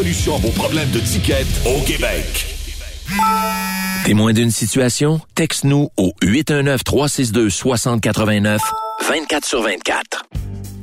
à vos problèmes de ticket au Québec. Témoin d'une situation? Texte-nous au 819-362-6089, 24 sur 24.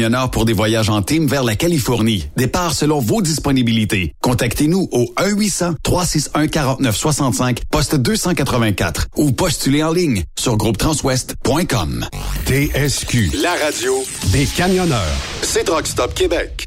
camionneurs pour des voyages en team vers la Californie. Départ selon vos disponibilités. Contactez-nous au 1-800-361-4965, poste 284 ou postulez en ligne sur groupetranswest.com. TSQ, la radio des camionneurs. C'est Truck Stop Québec.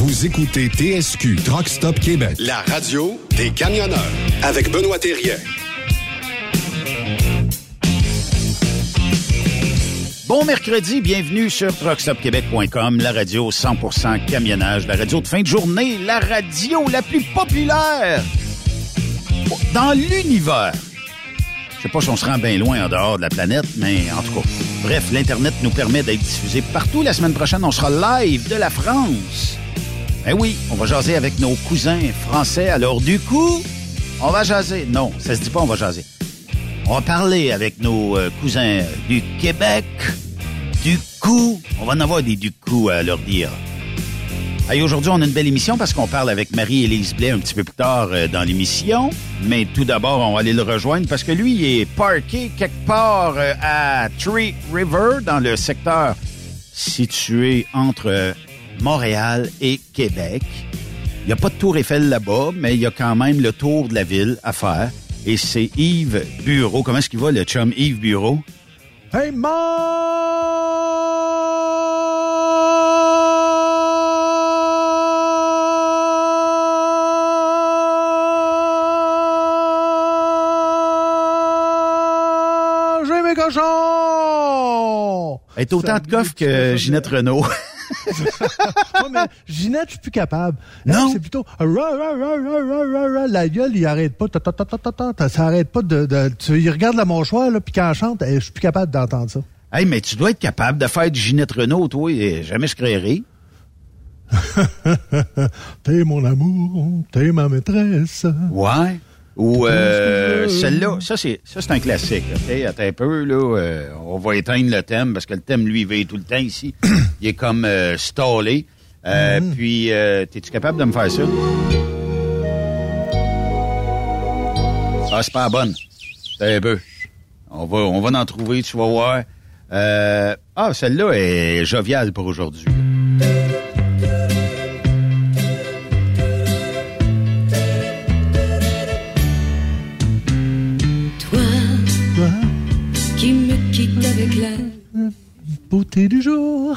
Vous écoutez TSQ Truck Stop Québec, la radio des camionneurs. avec Benoît Thérien. Bon mercredi, bienvenue sur truckstopquebec.com, la radio 100% camionnage, la radio de fin de journée, la radio la plus populaire dans l'univers. Je sais pas si on se rend bien loin en dehors de la planète, mais en tout cas, bref, l'Internet nous permet d'être diffusé partout. La semaine prochaine, on sera live de la France. Eh oui, on va jaser avec nos cousins français. Alors du coup, on va jaser. Non, ça se dit pas on va jaser. On va parler avec nos euh, cousins du Québec. Du coup, on va en avoir des du coup à leur dire. Hey, aujourd'hui, on a une belle émission parce qu'on parle avec Marie-Élise Blais un petit peu plus tard euh, dans l'émission. Mais tout d'abord, on va aller le rejoindre parce que lui, il est parké quelque part euh, à Tree River, dans le secteur situé entre Montréal et Québec. Il n'y a pas de tour Eiffel là-bas, mais il y a quand même le tour de la ville à faire. Et c'est Yves Bureau. Comment est-ce qu'il va, le chum Yves Bureau? Hey, J'ai mes cochons! Elle est autant de coffre que Ginette Renault. Ouais, mais Ginette, je suis plus capable. Non. C'est plutôt la gueule, il arrête pas. Ta, ta, ta. Ça arrête pas de, de tu, il regarde la mâchoire là, puis quand elle chante, eh, je suis plus capable d'entendre ça. hey, mais tu dois être capable de faire du Ginette Renault, toi, et jamais je créerai. T'es mon amour, t'es ma maîtresse. Ouais. Ou euh, celle-là, ça c'est ça c'est un classique. OK? Attends un peu, là, euh, on va éteindre le thème parce que le thème, lui, il veille tout le temps ici. il est comme euh, stallé. Euh, Mm-hmm. Puis, euh, es-tu capable de me faire ça? Ah, c'est pas bonne. C'est un peu. On va, on va en trouver, tu vas voir. Euh, ah, celle-là est joviale pour aujourd'hui. Quitte avec la Beauté du jour.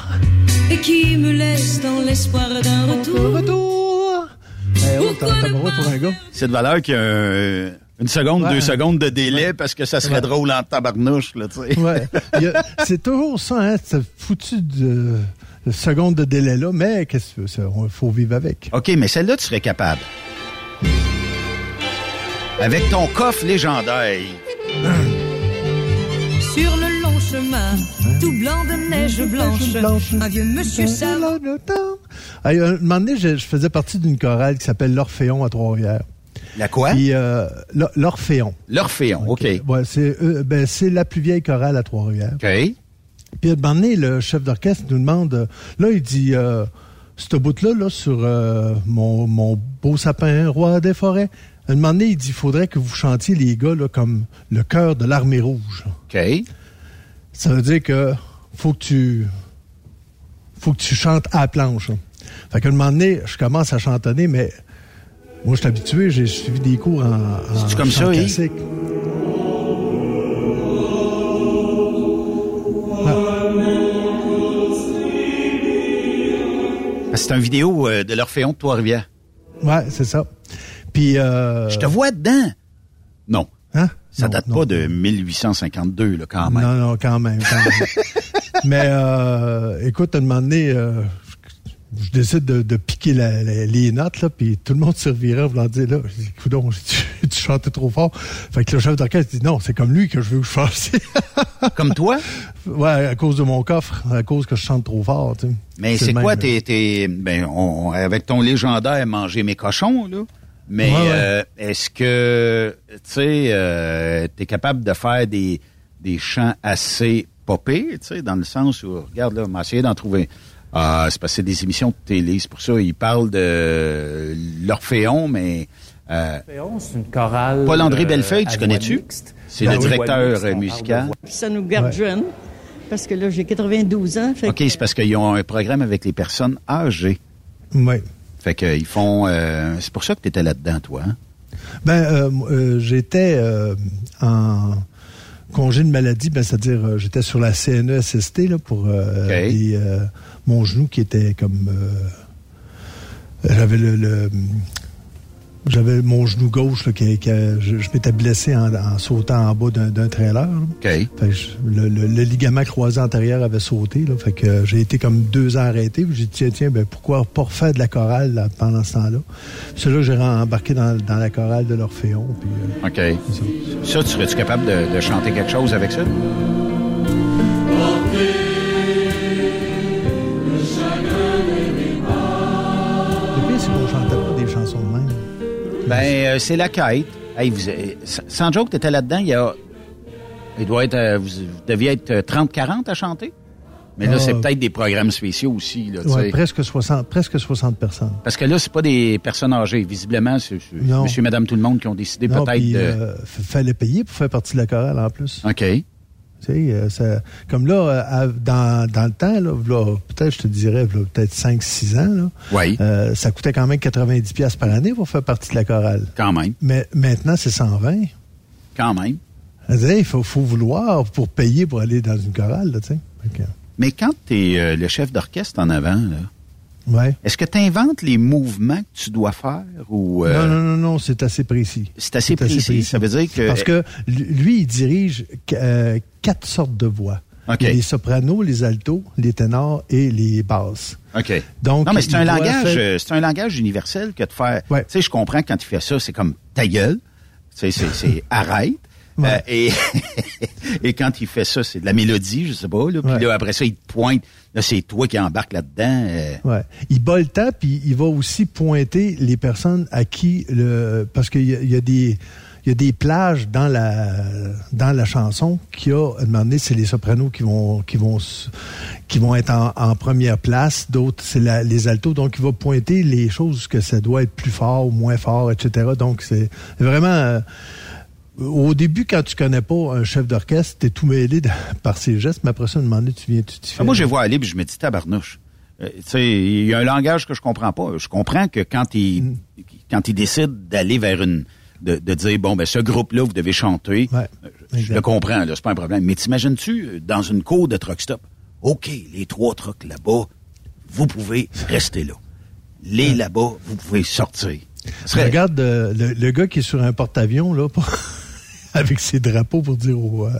et qui me laisse dans l'espoir d'un retour. Retour. Eh, oh, t'as pour un gars. C'est de valeur qu'il y a un- une seconde, Ouais. deux secondes de délai parce que ça serait Ouais. drôle en tabarnouche, là, tu sais. Ouais. C'est toujours ça, hein, ce foutu de, de seconde de délai-là, mais qu'est-ce que tu veux, il faut vivre avec. OK, mais celle-là, tu serais capable. Avec ton coffre légendaire. Sur le long chemin, tout blanc de neige blanche, un vieux monsieur savant. Hey, un moment donné, je, je faisais partie d'une chorale qui s'appelle l'Orphéon à Trois-Rivières. La quoi? Puis, euh, l'Or- l'Orphéon. L'Orphéon, OK. Ouais, c'est euh, ben, c'est la plus vieille chorale à Trois-Rivières. OK. Puis à un moment donné, le chef d'orchestre nous demande, euh, là, il dit, euh, ce bout-là, là, sur euh, mon, mon beau sapin, roi des forêts, à un moment donné, il dit, il faudrait que vous chantiez, les gars, là, comme le cœur de l'armée rouge. OK. Ça veut dire que faut que tu faut que tu chantes à la planche. là. Fait qu'à un moment donné, je commence à chantonner, mais moi, je suis habitué, j'ai suivi des cours en, en C'est-tu comme chant ça, Yves? classique. Ah, C'est un vidéo euh, de l'Orphéon de Trois-Rivières. Ouais, c'est ça. Puis, euh, Je te vois dedans. Non. hein? Ça Non, date non. pas de 1852, là, quand même. Non, non, quand même. quand même. Mais euh, écoute, à un moment donné, euh, je, décide de, de piquer la- la- les notes, là, puis tout le monde se revirait en voulant dire, là, coudonc, tu, tu chantais trop fort. Fait que le chef d'orchestre dit, non, c'est comme lui que je veux que je fasse. Comme toi? ouais, à cause de mon coffre, à cause que je chante trop fort, tu sais. Mais C'est quoi tes, ben on- avec ton légendaire manger mes cochons là? Mais Ouais, ouais. euh, est-ce que tu sais euh, t'es capable de faire des des chants assez popés tu sais dans le sens où regarde là on m'a essayé d'en trouver ah c'est parce que c'est des émissions de télé c'est pour ça ils parlent de l'Orphéon mais euh, C'est une chorale. Paul-André euh, Bellefeuille, tu connais-tu? C'est Ben le oui. directeur mixte, musical. Ça nous garde Ouais. jeunes, parce que là, j'ai 92 ans. fait OK, que- c'est parce qu'ils ont un programme avec les personnes âgées. Oui. Fait qu'ils font euh, c'est pour ça que tu étais là-dedans toi. Hein? Ben, euh, euh, j'étais euh, en congé de maladie, ben, c'est-à-dire j'étais sur la CNESST là, pour euh, OK. des, euh, mon genou qui était comme... J'avais le... le J'avais mon genou gauche, là, qui, qui- je, je m'étais blessé en, en sautant en bas d'un trailer. Fait que je- le, le- le ligament croisé antérieur avait sauté. Là, fait que euh, j'ai été comme deux ans arrêté. J'ai dit, tiens, tiens, ben, pourquoi pas refaire de la chorale là, pendant ce temps-là? C'est là que j'ai embarqué dans, dans la chorale de l'Orphéon. Euh, OK. Ça, tu serais-tu capable de, de chanter quelque chose avec ça? Ben, euh, c'est la quête. Hey, vous, euh, sans joke, t'étais là-dedans, il y a... Il doit être... euh, vous, vous deviez être euh, 30-40 à chanter? Mais là, Ah. c'est peut-être des programmes spéciaux aussi, là, Ouais, presque, 60, presque 60 personnes. Parce que là, c'est pas des personnes âgées. Visiblement, c'est monsieur, madame, tout le monde qui ont décidé peut-être de... euh, fallait payer pour faire partie de la chorale en plus. OK. Euh, ça- comme là, euh, dans, dans le temps, peut-être, je te dirais, peut-être 5-6 ans, là, Oui. euh, ça coûtait quand même 90$ piastres par année pour faire partie de la chorale. Quand même. Mais maintenant, c'est 120. Quand même. Il faut, faut vouloir pour payer pour aller dans une chorale, là, Mais quand tu es le chef d'orchestre en avant, là, ouais. est-ce que tu inventes les mouvements que tu dois faire ou... euh, Non, non, non, non, c'est assez précis. C'est assez précis. Ça veut dire que... Parce que lui, il dirige euh, quatre sortes de voix. Les sopranos, les altos, les ténors et les basses. OK. Donc, non, mais c'est un langage, faire- euh, c'est un langage universel que de faire. Tu sais, je comprends que quand il fait ça, c'est comme ta gueule. Tu sais, c'est, c'est Euh, et, et quand il fait ça, c'est de la mélodie, je sais pas. Là, puis là, après ça, il te pointe. Là, c'est toi qui embarques là-dedans. euh. Ouais. Il bat le temps, puis il va aussi pointer les personnes à qui le parce qu'il y, a- il y a des il y a des plages dans la dans la chanson qui a à un moment donné, c'est les sopranos qui vont qui vont qui vont être en, en première place, d'autres c'est les altos, donc il va pointer les choses que ça doit être plus fort ou moins fort, etc. Donc c'est vraiment euh, au début, quand tu connais pas un chef d'orchestre, t'es tout mêlé de- par ses gestes, mais après ça, donné, tu viens, tu t'y Ah, fais. moi, je vois aller, puis je me dis tabarnouche. Euh, tu sais, il y a un langage que je comprends pas. Je comprends que quand il Mm. quand il décide d'aller vers une de, de dire bon ben ce groupe-là vous devez chanter, euh, je, je le comprends là, c'est pas un problème. Mais t'imagines-tu euh, dans une cour de truck stop, ok les trois trucks là-bas, vous pouvez rester là. Les là-bas, vous pouvez sortir. Regarde euh, le, le gars qui est sur un porte-avions là, pour- avec ses drapeaux pour dire au, euh,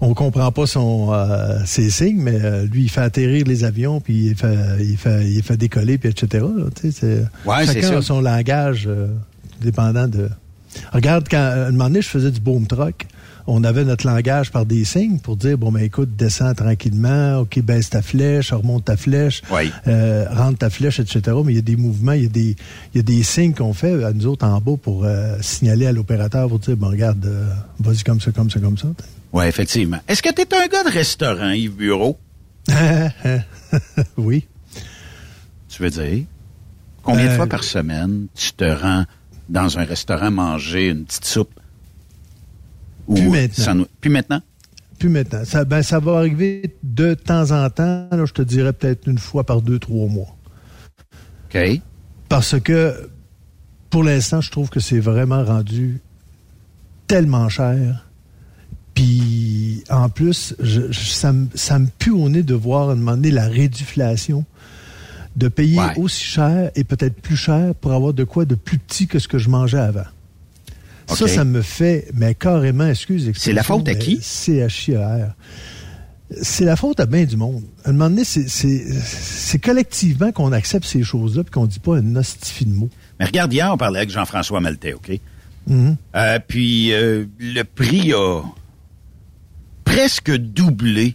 on comprend pas son euh, ses signes, mais euh, lui il fait atterrir les avions puis il fait il fait il fait décoller puis etc. là, Ouais, chacun ça. a son langage euh, dépendant de. Regarde quand un moment donné je faisais du boom truck. On avait notre langage par des signes pour dire bon ben écoute descends tranquillement, ok baisse ta flèche, remonte ta flèche, Oui. euh, rentre ta flèche, etc. Mais il y a des mouvements, il y a des, il y a des signes qu'on fait à nous autres en bas pour euh, signaler à l'opérateur pour dire, bon, regarde, euh, vas-y comme ça, comme ça, comme ça. Ouais, effectivement. Est-ce que tu es un gars de restaurant, Yves Bureau? oui. Tu veux dire? Combien de fois par semaine tu te rends dans un restaurant manger une petite soupe? Ou Plus maintenant. sans- Puis maintenant? Plus maintenant. Ça, ben, ça va arriver de temps en temps, là, je te dirais peut-être une fois par deux, trois mois. OK. Parce que, pour l'instant, je trouve que c'est vraiment rendu tellement cher. Puis, en plus, je, je- ça, me- ça me pue au nez de voir à un moment donné la réduflation de payer Ouais. aussi cher et peut-être plus cher pour avoir de quoi de plus petit que ce que je mangeais avant. Ça, ça me fait, mais carrément, excuse. C'est la faute à qui? CHIR. C'est la faute à bien du monde. À un moment donné, c'est- collectivement qu'on accepte ces choses-là et qu'on dit pas un hostifie de mots. Mais regarde, hier, on parlait avec Jean-François Maltais, OK? Mhm. Euh, puis euh, le prix a presque doublé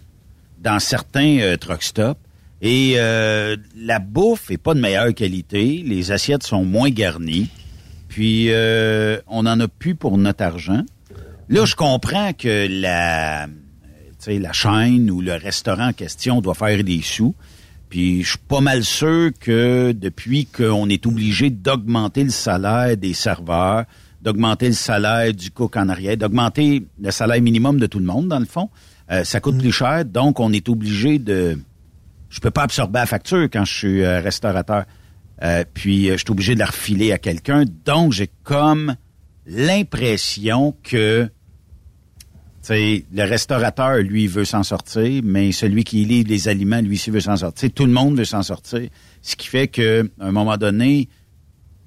dans certains euh, truck stops. Et euh, la bouffe est pas de meilleure qualité. Les assiettes sont moins garnies. Puis euh, on en a plus pour notre argent. Là, je comprends que la, tu sais, la chaîne ou le restaurant en question doit faire des sous. Puis je suis pas mal sûr que depuis qu'on est obligé d'augmenter le salaire des serveurs, d'augmenter le salaire du cook en arrière, d'augmenter le salaire minimum de tout le monde, dans le fond, euh, ça coûte plus cher. Donc, on est obligé de... Je peux pas absorber la facture quand je suis euh, restaurateur. Euh, puis, euh, je suis obligé de la refiler à quelqu'un. Donc, j'ai comme l'impression que le restaurateur, lui, veut s'en sortir, mais celui qui livre les aliments, lui, aussi veut s'en sortir. Tout le monde veut s'en sortir. Ce qui fait que, à un moment donné,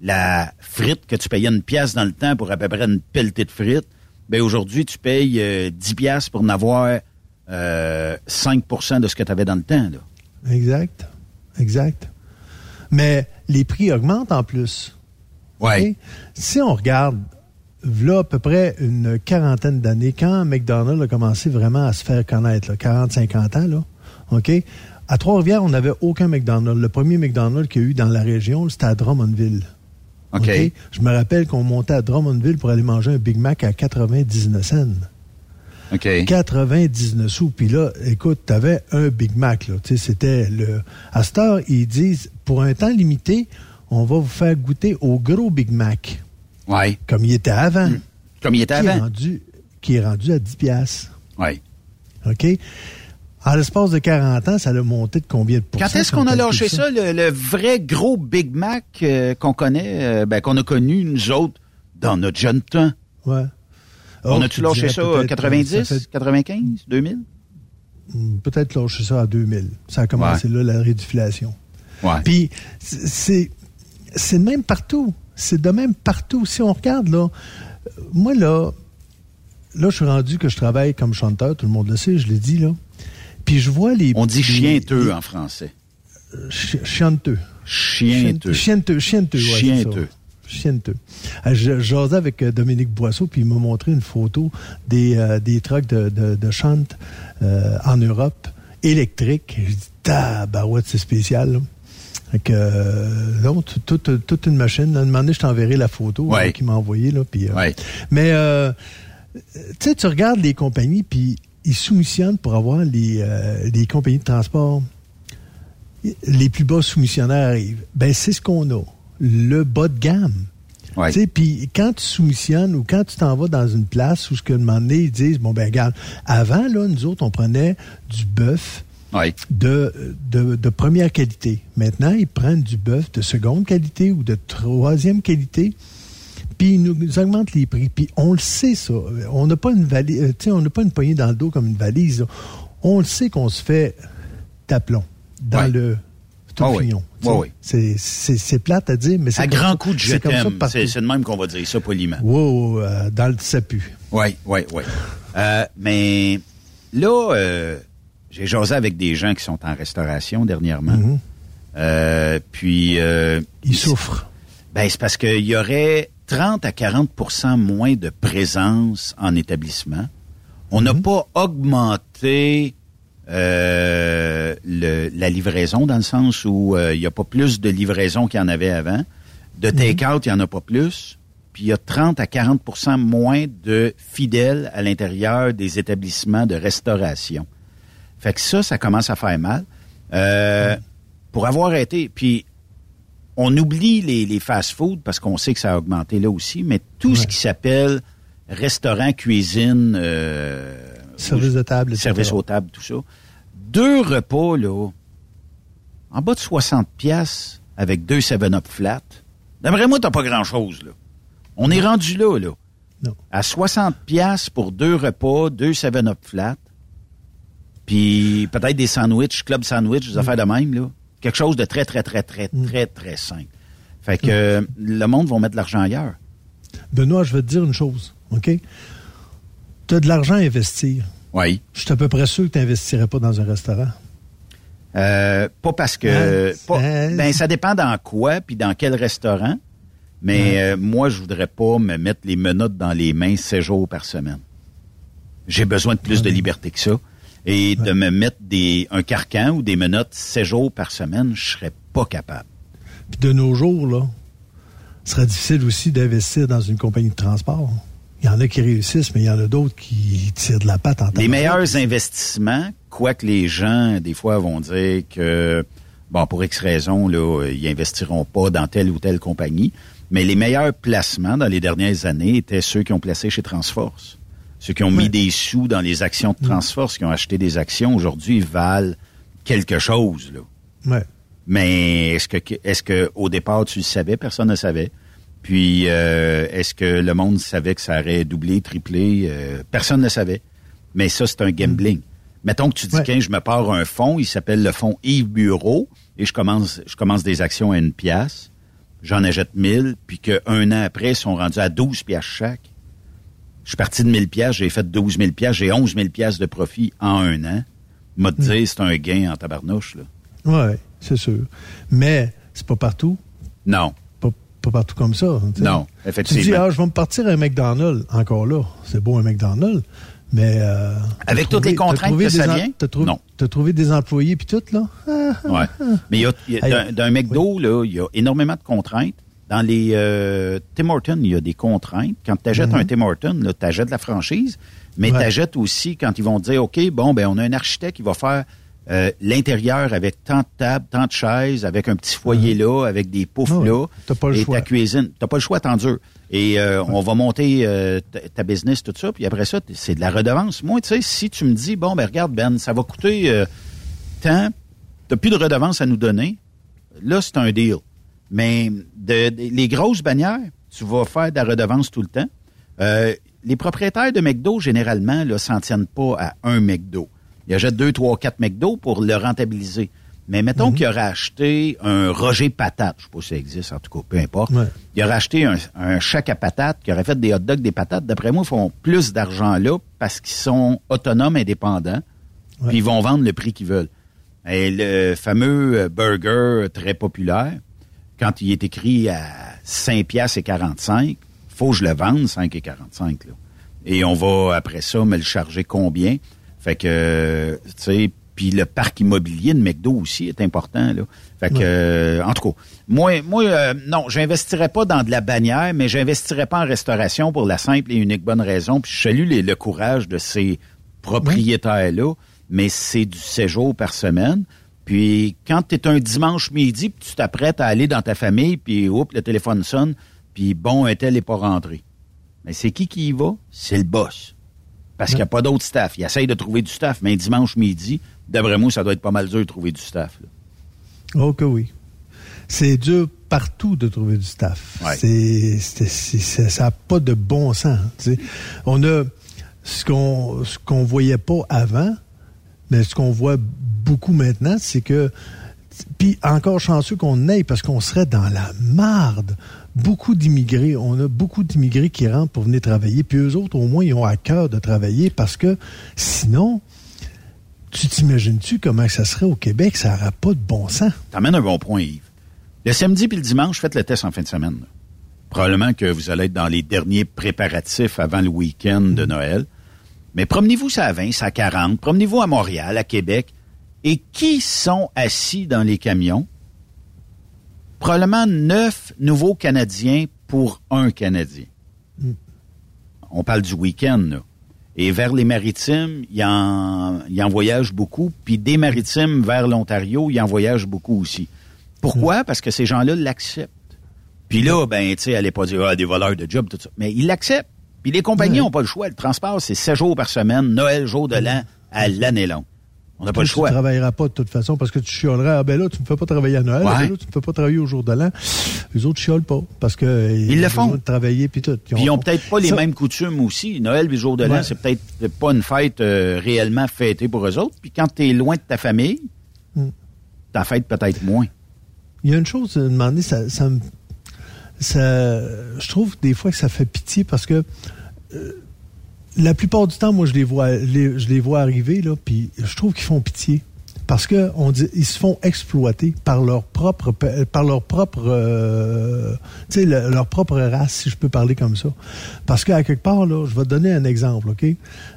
la frite que tu payais une pièce dans le temps pour à peu près une pelletée de frites, ben aujourd'hui, tu payes euh, 10 pièces pour en avoir euh, 5% de ce que tu avais dans le temps. Là. Exact. Exact. Mais les prix augmentent en plus. Ouais. OK? Si on regarde, là, à peu près une quarantaine d'années, quand McDonald's a commencé vraiment à se faire connaître, 40-50 ans, là, OK? À Trois-Rivières, on n'avait aucun McDonald's. Le premier McDonald's qu'il y a eu dans la région, c'était à Drummondville. OK. Je me rappelle qu'on montait à Drummondville pour aller manger un Big Mac à 99 cents. OK. 99 sous. Puis là, écoute, t'avais un Big Mac. Là. C'était le. À cette heure, ils disent, pour un temps limité, on va vous faire goûter au gros Big Mac. Ouais. Comme il était avant. Comme il était qui Est avant. rendu, qui est rendu à 10 piastres. Ouais. OK? En l'espace de 40 ans, ça a monté de combien de pourcents? Quand est-ce qu'on a lâché ça, le, le vrai gros Big Mac euh, qu'on connaît, euh, ben, qu'on a connu, nous autres, dans notre jeune temps? Ouais. On a-tu lâché ça, peut-être, euh, 90, ça fait- 95, 2000? Hmm, Peut-être lâché ça à 2000. Ça a commencé là, la réduflation. Ouais. Puis, c'est- c'est de même partout. C'est de même partout. Si on regarde, là, euh, moi, là, là, je suis rendu que je travaille comme chanteur, tout le monde le sait, je l'ai dit, là. Puis je vois les... On dit les- chienteux en français. Chi- Chianteux. Chienteux. Chienteux, chienteux, ouais, c'est Chienteux. Chienteux. Euh, Je jasais avec euh, Dominique Boisseau, puis il m'a montré une photo des, euh, des trucks de, de, de chant euh, en Europe, électriques. J'ai dit, tabarouette, c'est spécial, là. Fait que, euh, non, tout- toute, toute une machine. Là, un moment donné, je t'enverrai la photo Ouais. euh, qu'il m'a envoyée. Là, puis, Ouais. Mais, tu sais, tu regardes les compagnies, puis ils soumissionnent pour avoir les, les compagnies de transport les plus bas soumissionnaires arrivent. Ben, c'est ce qu'on a. Le bas de gamme. Ouais. Puis quand tu soumissionnes ou quand tu t'en vas dans une place où ce que moment donné, ils disent, bon ben regarde, avant, là, nous autres, on prenait du bœuf Ouais. de, de, de première qualité. Maintenant, ils prennent du bœuf de seconde qualité ou de troisième qualité. Puis ils nous augmentent les prix. Puis on le sait, ça. On n'a pas une valise, euh, on n'a pas une poignée dans le dos comme une valise. là. On le sait qu'on se fait taplon dans Ouais. le tout Ah oui. Ouais, oui. C'est- plate à dire, mais c'est À grand ça- coup de je c'est comme ça t'aime. C'est de même qu'on va dire ça poliment. Wow, euh, dans le sapu. Oui, oui, oui. Euh, mais là, euh, j'ai jasé avec des gens qui sont en restauration dernièrement. Mhm. Euh, puis... Euh, Ils souffrent. Ben, c'est parce qu'il y aurait 30 à 40% moins de présence en établissement. On n'a Mhm. pas augmenté euh, le- la livraison dans le sens où euh, il n'y a pas plus de livraison qu'il y en avait avant. De Mhm. take-out, il n'y en a pas plus. Puis il y a 30 à 40% moins de fidèles à l'intérieur des établissements de restauration. Fait que ça, ça commence à faire mal. Euh, Pour avoir été... Puis on oublie les, les fast-food parce qu'on sait que ça a augmenté là aussi, mais tout ce qui s'appelle restaurant, cuisine, euh, Service de table, service aux tables, tout ça. Deux repas, là, en bas de 60 pièces avec deux 7-Up flat. D'après moi, t'as pas grand-chose, là. On est rendu là, là. Non. À 60 pièces pour deux repas, deux 7-Up flat, puis peut-être des sandwichs, club sandwich, des affaires de même, là. Quelque chose de très, très, très, très, très, très simple. Fait que euh, le monde va mettre de l'argent ailleurs. Benoît, je vais te dire une chose, OK? Tu as de l'argent à investir. Oui. Je suis à peu près sûr que tu n'investirais pas dans un restaurant. Euh, pas parce que... Hein, pas- hein? ben, ça dépend dans quoi, puis dans quel restaurant. Mais euh, moi, je voudrais pas me mettre les menottes dans les mains 7 jours par semaine. J'ai besoin de plus de liberté que ça. Et de me mettre des, un carcan ou des menottes 7 jours par semaine, je serais pas capable. Puis de nos jours, là, ce serait difficile aussi d'investir dans une compagnie de transport. Il y en a qui réussissent, mais il y en a d'autres qui tirent de la patte en Les meilleurs investissements, quoique les gens, des fois, vont dire que, bon, pour X raisons, là, ils investiront pas dans telle ou telle compagnie, mais les meilleurs placements dans les dernières années étaient ceux qui ont placé chez Transforce. Ceux qui ont mis des sous dans les actions de Transforce, qui ont acheté des actions, aujourd'hui, valent quelque chose, là. Ouais. Mais est-ce que est-ce que au départ tu le savais, personne ne savait? Puis euh, est-ce que le monde savait que ça aurait doublé, triplé, euh, personne ne savait. Mais ça c'est un gambling. Mettons que tu dis Ouais. je me pars un fonds, il s'appelle le fonds Yves Bureau et je commence je commence des actions à une pièce. j'en achète 1000, puis qu'un an après, ils sont rendus à 12 piastres chaque. Je suis parti de 1000 piastres, j'ai fait 12 000 piastres, j'ai 11 000 piastres de profit en un an. M'a dit, c'est un gain en tabarnouche, là. Oui, c'est sûr. Mais c'est pas partout. Non. Pas, partout comme ça. tu. Non, Tu effectivement. dis, ah, je vais me partir à un McDonald's. Encore là, c'est beau un McDonald's. Mais. euh, Avec toutes les contraintes que ça vient? T'as trouvé, Non. t'as trouvé des employés puis tout, là? Ouais. Mais y a, y d'un- McDo, là, il y a énormément de contraintes. Dans les euh, Tim Hortons, il y a des contraintes. Quand tu achètes Mhm. un Tim Hortons, tu achètes la franchise, mais Ouais. tu achètes aussi quand ils vont te dire, OK, bon, ben on a un architecte qui va faire euh, l'intérieur avec tant de tables, tant de chaises, avec un petit foyer là, avec des poufs Ah là. T'as pas le et choix. ta cuisine. T'as pas le choix, tant dur. Et euh, on va monter euh, ta, business, tout ça, puis après ça, c'est de la redevance. Moi, tu sais, si tu me dis, bon, ben regarde, Ben, ça va coûter euh, tant, t'as plus de redevance à nous donner, là, c'est un deal. Mais de, de- les grosses bannières, tu vas faire de la redevance tout le temps. Euh, les propriétaires de McDo, généralement, là, s'en tiennent pas à un McDo. Ils achètent deux, trois, quatre McDo pour le rentabiliser. Mais mettons qu'il aurait acheté un Roger Patate, je sais pas si ça existe, en tout cas, peu importe. Ouais. Il aurait acheté un, un chèque à patates, qui aurait fait des hot dogs, des patates. D'après moi, ils font plus d'argent là parce qu'ils sont autonomes, indépendants, puis ils vont vendre le prix qu'ils veulent. Et le fameux euh, burger très populaire, quand il est écrit à 5 piastres et 45, faut que je le vende 5 et 45 là. Et on va après ça me le charger combien? Fait que tu sais puis le parc immobilier de McDo aussi est important là. Fait que Ouais. euh, en tout cas, moi moi euh, non, j'investirais pas dans de la bannière, mais j'investirais pas en restauration pour la simple et unique bonne raison. Puis je salue les- le courage de ces propriétaires là, mais c'est du séjour par semaine. Puis quand tu es un dimanche midi, puis tu t'apprêtes à aller dans ta famille, puis oups, le téléphone sonne, puis bon, un tel n'est pas rentré. Mais c'est qui qui y va? C'est le boss. Parce qu'il n'y a pas d'autre staff. Il essaye de trouver du staff, mais dimanche midi, d'après moi, ça doit être pas mal dur de trouver du staff. là. Oh que oui. C'est dur partout de trouver du staff. Ouais. C'est, c'est- c'est- c'est- ça n'a pas de bon sens. On a ce qu'on ce qu'on voyait pas avant, mais ce qu'on voit beaucoup maintenant, c'est que puis encore chanceux qu'on aille parce qu'on serait dans la marde. Beaucoup d'immigrés, on a beaucoup d'immigrés qui rentrent pour venir travailler, puis eux autres, au moins, ils ont à cœur de travailler parce que sinon, tu t'imagines-tu comment ça serait au Québec? Ça n'aurait pas de bon sens. T'amènes un bon point, Yves. Le samedi puis le dimanche, faites le test en fin de semaine. là. Probablement que vous allez être dans les derniers préparatifs avant le week-end de Noël. Mais promenez-vous à 20, à 40, promenez-vous à Montréal, à Québec. Et qui sont assis dans les camions? Probablement neuf nouveaux Canadiens pour un Canadien. On parle du week-end, là. Et vers les maritimes, il en, il en voyage beaucoup. Puis des maritimes vers l'Ontario, il en voyage beaucoup aussi. Pourquoi? Parce que ces gens-là l'acceptent. Puis là, ben, tu sais, allez pas dire, ah, des voleurs de job, tout ça. Mais ils l'acceptent. Puis les compagnies n'ont pas le choix. Le transport, c'est 7 jours par semaine, Noël, jour de l'an, à l'année longue. On n'a pas le choix. Tu travailleras pas de toute façon parce que tu chialerais. Ah ben là, tu me fais pas travailler à Noël. Ouais. Ah ben là, tu me fais pas travailler au jour de l'an. Les autres chiolent pas parce que euh, Ils le ont font. besoin de travailler puis tout. Puis ils ont peut-être pas les mêmes coutumes aussi. Noël et jour de l'an, Ouais. c'est peut-être pas une fête euh, réellement fêtée pour eux autres. Puis quand tu es loin de ta famille, Mm. ta fête peut-être moins. Il y a une chose à demander, ça, ça me, ça, je trouve des fois que ça fait pitié parce que euh, la plupart du temps, moi, je les vois, les- je les vois arriver là, puis je trouve qu'ils font pitié parce que on dit, ils se font exploiter par leur propre, pa- par leur propre, euh, tu sais, le- leur propre race, si je peux parler comme ça. Parce qu'à quelque part là, je vais te donner un exemple, ok?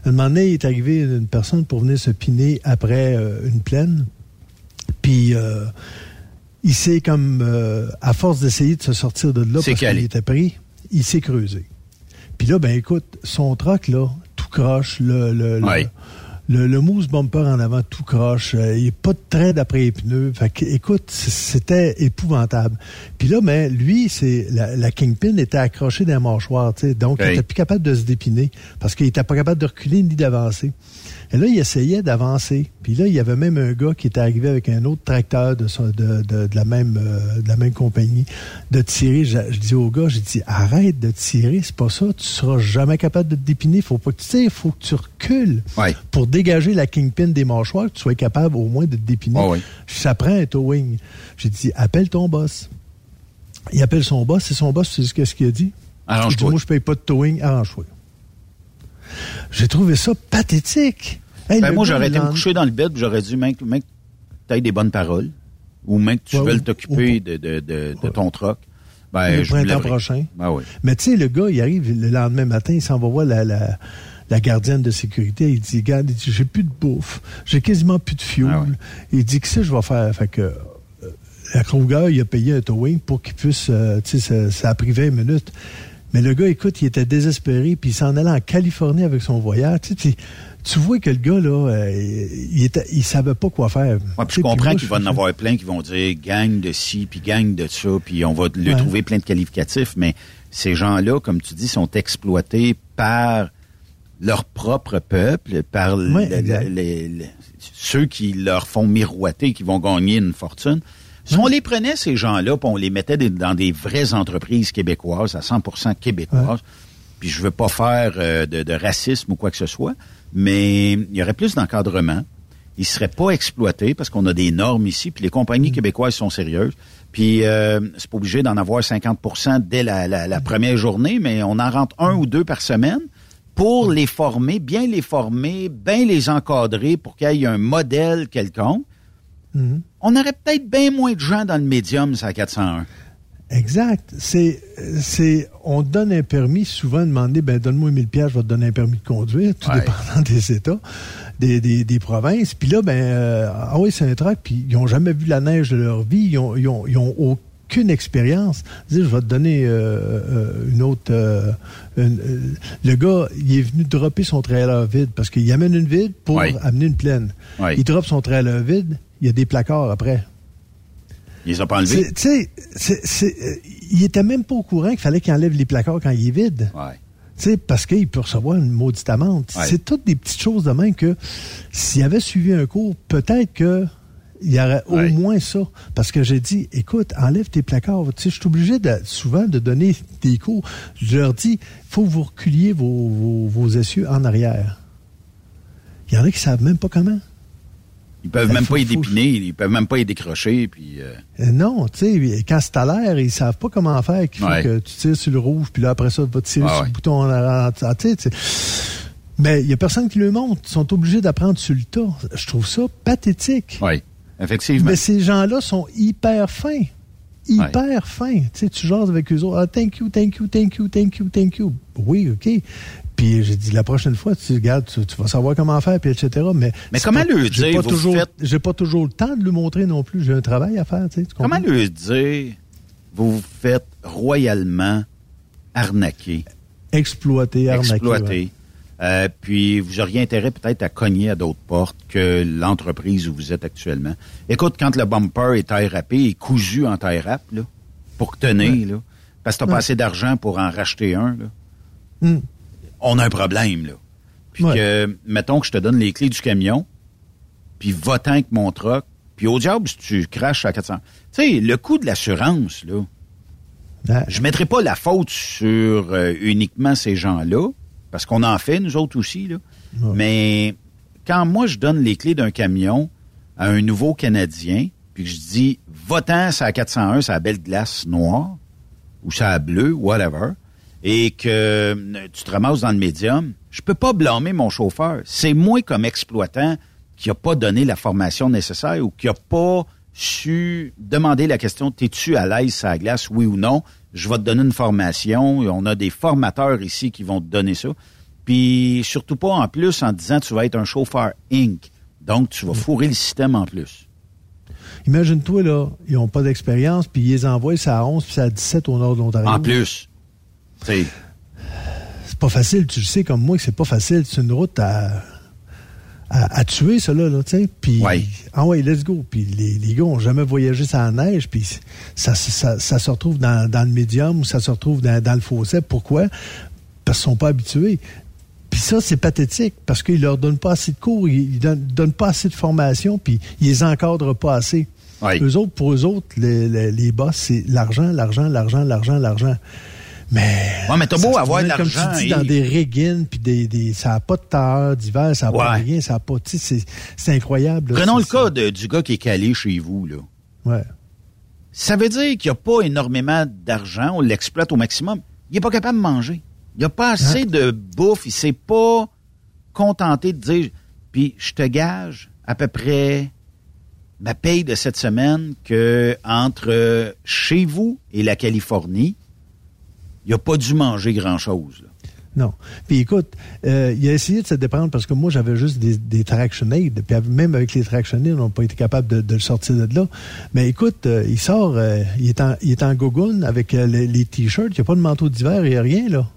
Un moment donné, il est arrivé une personne pour venir se piner après euh, une plaine, puis. euh, il s'est comme, euh, à force d'essayer de se sortir de là parce qu'il était pris, il s'est creusé. Puis là, ben écoute, son truck, là, tout croche, le, le, le- le, le mousse bumper en avant, tout croche, euh, il n'y a pas de trait d'après les pneus. Fait que, écoute, c'était épouvantable. Puis là, ben, lui, c'est la, la Kingpin était accrochée dans la mâchoire, tu sais, donc il Hey. était plus capable de se dépiner parce qu'il était pas capable de reculer ni d'avancer. Et là, il essayait d'avancer. Puis là, il y avait même un gars qui était arrivé avec un autre tracteur de, son- de, de, de la, même, euh, de la même compagnie de tirer. Je, je dis au gars, j'ai dit, arrête de tirer, c'est pas ça. Tu seras jamais capable de te dépiner. Faut pas que tu tires, faut que tu recules Ouais. pour dégager la kingpin des mâchoires, que tu sois capable au moins de te dépiner. Ouais. Ça prend un towing. J'ai dit, appelle ton boss. Il appelle son boss, c'est son boss, tu sais qu'est-ce qu'il a dit? Arrange-toi. Moi, je paye pas de towing, arrange-toi. J'ai trouvé ça pathétique. Hey, Ben, moi, j'aurais été me coucher dans le bed, j'aurais dit, mec, mec, t'as des bonnes paroles, ou mec, tu Ouais, veux t'occuper de, de, de, de ton troc. Ben, le je printemps prochain. Ben oui. Mais tu sais, le gars, il arrive le lendemain matin, il s'en va voir la, la, la gardienne de sécurité. Il dit, regarde, il dit, j'ai plus de bouffe, j'ai quasiment plus de fuel. Ah Il dit, que ça, je vais faire? Fait que, euh, la Kruger, il a payé un towing pour qu'il puisse, euh, tu sais, ça, ça a pris 20 minutes. Mais le gars, écoute, il était désespéré, puis il s'en allait en Californie avec son voyage. Tu, sais, puis tu vois que le gars, là, euh, il, était, il savait pas quoi faire. Ouais, puis Tu je comprends qu'il va en avoir plein qui vont dire gang de ci, puis gang de ça, puis on va le Ouais. trouver plein de qualificatifs, mais ces gens-là, comme tu dis, sont exploités par leur propre peuple, par Ouais, le- ceux qui leur font miroiter, qui vont gagner une fortune. Si on les prenait, ces gens-là, puis on les mettait dans des vraies entreprises québécoises, à 100% québécoises, puis je veux pas faire euh, de, de racisme ou quoi que ce soit, mais il y aurait plus d'encadrement. Ils seraient pas exploités parce qu'on a des normes ici, puis les compagnies québécoises sont sérieuses. Puis euh, c'est pas obligé d'en avoir 50% dès la, la- la première journée, mais on en rentre un ou deux par semaine pour les former, bien les former, bien les encadrer pour qu'il y ait un modèle quelconque. On aurait peut-être bien moins de gens dans le médium, ça, à 401. Exact. C'est, c'est, on donne un permis, souvent demander, ben, donne-moi 1000 pièces, je vais te donner un permis de conduire, tout Ouais. dépendant des États, des, des, des provinces. Puis là, ben, euh, ah oui, c'est un truc, puis ils ont jamais vu la neige de leur vie, ils ont, ils ont, ils ont aucune expérience. Dire, je vais te donner euh, euh, une autre. euh, une- le gars, il est venu dropper son trailer vide parce qu'il amène une vide pour amener une pleine. Il drop son trailer vide, il y a des placards après. Ils les ont pas enlevés? Tu sais, il était même pas au courant qu'il fallait qu'il enlève les placards quand il est vide. Ouais. Tu sais, parce qu'il peut recevoir une maudite amende. Ouais. C'est toutes des petites choses de même que s'il avait suivi un cours, peut-être que il y aurait Ouais. au moins ça. Parce que j'ai dit, écoute, enlève tes placards. Tu sais, je suis obligé de, souvent de donner des cours. Je leur dis, faut que vous reculiez vos, vos, vos essieux en arrière. Il y en a qui savent même pas comment. Ils peuvent Ben, même faut- pas y faut- dépiner, ils peuvent même pas y décrocher, puis... euh, Euh, Non, tu sais, quand c'est à l'air, ils savent pas comment faire. Qu'il faut Ouais. que tu tires sur le rouge, puis là, après ça, tu vas tirer sur ouais. le bouton en arrière. Ah. Mais il y a personne qui le montre. Ils sont obligés d'apprendre sur le tas. Je trouve ça pathétique. Oui, effectivement. Mais ces gens-là sont hyper fins. Hyper fins. Tu sais, tu jases avec eux autres. Ah, thank you, thank you, thank you, thank you, thank you. Oui, OK. Puis j'ai dit, la prochaine fois, tu regardes, tu, tu vas savoir comment faire, puis etc. Mais, comment pas- le j'ai dire, pas vous toujours, faites- J'ai pas toujours le temps de le montrer non plus. J'ai un travail à faire, tu sais. tu Comment le dire, vous vous faites royalement arnaquer, Exploiter, arnaquer. exploiter, ouais. Euh, puis vous auriez intérêt peut-être à cogner à d'autres portes que l'entreprise où vous êtes actuellement. Écoute, quand le bumper est taille râpé, est cousu en taille là, pour tenir, là, parce que t'as Ouais. pas assez d'argent pour en racheter un, là, Hmm. on a un problème, là. Puis Ouais. que, mettons que je te donne les clés du camion, puis va-t'en avec mon truck, puis au diable, si tu craches à 400. Tu sais, le coût de l'assurance, là, je mettrai pas la faute sur euh, uniquement ces gens-là, parce qu'on en fait, nous autres aussi, là. Mais quand moi, je donne les clés d'un camion à un nouveau Canadien, puis que je dis, va-t'en, c'est à 401, c'est à belle glace noire, ou c'est à bleu, whatever, et que euh, tu te ramasses dans le médium, je peux pas blâmer mon chauffeur. C'est moi, comme exploitant, qui a pas donné la formation nécessaire ou qui a pas su demander la question, t'es-tu à l'aise à la glace, oui ou non? Je vais te donner une formation. On a des formateurs ici qui vont te donner ça. Puis surtout pas en plus en disant tu vas être un chauffeur Inc. Donc tu vas fourrer le système en plus. Imagine-toi, là, ils n'ont pas d'expérience, puis ils les envoient, ça à 11, puis ça à 17 au nord de l'Ontario. En plus. C'est pas facile, tu le sais comme moi que c'est pas facile. C'est une route à, à, à tuer, ça, là, tu sais. Puis, Ouais. ah ouais, let's go. Puis les, les gars ont jamais voyagé sans la neige, puis ça, ça, ça se retrouve dans, dans le médium ou ça se retrouve dans, dans le fossé. Pourquoi? Parce qu'ils sont pas habitués. Puis ça, c'est pathétique, parce qu'ils leur donnent pas assez de cours, ils, ils donnent, donnent pas assez de formation, puis ils les encadrent pas assez. Ouais. Eux autres, pour eux autres, les, les, les boss, c'est l'argent, l'argent, l'argent, l'argent, l'argent. Mais. Ouais, mais t'as beau avoir de l'argent, Comme tu dis, et- dans des régines, puis des, des, ça n'a pas de terre d'hiver, ça n'a pas de rien, ça n'a pas. Tu sais, c'est- incroyable. là. Prenons le cas de- du gars qui est calé chez vous, là. Ouais. Ça veut dire qu'il n'y a pas énormément d'argent, on l'exploite au maximum. Il n'est pas capable de manger. Il n'y a pas assez Hein? de bouffe, il s'est pas contenté de dire, puis je te gage à peu près ma paye de cette semaine que entre chez vous et la Californie, il n'a pas dû manger grand-chose. Non. Puis écoute, euh, il a essayé de se déprendre parce que moi, j'avais juste des, des Traction. Puis même avec les Traction Aid, on n'a pas été capable de, de le sortir de là. Mais écoute, euh, il sort, euh, il, est en, il est en avec les, les T-shirts. Il n'y a pas de manteau d'hiver, il n'y a rien, là.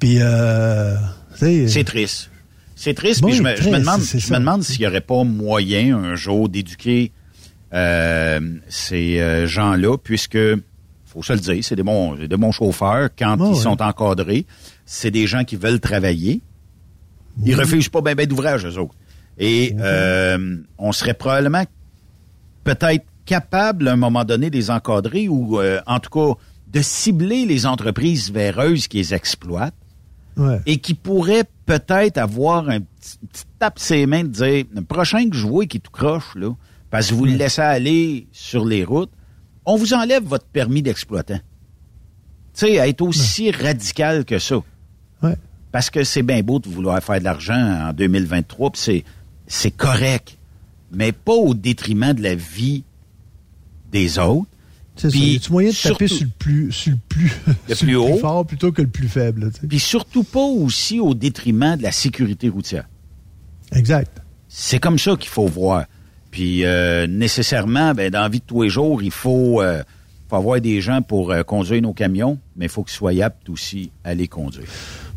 Puis, euh. C'est triste. C'est triste, Oui, puis je me, je me très, demande, je me demande s'il n'y aurait pas moyen un jour d'éduquer ces gens-là, puisque, faut se le dire, c'est des bons, de bons chauffeurs quand Ouais, ils ouais. sont encadrés. C'est des gens qui veulent travailler. Ils refusent pas ben ben d'ouvrage, eux autres. Et euh, on serait probablement peut-être capable, à un moment donné, de les encadrer ou, euh, en tout cas, de cibler les entreprises véreuses qui les exploitent Ouais. et qui pourrait peut-être avoir un petit, une petite tape ses mains de dire le prochain que je vois qui tout croche là parce que vous le laissez aller sur les routes on vous enlève votre permis d'exploitant tu sais être aussi radical que ça Ouais. parce que c'est bien beau de vouloir faire de l'argent en 2023 puis c'est correct mais pas au détriment de la vie des autres C'est ça. Y a-tu moyen de taper sur le plus, sur le plus, Le sur plus le haut. plus fort plutôt que le plus faible, puis surtout pas aussi au détriment de la sécurité routière Exact. C'est comme ça qu'il faut voir. Puis euh, nécessairement, ben, dans la vie de tous les jours, il faut, euh, faut avoir des gens pour euh, conduire nos camions, mais il faut qu'ils soient aptes aussi à les conduire.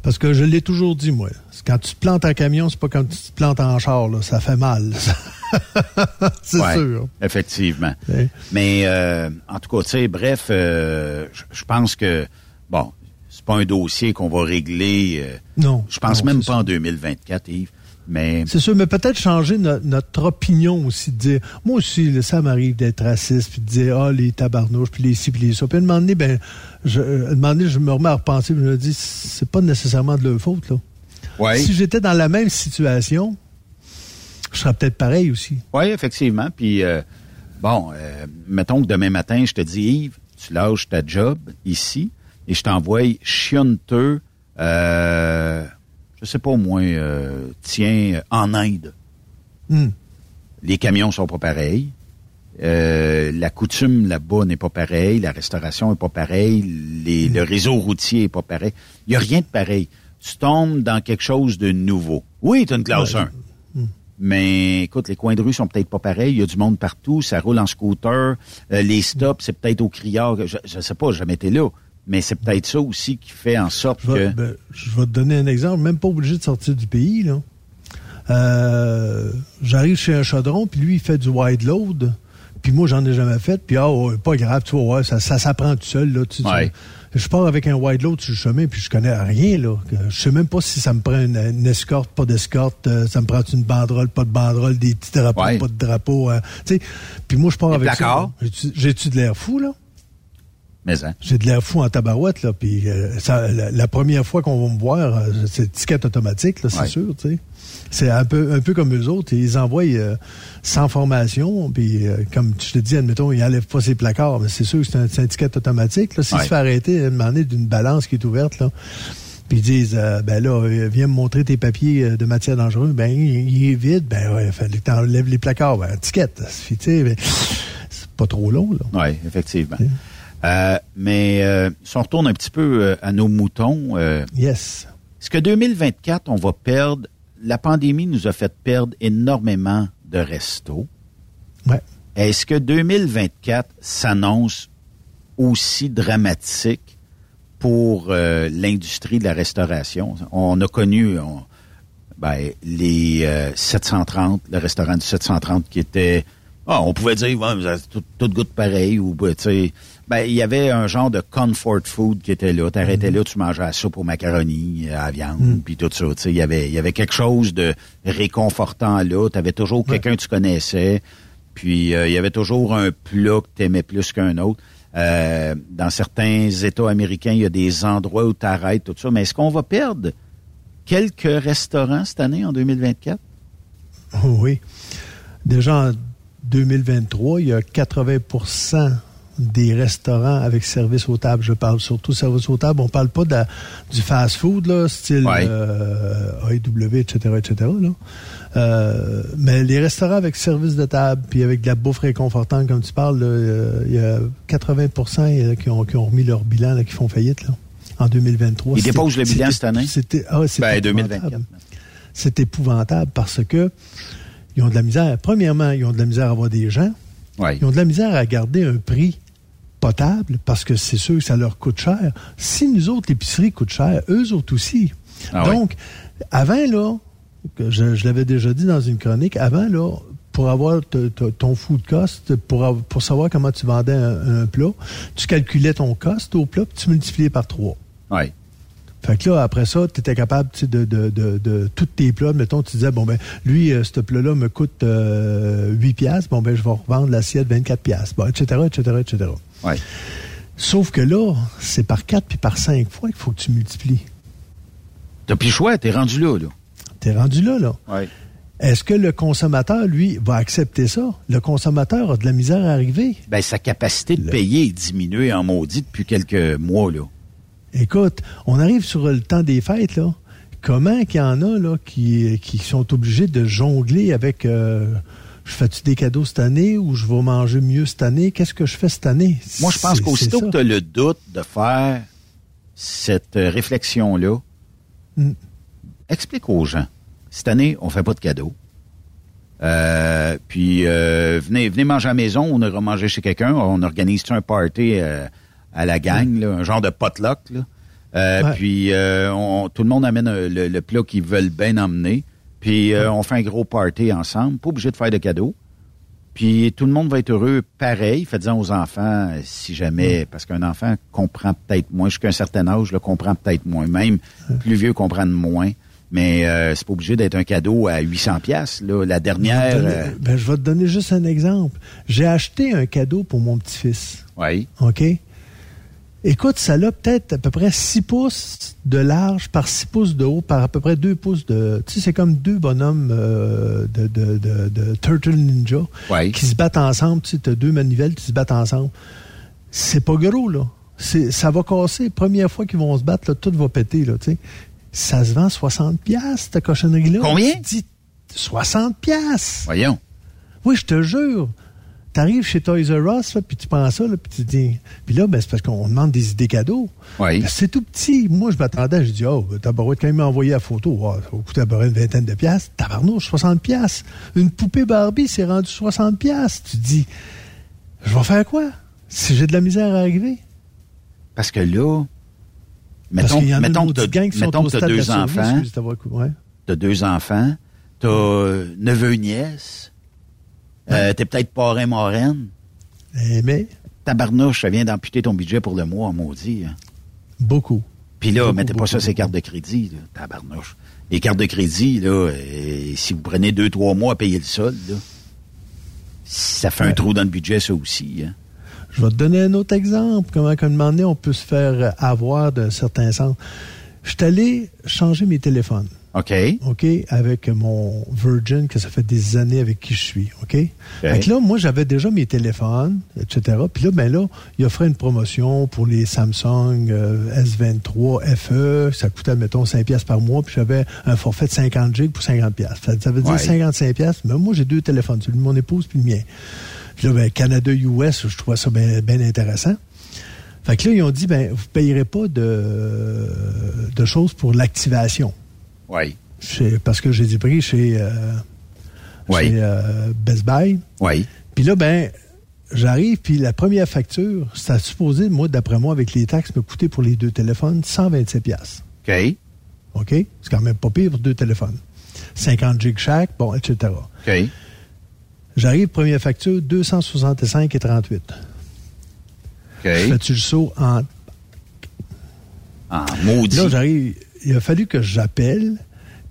Parce que je l'ai toujours dit, moi. Quand tu te plantes en camion, c'est pas comme tu te plantes en char, là. Ça fait mal. c'est Ouais, sûr. Effectivement. Ouais. Mais euh, en tout cas, tu sais, bref, euh, je pense que, bon, c'est pas un dossier qu'on va régler. Non. Je pense Non, même pas en 2024, Yves. Mais C'est sûr, mais peut-être changer no- notre opinion aussi, de dire, moi aussi, ça m'arrive d'être raciste, puis de dire, ah, les tabarnouches, puis les ci, puis les ça. Puis à un moment donné, ben, je, euh, à un moment donné, je me remets à repenser, puis je me dis, c'est pas nécessairement de leur faute, là. Ouais. Si j'étais dans la même situation, je serais peut-être pareil aussi. Oui, effectivement. Puis, euh, bon, euh, mettons que demain matin, je te dis, Yves, tu lâches ta job ici et je t'envoie chionteux, euh, je sais pas au moins, euh, tiens, en Inde. Hmm. Les camions sont pas pareils. Euh, la coutume là-bas n'est pas pareille, la restauration est pas pareille, les- le réseau routier est pas pareil. Il y a rien de pareil. Tu tombes dans quelque chose de nouveau. Oui, tu as une classe Ouais. 1. Mais écoute, les coins de rue sont peut-être pas pareils. Il y a du monde partout. Ça roule en scooter. Euh, les stops, c'est peut-être au criard. Je, je sais pas, j'ai jamais été là. Mais c'est peut-être ça aussi qui fait en sorte Je vais, que... ben, je vais te donner un exemple, même pas obligé de sortir du pays. là. Euh, J'arrive chez un chaudron, puis lui, il fait du wide load, puis moi, j'en ai jamais fait, puis ah, pas grave, tu voir, ça, ça s'apprend tout seul. Là, tu, tu- Ouais. je pars avec un wide load sur le chemin, puis je connais rien. là. Je sais même pas si ça me prend une, une escorte, pas d'escorte, euh, ça me prend une banderole, pas de banderole, des petits drapeaux, Ouais. pas de drapeaux. euh, sais. puis moi, je pars avec placards? ça. J'ai-tu de l'air fou, là? Mais hein. J'ai de l'air fou en tabarouette, là. Puis euh, ça, la, la première fois qu'on va me voir, euh, c'est étiquette automatique, là, c'est Ouais. sûr, tu sais. C'est un peu, un peu comme eux autres. Ils envoient euh, sans formation, puis euh, comme je te dis, admettons, ils n'enlèvent pas ses placards, mais c'est sûr que c'est un, une étiquette automatique. Là, s'il Ouais. se fait arrêter, à donné, d'une balance qui est ouverte, là, puis ils disent, euh, ben là, viens me montrer tes papiers de matière dangereuse. Ben, il, il est vide. Ben ouais, fallait que t'enlèves les placards. Ben, étiquette. C'est pas trop long, là. Oui, effectivement. Euh, mais euh, si on retourne un petit peu euh, à nos moutons, Yes. est-ce que 2024, on va perdre... La pandémie nous a fait perdre énormément de restos. Ouais. Est-ce que 2024 s'annonce aussi dramatique pour l'industrie de la restauration? On a connu on- ben, les euh, 730, le restaurant du 730 qui était... Ah, on pouvait dire, ouais, vous avez tout, tout goûte pareil, ou ben, tu sais... Ben, il y avait un genre de comfort food qui était là. T'arrêtais là, tu mangeais la soupe au macaroni, à la viande, puis tout ça. Tu sais, il y avait, il y avait quelque chose de réconfortant là. T'avais toujours quelqu'un que tu connaissais. Puis euh, il y avait toujours un plat que t'aimais plus qu'un autre. Euh, dans certains États américains, il y a des endroits où t'arrêtes, tout ça. Mais est-ce qu'on va perdre quelques restaurants cette année, en 2024? Oh oui. Déjà en 2023, il y a 80 des restaurants avec service aux tables. Je parle surtout service aux tables. On parle pas de la- du fast-food, là, style Ouais. euh, AEW, etc., etc., là. Euh, mais les restaurants avec service de table, puis avec de la bouffe réconfortante, comme tu parles, euh, il y a 80 là, qui, ont, qui ont remis leur bilan, là, qui font faillite là, en 2023. Ils déposent le bilan cette année? C'était ah, Ben, épouvantable. 2024. C'est épouvantable parce que ils ont de la misère. Premièrement, ils ont de la misère à avoir des gens. Ouais. Ils ont de la misère à garder un prix potable parce que c'est sûr que ça leur coûte cher. Si nous autres, l'épicerie coûte cher, eux autres aussi. Ah Donc, avant, là, je, je l'avais déjà dit dans une chronique, avant, là, pour avoir te- te- ton food cost, pour, pour savoir comment tu vendais un, un plat, tu calculais ton cost au plat, puis tu multipliais par trois. Ouais. Fait que là, après ça, tu étais capable de, de, de, de tous tes plats. Mettons, tu disais, bon, ben, lui, euh, ce plat-là me coûte euh, 8 piastres. Bon, ben, je vais revendre l'assiette 24 piastres. Bon, etc., etc., etc. Ouais. Sauf que là, c'est par 4 puis par 5 fois qu'il faut que tu multiplies. T'as plus le choix, t'es rendu là, là. T'es rendu là, là. Ouais. Est-ce que le consommateur, lui, va accepter ça? Le consommateur a de la misère à arriver. Ben, sa capacité de payer est diminuée en maudit depuis quelques mois, là. Écoute, on arrive sur le temps des fêtes, là. Comment qu'il y en a, là, qui, qui sont obligés de jongler avec euh, je fais-tu des cadeaux cette année ou je vais manger mieux cette année? Qu'est-ce que je fais cette année? Moi, je pense qu'aussitôt que tu as le doute de faire cette euh, réflexion-là, Mm. explique aux gens. Cette année, on fait pas de cadeaux. Euh, puis, euh, venez, venez manger à la maison, on ira manger chez quelqu'un, on organise un party euh, à la gang, là, un genre de potluck. Là? Ouais. Puis, on- tout le monde amène le, le plat qu'ils veulent bien emmener. Puis, euh, on fait un gros party ensemble, pas obligé de faire de cadeaux. Puis tout le monde va être heureux pareil. Faites-en aux enfants euh, si jamais, parce qu'un enfant comprend peut-être moins, jusqu'à un certain âge, le comprend peut-être moins. Même plus vieux comprennent moins. Mais euh, c'est pas obligé d'être un cadeau à 800 pièces. La dernière. Euh, ben, je vais te donner juste un exemple. J'ai acheté un cadeau pour mon petit-fils. oui. OK? Écoute, ça a peut-être à peu près 6 pouces de large par 6 pouces de haut par à peu près 2 pouces de... Tu sais, c'est comme deux bonhommes euh, de, de, de, de Turtle Ninja Ouais. qui se battent ensemble. Tu sais, as deux manivelles qui se battent ensemble. C'est pas gros, là. Ça va casser. Première fois qu'ils vont se battre, là, tout va péter, là, tu sais. Ça se vend 60 piastres, cette cochonnerie-là. Combien? Tu dis 60 piastres. Voyons. Oui, je te jure. T'arrives chez Toys R Us, là, puis tu prends ça, là, puis tu dis... Puis là, ben, c'est parce qu'on demande des idées cadeaux. Oui. Ben, c'est tout petit. Moi, je m'attendais, je dis, oh, tabarouette, quand il m'a envoyé la photo, oh, ça va coûter à peu près une vingtaine de piastres. Tabarnouche, 60 piastres. Une poupée Barbie, c'est rendu 60 piastres. Tu te dis, je vais faire quoi? Si j'ai de la misère à arriver. Parce que là, Parce mettons, qu'il y en a mettons que t'as stade de deux enfants. Ouais. t'as deux enfants, t'as euh, neveu, nièce, euh, t'es peut-être parrain, marraine. Eh, mais, Tabarnouche, ça vient d'amputer ton budget pour le mois, maudit. hein. beaucoup. Puis là, Beaucoup, mettez pas beaucoup, ça sur les cartes de crédit, là, tabarnouche. Les cartes de crédit, là, euh, si vous prenez deux, trois mois à payer le solde, là, ça fait un trou dans le budget, ça aussi. Hein. Je vais te donner un autre exemple. Comment, moment donné, on peut se faire avoir d'un certain sens. Je suis allé changer mes téléphones. OK. OK, avec mon Virgin, que ça fait des années avec qui je suis, OK? Fait que là, moi, j'avais déjà mes téléphones, etc. Puis là, ben là, il offrait une promotion pour les Samsung euh, S23 FE. Ça coûtait, mettons, 5 piastres par mois. Puis j'avais un forfait de 50 gigs pour 50 piastres. Ça, ça veut dire Ouais. 55 piastres. Mais moi, j'ai deux téléphones, celui de mon épouse puis le mien. Puis là, ben, Canada-US, je trouvais ça bien bien intéressant. Fait que là, ils ont dit, ben, vous payerez pas de, de choses pour l'activation. Oui. Parce que j'ai du prix chez, euh, Oui. chez euh, Best Buy. Oui. Puis là, ben, j'arrive, puis la première facture, ça a supposé, moi, d'après moi, avec les taxes, me coûter pour les deux téléphones 127 pièces. OK. OK? C'est quand même pas pire pour deux téléphones. 50 gigs chaque, bon, etc. OK. J'arrive, première facture, 265 et 38. OK. Fais-tu le saut en En maudit. Là, j'arrive. Il a fallu que j'appelle,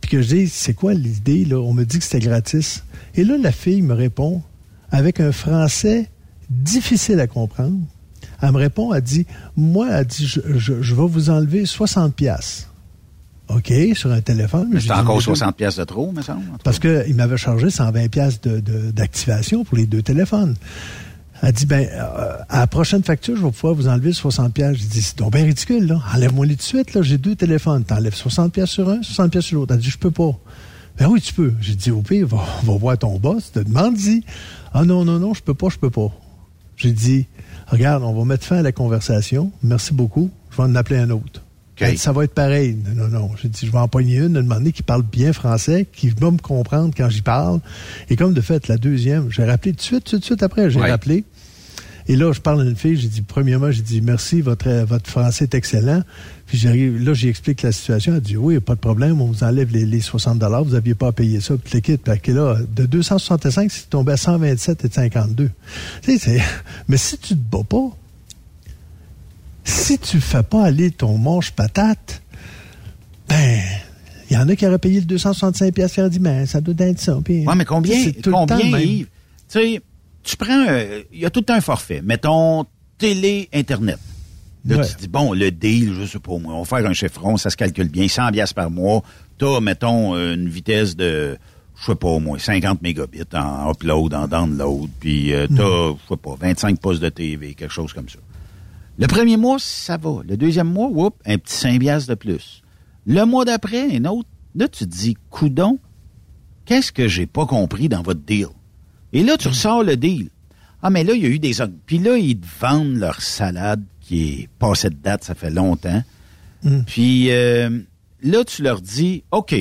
puis que je dise, c'est quoi l'idée, là? On me dit que c'était gratis. Et là, la fille me répond, avec un français difficile à comprendre. Elle me répond, elle dit, moi, elle dit, je, je- je vais vous enlever 60 pièces. OK, sur un téléphone. Mais c'est encore mais 60 pièces de trop, me semble. parce qu'il m'avait chargé 120 pièces de- de- d'activation pour les deux téléphones. Elle dit, ben, euh, à la prochaine facture, je vais pouvoir vous enlever 60 pièces. J'ai dit, c'est donc bien ridicule, là. Enlève-moi les tout de suite, là. J'ai deux téléphones. T'enlèves 60 pièces sur un, 60 pièces sur l'autre. Elle dit, je peux pas. Ben oui, tu peux. J'ai dit, au pire, va, va voir ton boss, te demande-y. Ah non, non, non, je peux pas, je peux pas. J'ai dit, regarde, on va mettre fin à la conversation. Merci beaucoup. Je vais en appeler un autre. Ça va être pareil. Non, non, non. J'ai dit, je vais en pogner une, demander qui parle bien français, qui va me comprendre quand j'y parle. Et comme de fait, la deuxième, j'ai rappelé tout de suite, tout de suite après, j'ai Ouais. rappelé. Et là, je parle à une fille, j'ai dit, premièrement, j'ai dit, merci, votre, votre français est excellent. Puis j'arrive, là, j'explique la situation. Elle dit, oui, pas de problème, on vous enlève les, les 60 vous n'aviez pas à payer ça. Puis l'équipe, que là, de 265, c'est tombé à 127 et 52. Tu sais, c'est, mais si tu te bats pas, si tu fais pas aller ton manche patate, ben, il y en a qui auraient payé le 265 pièces qui auraient dit, ben, ça doit être ça. Puis, Ouais, mais combien, tout combien, le même. Yves? Tu sais, tu prends, euh, il y a tout un forfait. Mettons, télé, Internet. Là, Ouais. tu te dis, bon, le deal, je sais pas moi, on va faire un chiffron, ça se calcule bien, 100 piastres par mois. T'as, mettons, une vitesse de, je sais pas, au moins 50 mégabits en upload, en download, puis euh, t'as, je sais pas, 25 postes de TV, quelque chose comme ça. Le premier mois, ça va. Le deuxième mois, whoop, un petit 5 piastres de plus. Le mois d'après, un autre. Là, tu te dis, coudon, qu'est-ce que j'ai pas compris dans votre deal? Et là, tu ressors le deal. Ah, mais là, il y a eu des... Puis là, ils te vendent leur salade qui est passée de date, ça fait longtemps. Puis euh, là, tu leur dis, OK,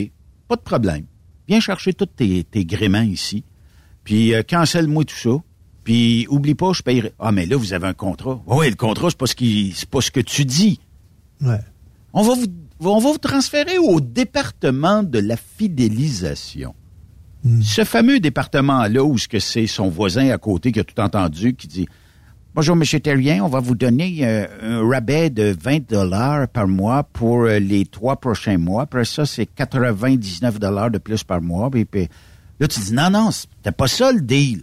pas de problème. Viens chercher tous tes, tes gréments ici. Puis euh, cancelle-moi tout ça. Puis oublie pas, je payerai. Ah, mais là, vous avez un contrat. Oui, le contrat, c'est pas ce qui, c'est pas ce que tu dis. Ouais. On va vous, on va vous transférer au département de la fidélisation. Ce fameux département-là où ce que c'est son voisin à côté qui a tout entendu, qui dit Bonjour, Monsieur Terrien, on va vous donner euh, un rabais de 20 dollars par mois pour euh, les trois prochains mois. Après ça, c'est 99 dollars de plus par mois. Puis, puis là, tu dis non, non, c'était pas ça le deal.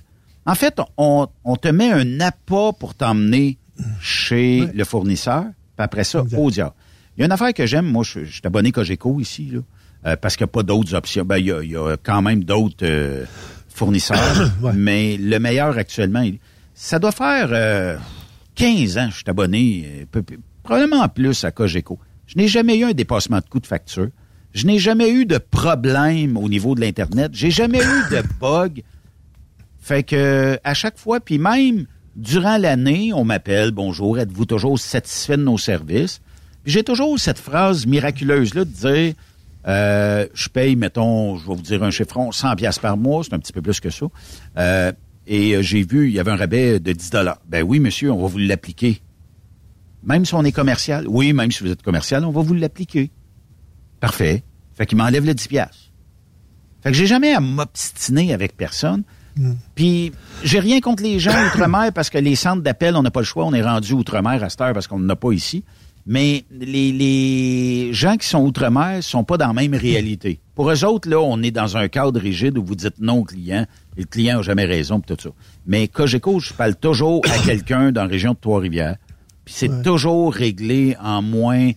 En fait, on, on te met un appât pour t'emmener chez le fournisseur, puis après ça, au diable. Il y a une affaire que j'aime, moi, je, je suis abonné Cogeco ici, là, euh, parce qu'il n'y a pas d'autres options. Ben, il y a, il y a quand même d'autres euh, fournisseurs, mais le meilleur actuellement, il- ça doit faire euh, 15 ans que je suis abonné, euh, peu- peu- probablement plus à Cogeco. Je n'ai jamais eu un dépassement de coût de facture. Je n'ai jamais eu de problème au niveau de l'Internet. J'ai jamais eu de bug. Fait que à chaque fois, puis même durant l'année, on m'appelle, bonjour, êtes-vous toujours satisfait de nos services? Puis j'ai toujours cette phrase miraculeuse-là de dire, euh, je paye, mettons, je vais vous dire un chiffron, 100 pièces par mois, c'est un petit peu plus que ça. Euh, et euh, j'ai vu, il y avait un rabais de 10 dollars. Ben oui, monsieur, on va vous l'appliquer. Même si on est commercial. Oui, même si vous êtes commercial, on va vous l'appliquer. Parfait. Fait qu'il m'enlève le 10 piastres. Fait que j'ai jamais à m'obstiner avec personne. Puis j'ai rien contre les gens outre-mer parce que les centres d'appel, on n'a pas le choix, on est rendu outre-mer à cette heure parce qu'on n'en a pas ici. Mais les, les gens qui sont outre-mer sont pas dans la même réalité. Pour eux autres, là, on est dans un cadre rigide où vous dites non au client et le client n'a jamais raison pis tout ça. Mais Cogeco, je parle toujours à quelqu'un dans la région de Trois-Rivières. Puis c'est toujours réglé en moins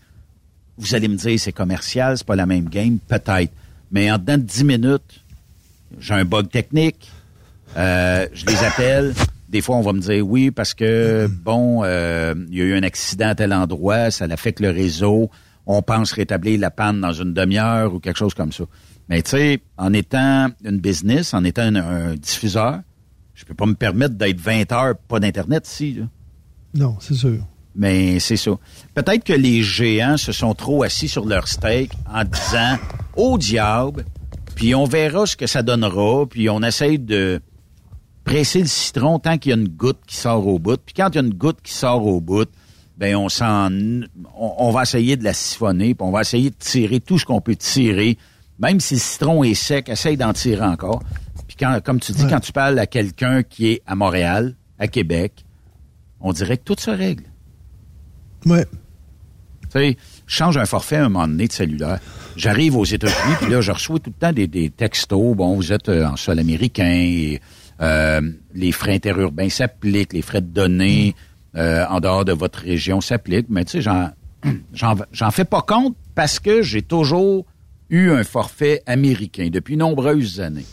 vous allez me dire c'est commercial, c'est pas la même game, peut-être. Mais en dedans de 10 minutes, j'ai un bug technique, euh, je les appelle. Des fois, on va me dire oui parce que, bon, euh, il y a eu un accident à tel endroit, ça affecte le réseau, on pense rétablir la panne dans une demi-heure ou quelque chose comme ça. Mais tu sais, en étant une business, en étant un, un diffuseur, je peux pas me permettre d'être 20 heures pas d'Internet ici. Là. Non, c'est sûr. Mais c'est ça. Peut-être que les géants se sont trop assis sur leur steak en disant au diable, puis on verra ce que ça donnera, puis on essaye de presser le citron tant qu'il y a une goutte qui sort au bout. Puis quand il y a une goutte qui sort au bout, ben on s'en on, on va essayer de la siphonner, puis on va essayer de tirer tout ce qu'on peut tirer. Même si le citron est sec, essaye d'en tirer encore. Puis quand, comme tu dis, quand tu parles à quelqu'un qui est à Montréal, à Québec, on dirait que tout se règle. Ouais. Tu sais, je change un forfait à un moment donné de cellulaire. J'arrive aux États-Unis, puis là, je reçois tout le temps des, des textos. Bon, vous êtes euh, en sol américain, et, euh, les frais interurbains s'appliquent, les frais de données euh, en dehors de votre région s'appliquent. Mais tu sais, j'en, fais pas compte parce que j'ai toujours eu un forfait américain depuis nombreuses années.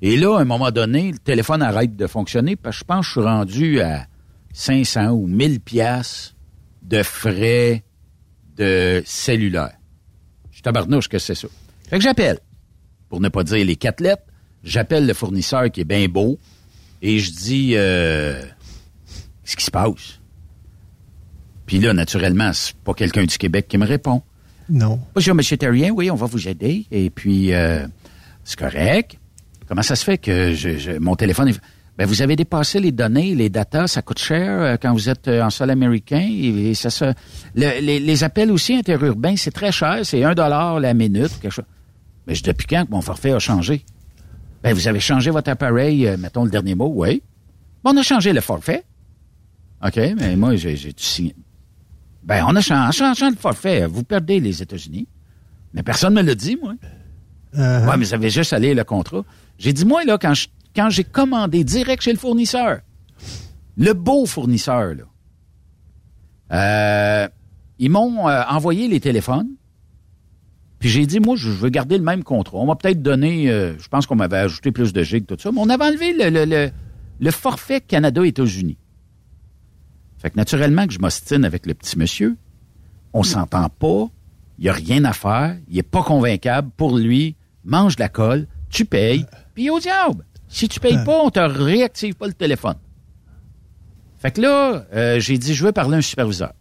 Et là, à un moment donné, le téléphone arrête de fonctionner parce que je pense que je suis rendu à 500 ou 1000 pièces de frais de cellulaire. Je tabarnouche que c'est ça. Fait que j'appelle. Pour ne pas dire les quatre lettres, j'appelle le fournisseur qui est bien beau et je dis euh, ce qui se passe? Puis là, naturellement, c'est pas quelqu'un du Québec qui me répond. Non. Bonjour, M. Terrien, oui, on va vous aider. Et puis, euh, c'est correct. Comment ça se fait que je, je- mon téléphone est... Ben, vous avez dépassé les données, les datas, ça coûte cher euh, quand vous êtes euh, en sol américain. Et, et ça se... le- les, les appels aussi interurbains, c'est très cher, c'est un dollar la minute, quelque chose. Mais je, depuis quand que mon forfait a changé? Ben, vous avez changé votre appareil, euh, mettons le dernier mot, oui. Bon, on a changé le forfait. OK, mais moi, j'ai signer. Ben, on a changé, en changeant le forfait. Vous perdez les États-Unis. Mais personne ne me l'a dit, moi. Ouais, mais vous avez juste allé le contrat. J'ai dit, moi, là, quand je- quand j'ai commandé direct chez le fournisseur, le beau fournisseur, là, euh, ils m'ont euh, envoyé les téléphones. Puis j'ai dit, moi, je veux garder le même contrat. On m'a peut-être donné, euh, je pense qu'on m'avait ajouté plus de gigs, tout ça, mais on avait enlevé le, le, le, le forfait Canada-États-Unis. Fait que naturellement que je m'ostine avec le petit monsieur. On s'entend pas. Il n'y a rien à faire. Il est pas convaincable. Pour lui, mange la colle, tu payes, puis au diable. Si tu payes pas, on te réactive pas le téléphone. Fait que là, euh, j'ai dit, je veux parler à un superviseur.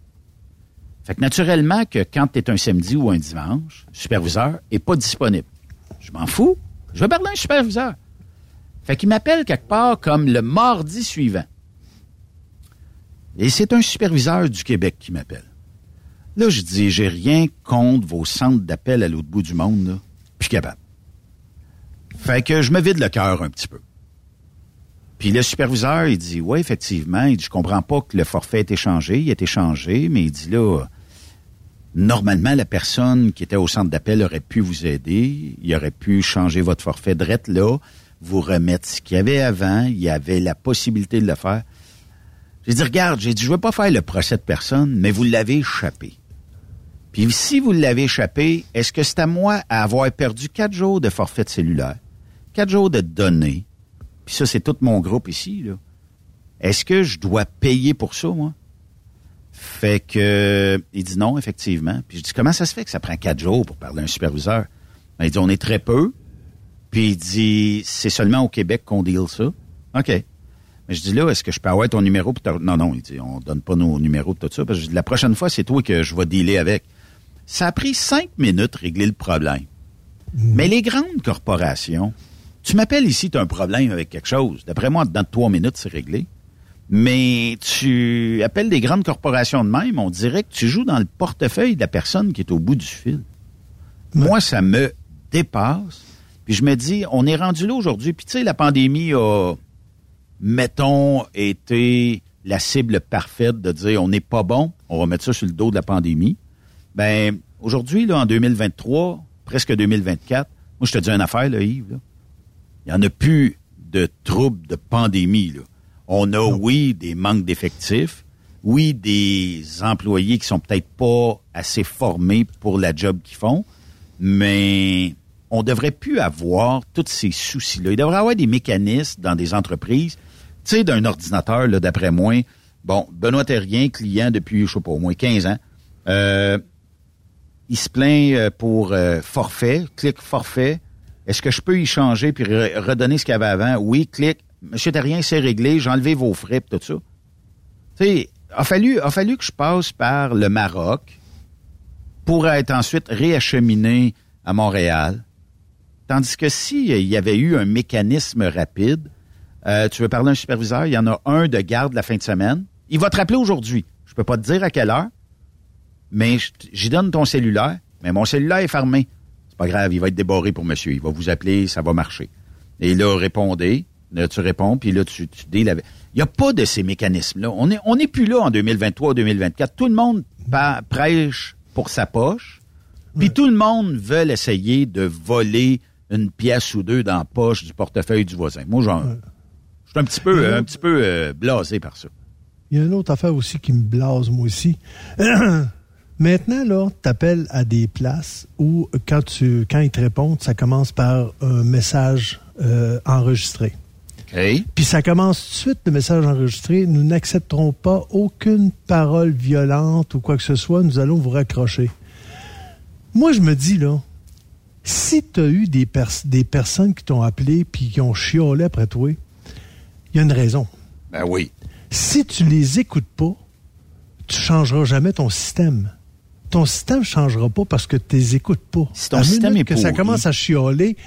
Fait que naturellement que quand tu es un samedi ou un dimanche, le superviseur est pas disponible. Je m'en fous. Je veux parler à un superviseur. Fait qu'il m'appelle quelque part comme le mardi suivant. Et c'est un superviseur du Québec qui m'appelle. Là, je dis, j'ai rien contre vos centres d'appel à l'autre bout du monde, là. Puis capable. Fait que je me vide le cœur un petit peu. Puis le superviseur, il dit, oui, effectivement, il dit, je comprends pas que le forfait ait été changé, il a été changé, mais il dit là, normalement, la personne qui était au centre d'appel aurait pu vous aider, il aurait pu changer votre forfait drette là, vous remettre ce qu'il y avait avant, il y avait la possibilité de le faire. J'ai dit, regarde, j'ai dit, je veux pas faire le procès de personne, mais vous l'avez échappé. Puis si vous l'avez échappé, est-ce que c'est à moi à avoir perdu quatre jours de forfait de cellulaire, quatre jours de données, puis ça, c'est tout mon groupe ici, là. Est-ce que je dois payer pour ça, moi? Fait que, il dit non, effectivement. Puis je dis, comment ça se fait que ça prend quatre jours pour parler à un superviseur? Ben, il dit, on est très peu. Puis il dit, c'est seulement au Québec qu'on deal ça. OK. Mais je dis là, est-ce que je peux avoir ton numéro? Pour. Non, non, il dit, on donne pas nos numéros tout ça. Parce que je dis, la prochaine fois, c'est toi que je vais dealer avec. Ça a pris cinq minutes régler le problème. Mais les grandes corporations, tu m'appelles ici, tu as un problème avec quelque chose. D'après moi, dans trois minutes, c'est réglé. Mais tu appelles des grandes corporations de même, on dirait que tu joues dans le portefeuille de la personne qui est au bout du fil. Moi, ça me dépasse. Puis je me dis, on est rendu là aujourd'hui. Puis tu sais, la pandémie a, mettons, été la cible parfaite de dire on n'est pas bon, on va mettre ça sur le dos de la pandémie. Ben, aujourd'hui, là, en 2023, presque 2024, moi, je te dis une affaire, là, Yves, là. Il n'y en a plus de troubles de pandémie, là. On a, oui, des manques d'effectifs. Oui, des employés qui sont peut-être pas assez formés pour la job qu'ils font. Mais on devrait plus avoir tous ces soucis-là. Il devrait y avoir des mécanismes dans des entreprises. Tu sais, d'un ordinateur, là, d'après moi, bon, Benoît Terrien, client depuis, je sais pas, au moins 15 ans, euh, il se plaint euh, pour euh, forfait, clic forfait. Est-ce que je peux y changer puis re- redonner ce qu'il y avait avant? Oui, clic. Monsieur Terrien, c'est réglé, j'ai enlevé vos frais tout ça. Tu sais, a fallu, a fallu que je passe par le Maroc pour être ensuite réacheminé à Montréal. Tandis que si il y avait eu un mécanisme rapide, euh, tu veux parler à un superviseur, il y en a un de garde la fin de semaine. Il va te rappeler aujourd'hui. Je peux pas te dire à quelle heure, mais j'y donne ton cellulaire, mais mon cellulaire est fermé. Pas grave, il va être débarré pour monsieur. Il va vous appeler, ça va marcher. Et là, répondez. Là, tu réponds, puis là, tu, tu deals avec. Il n'y a pas de ces mécanismes-là. On n'est on est plus là en 2023 ou 2024. Tout le monde prêche pour sa poche, puis tout le monde veut essayer de voler une pièce ou deux dans la poche du portefeuille du voisin. Moi, j'en- je suis un petit peu, un petit peu euh, blasé par ça. Il y a une autre affaire aussi qui me blase, moi aussi. Maintenant, là, tu appelles à des places où, quand, tu, quand ils te répondent, ça commence par un message euh, enregistré. Puis ça commence tout de suite, le message enregistré. Nous n'accepterons pas aucune parole violente ou quoi que ce soit. Nous allons vous raccrocher. Moi, je me dis, là, si tu as eu des, pers- des personnes qui t'ont appelé puis qui ont chiolé après toi, il y a une raison. Ben oui. Si tu les écoutes pas, tu changeras jamais ton système. Ton système ne changera pas parce que tu les écoutes pas. Si ton système est que ça commence à chioler,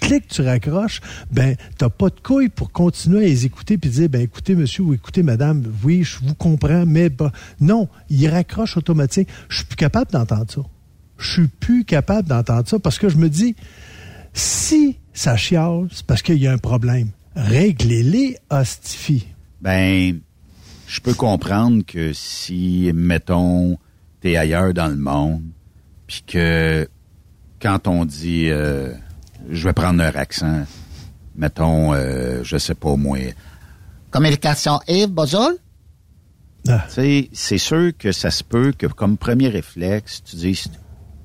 clic, tu raccroches, ben t'as pas de couilles pour continuer à les écouter puis dire ben écoutez monsieur ou écoutez madame, oui je vous comprends mais bah, non, ils raccrochent automatique. Je suis plus capable d'entendre ça. Je suis plus capable d'entendre ça parce que je me dis si ça chiale, c'est parce qu'il y a un problème. Réglez-les, hostifie. Ben, je peux comprendre que si, mettons, t'es ailleurs dans le monde, puis que quand on dit, euh, je vais prendre leur accent, mettons, euh, je sais pas moi, communication Yves Bozol? Tu sais, c'est sûr que ça se peut que comme premier réflexe, tu dises,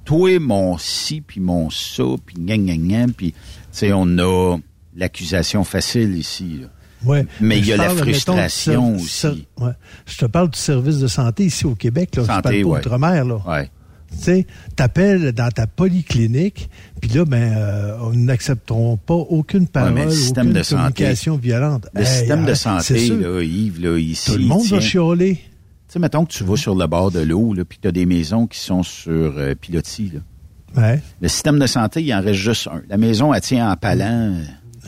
toi, mon ci, puis mon ça, puis gna gna gna, puis, tu sais, on a l'accusation facile ici, là. Ouais. Mais il y a je la parle, mettons, frustration aussi. ouais. Je te parle du service de santé ici au Québec. Là. je Santé, parle pas ouais. outre-mer. Là. Ouais. Tu sais, t'appelles dans ta polyclinique, puis là, ben, euh, nous n'accepterons pas aucune parole, mais le système aucune de santé- communication violente. Le Hey, système de arrête, santé, là, Yves, là, ici. Tout le monde va chialer. Tu sais, mettons que tu vas sur le bord de l'eau, puis tu as des maisons qui sont sur euh, pilotis, là. Ouais. Le système de santé, il en reste juste un. La maison, elle tient en palan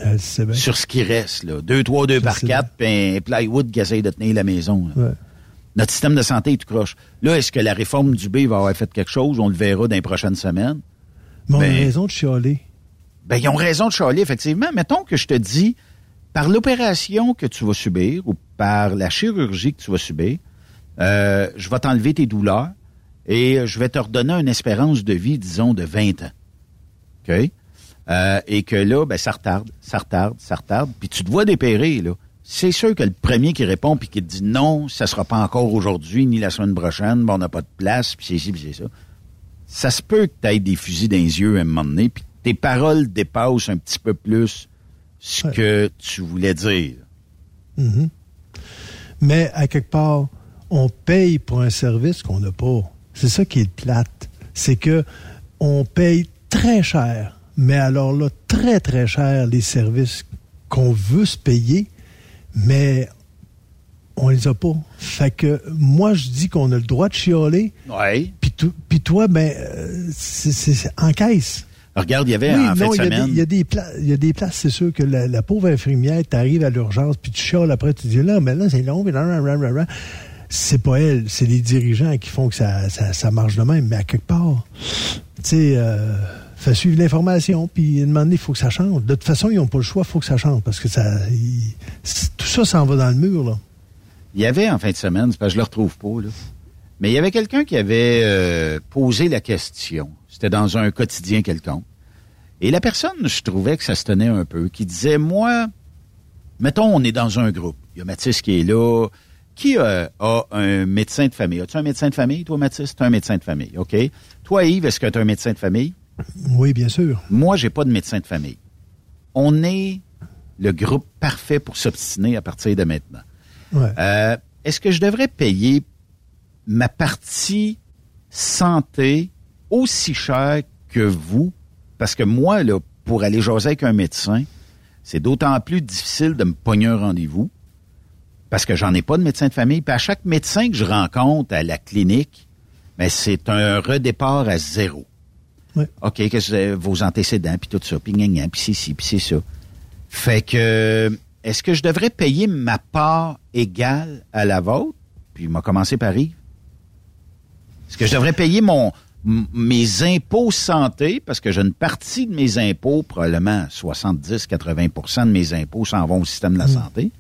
Bien. sur ce qui reste, là. Deux, trois, deux par sais quatre, puis un plywood qui essaye de tenir la maison. Ouais. Notre système de santé est tout croche. Là, est-ce que la réforme du B va avoir fait quelque chose? On le verra dans les prochaines semaines. Mais on a Ben, raison de chialer. Ben, ils ont raison de chialer, effectivement. Mettons que je te dis, par l'opération que tu vas subir ou par la chirurgie que tu vas subir, euh, je vais t'enlever tes douleurs et je vais te redonner une espérance de vie, disons, de 20 ans. OK? Euh, et que là, ben, ça retarde, ça retarde, ça retarde, puis tu te vois dépérer, là. C'est sûr que le premier qui répond puis qui te dit non, ça sera pas encore aujourd'hui ni la semaine prochaine, ben, on n'a pas de place, puis c'est ci, puis c'est ça. Ça se peut que tu aies des fusils dans les yeux à un moment donné, puis tes paroles dépassent un petit peu plus ce que tu voulais dire. Mhm. Mais à quelque part, on paye pour un service qu'on n'a pas. C'est ça qui est plate. C'est que on paye très cher, mais alors là, très très cher les services qu'on veut se payer, mais on les a pas. Fait que moi, je dis qu'on a le droit de chialer, Oui. puis to- puis toi, ben, euh, c'est c'est- c'est en caisse. Regarde, il y avait Oui, en fin de semaine. il y, a des il y a des places, c'est sûr que la, la pauvre infirmière, t'arrives à l'urgence, puis tu chiales après, tu dis là, mais là, c'est long, c'est pas elle, c'est les dirigeants qui font que ça, ça, ça marche de même, mais à quelque part, tu sais, euh, fais suivre l'information, puis demander, il faut que ça change. De toute façon, ils n'ont pas le choix, il faut que ça change, parce que ça, tout ça s'en va dans le mur, là. Il y avait en fin de semaine, parce que je le retrouve pas, là. Mais il y avait quelqu'un qui avait euh, posé la question. C'était dans un quotidien quelconque. Et la personne, je trouvais que ça se tenait un peu, qui disait, moi, mettons, on est dans un groupe. Il y a Mathis qui est là. Qui euh, a un médecin de famille? As-tu un médecin de famille, toi, Mathis? Tu as un médecin de famille, OK? Toi, Yves, est-ce que tu as un médecin de famille? Oui, bien sûr. Moi, j'ai pas de médecin de famille. On est le groupe parfait pour s'obstiner à partir de maintenant. Ouais. Euh, Est-ce que je devrais payer ma partie santé aussi cher que vous? Parce que moi, là, pour aller jaser avec un médecin, c'est d'autant plus difficile de me pogner un rendez-vous parce que j'en ai pas de médecin de famille. Puis à chaque médecin que je rencontre à la clinique, ben, c'est un redépart à zéro. Ouais. OK, qu'est-ce que vos antécédents, puis tout ça, puis gna gna, puis c'est ci, puis c'est ça. Fait que, est-ce que je devrais payer ma part égale à la vôtre? Puis il m'a commencé par Yves. Est-ce que je devrais payer mon mes impôts santé, parce que j'ai une partie de mes impôts, probablement 70-80% de mes impôts s'en vont au système de la santé.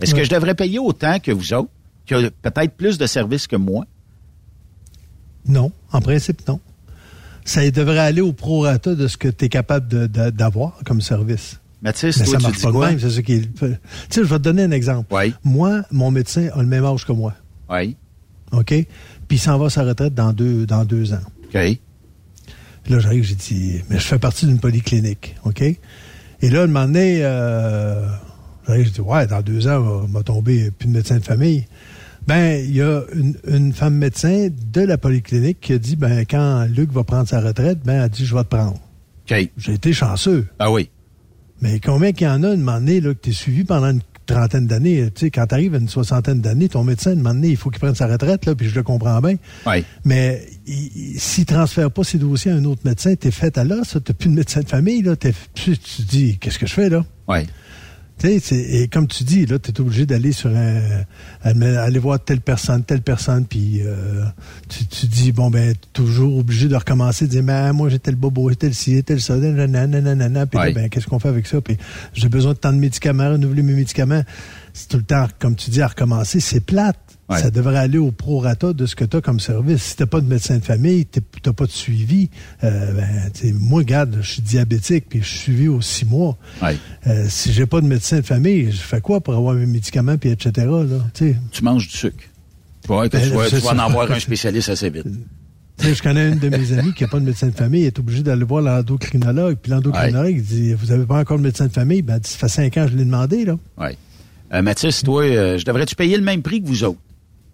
Est-ce que je devrais payer autant que vous autres, qui a peut-être plus de services que moi? Non, en principe, non. Ça devrait aller au prorata de ce que tu es capable d'avoir comme service. Mathis, Mais toi, ça tu marche dis pas de quoi? même, c'est ça qui est... Tu sais, je vais te donner un exemple. Oui. Moi, mon médecin a le même âge que moi, Oui. OK? puis il s'en va à sa retraite dans deux, dans deux ans. OK. Puis là, j'arrive, j'ai dit, mais je fais partie d'une polyclinique, OK? Et là, un moment donné, euh, j'arrive, j'ai dit, ouais, dans deux ans, on va tomber plus de médecin de famille. Ben, il y a une, une femme médecin de la polyclinique qui a dit, ben, quand Luc va prendre sa retraite, ben, elle a dit, je vais te prendre. OK. J'ai été chanceux. Ah oui. Mais combien qu'il y en a, un moment donné, là, que tu es suivi pendant une trentaine d'années? Tu sais, quand tu arrives à une soixantaine d'années, ton médecin, un moment donné, il faut qu'il prenne sa retraite, là, puis je le comprends bien. Oui. Mais il- il- s'il transfère pas ses dossiers à un autre médecin, t'es fait à l'os, t'as plus de médecin de famille, là. T'es- tu te dis, qu'est-ce que je fais, là? Oui. Et comme tu dis, là, tu es obligé d'aller sur un. aller voir telle personne, telle personne, puis euh, tu, tu dis, bon, ben, toujours obligé de recommencer, de dire, ben, moi, j'ai tel bobo, j'ai tel ci, tel ça, nanana, nanana, puis ben, qu'est-ce qu'on fait avec ça? Puis j'ai besoin de tant de médicaments, renouveler mes médicaments. C'est tout le temps, comme tu dis, à recommencer. C'est plate. Ouais. Ça devrait aller au prorata de ce que tu as comme service. Si tu pas de médecin de famille, tu n'as pas de suivi, euh, ben, moi, regarde, je suis diabétique, puis je suis suivi aux six mois. Ouais. Euh, si j'ai pas de médecin de famille, je fais quoi pour avoir mes médicaments, puis etc., là, tu manges du sucre. Ouais, que Ben, tu vas, c'est tu vas en avoir un spécialiste assez vite. Je connais une de mes amies qui n'a pas de médecin de famille, elle est obligée d'aller voir l'endocrinologue. Puis l'endocrinologue dit Vous avez pas encore de médecin de famille? Ben, elle dit, ça fait cinq ans que je l'ai demandé, là. Oui. Euh, Mathis, toi, euh, je devrais-tu payer le même prix que vous autres?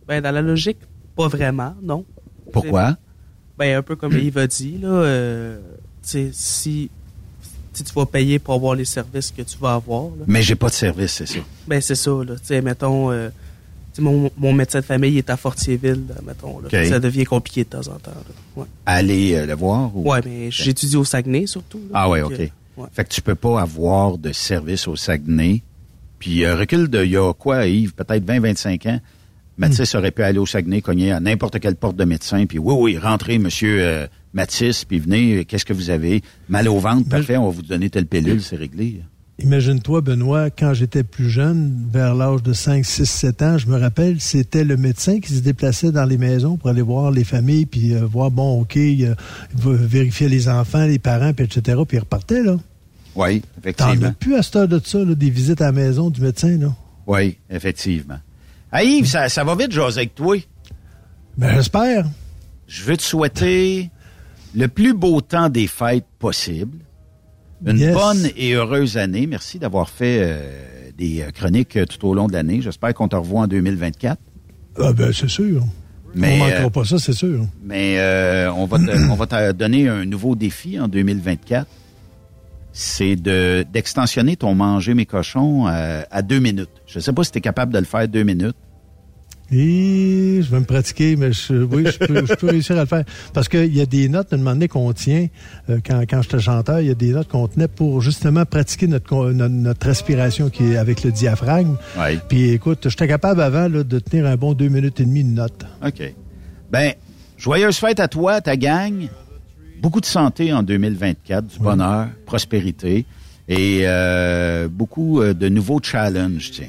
Ben, dans la logique, pas vraiment, non. Pourquoi? Ben, un peu comme Yves a dit, là, euh, si, si tu vas payer pour avoir les services que tu vas avoir, là, Mais j'ai pas de service, c'est ça. ben, c'est ça, là. Tu sais, mettons, euh, mon, mon médecin de famille est à Fortierville, là, mettons, là. Ça devient compliqué de temps en temps. Ouais. Aller euh, le voir? Ou... Ouais, mais j'étudie au Saguenay, surtout. là. Ah Donc, OK. euh, ouais. Fait que tu peux pas avoir de service au Saguenay. Puis euh, recul de, il y a quoi, Yves, peut-être 20-25 ans, Mathis aurait pu aller au Saguenay, cogner à n'importe quelle porte de médecin, puis oui, oui, rentrez, monsieur euh, Mathis, puis venez, euh, qu'est-ce que vous avez? Mal au ventre, parfait, on va vous donner telle pilule, c'est réglé. Imagine-toi, Benoît, quand j'étais plus jeune, vers l'âge de 5, 6, 7 ans, je me rappelle, c'était le médecin qui se déplaçait dans les maisons pour aller voir les familles, puis euh, voir, bon, OK, euh, vérifier les enfants, les parents, puis etc., puis il repartait, là. Oui, T'en effectivement. as plus à cette heure de ça, là, des visites à la maison du médecin, là. Oui, effectivement. Hey Yves, ça, ça va vite, José, avec toi. Ben, j'espère. Je veux te souhaiter le plus beau temps des fêtes possible. Une Yes. bonne et heureuse année. Merci d'avoir fait euh, des euh, chroniques euh, tout au long de l'année. J'espère qu'on te revoit en 2024. Ah, ben, c'est sûr. Mais, On manquera euh, pas ça, c'est sûr. Mais euh, on, va te, on va te donner un nouveau défi en 2024. C'est de d'extensionner ton manger mes cochons euh, à deux minutes. Je ne sais pas si tu es capable de le faire deux minutes. Et je vais me pratiquer, mais je, oui, je peux, je peux réussir à le faire. Parce qu'il y a des notes, à un moment donné, qu'on tient, euh, quand, quand j'étais chanteur, il y a des notes qu'on tenait pour justement pratiquer notre, notre, notre respiration qui est avec le diaphragme. Oui. Puis écoute, j'étais capable avant là, de tenir un bon deux minutes et demie de note. OK. Ben, joyeuse fête à toi, à ta gang. Beaucoup de santé en 2024, du bonheur, prospérité et euh, beaucoup euh, de nouveaux challenges, tiens.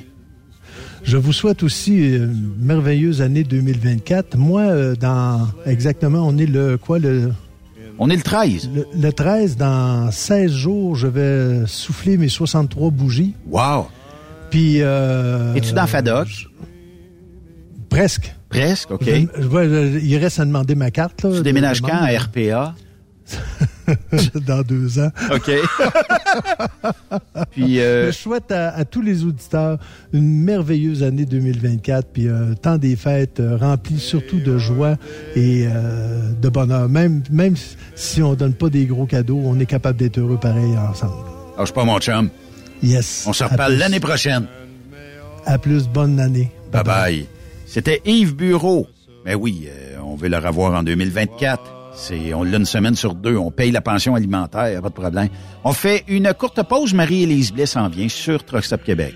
Je vous souhaite aussi une merveilleuse année 2024. Moi, euh, dans exactement, on est le quoi le? On est le 13. le, le 13 dans 16 jours, je vais souffler mes 63 bougies. Wow! Puis euh, Es-tu dans Fadoc? Presque. Presque, OK. Je- je il reste à demander ma carte. Là, Tu déménages quand à. RPA? Dans deux ans. OK. Puis, euh, Je souhaite à, à tous les auditeurs une merveilleuse année 2024, puis un temps des fêtes euh, rempli surtout de joie et euh, de bonheur. Même, même si on donne pas des gros cadeaux, on est capable d'être heureux pareil ensemble. lâche pas mon chum. Yes. On se reparle l'année prochaine. À plus, bonne année. Bye bye. C'était Yves Bureau. Mais oui, euh, on veut le revoir en 2024. C'est, on l'a une semaine sur deux. On paye la pension alimentaire, pas de problème. On fait une courte pause. Marie-Élise Blais s'en vient sur Truck Stop Québec.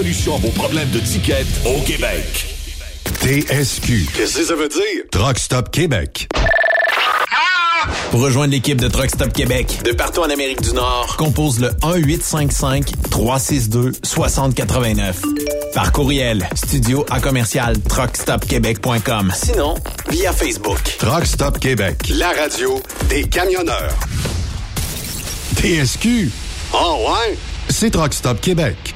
à vos problèmes de ticket au Québec. TSQ. Qu'est-ce que ça veut dire? Truck Stop Québec. Pour rejoindre l'équipe de Truck Stop Québec, de partout en Amérique du Nord, compose le 1-855-362-6089. Par courriel, studio à commercial truckstopquebec.com. Sinon, via Facebook. Truck Stop Québec. La radio des camionneurs. TSQ. Oh ouais? C'est Truck Stop Québec.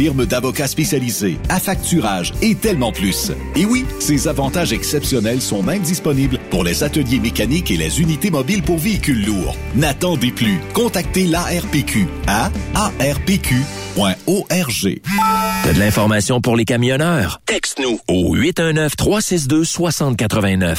firme d'avocats spécialisés, affacturage et tellement plus. Et oui, ces avantages exceptionnels sont même disponibles pour les ateliers mécaniques et les unités mobiles pour véhicules lourds. N'attendez plus. Contactez l'ARPQ à arpq.org. T'as de l'information pour les camionneurs? Texte-nous au 819-362-6089.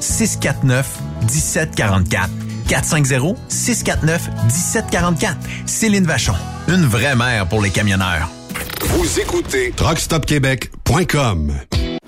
649 1744. 450 649 1744. Céline Vachon. Une vraie mère pour les camionneurs. Vous écoutez truckstopquebec.com.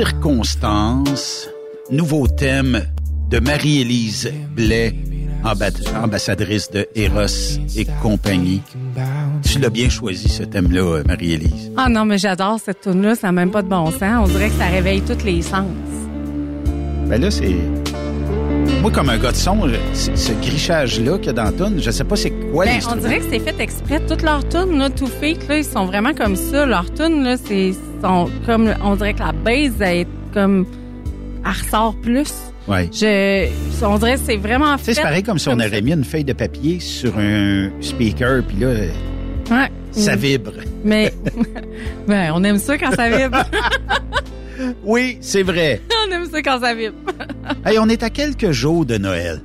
circonstances, nouveau thème de Marie-Élise Blais, amba- ambassadrice de Eros et compagnie. Tu l'as bien choisi, ce thème-là, Marie-Élise. Ah non, mais j'adore cette tune-là, ça n'a même pas de bon sens. On dirait que ça réveille tous les sens. Ben là, c'est... Moi, comme un gars de son, ce grichage-là qu'il y a dans la toune, je sais pas c'est quoi Ben, on dirait que c'est fait exprès. Toutes leurs tunes, là, tout fake, là, ils sont vraiment comme ça. Leurs tunes, là, c'est sont comme, on dirait que la base est comme, elle ressort plus. Ouais. Je, on dirait que c'est vraiment fait. c'est pareil comme si on ça. aurait mis une feuille de papier sur un speaker, puis là, Ouais. ça vibre. Mais, ben, on aime ça quand ça vibre. Oui, c'est vrai. on aime ça quand ça vibre. Hey, on est à quelques jours de Noël.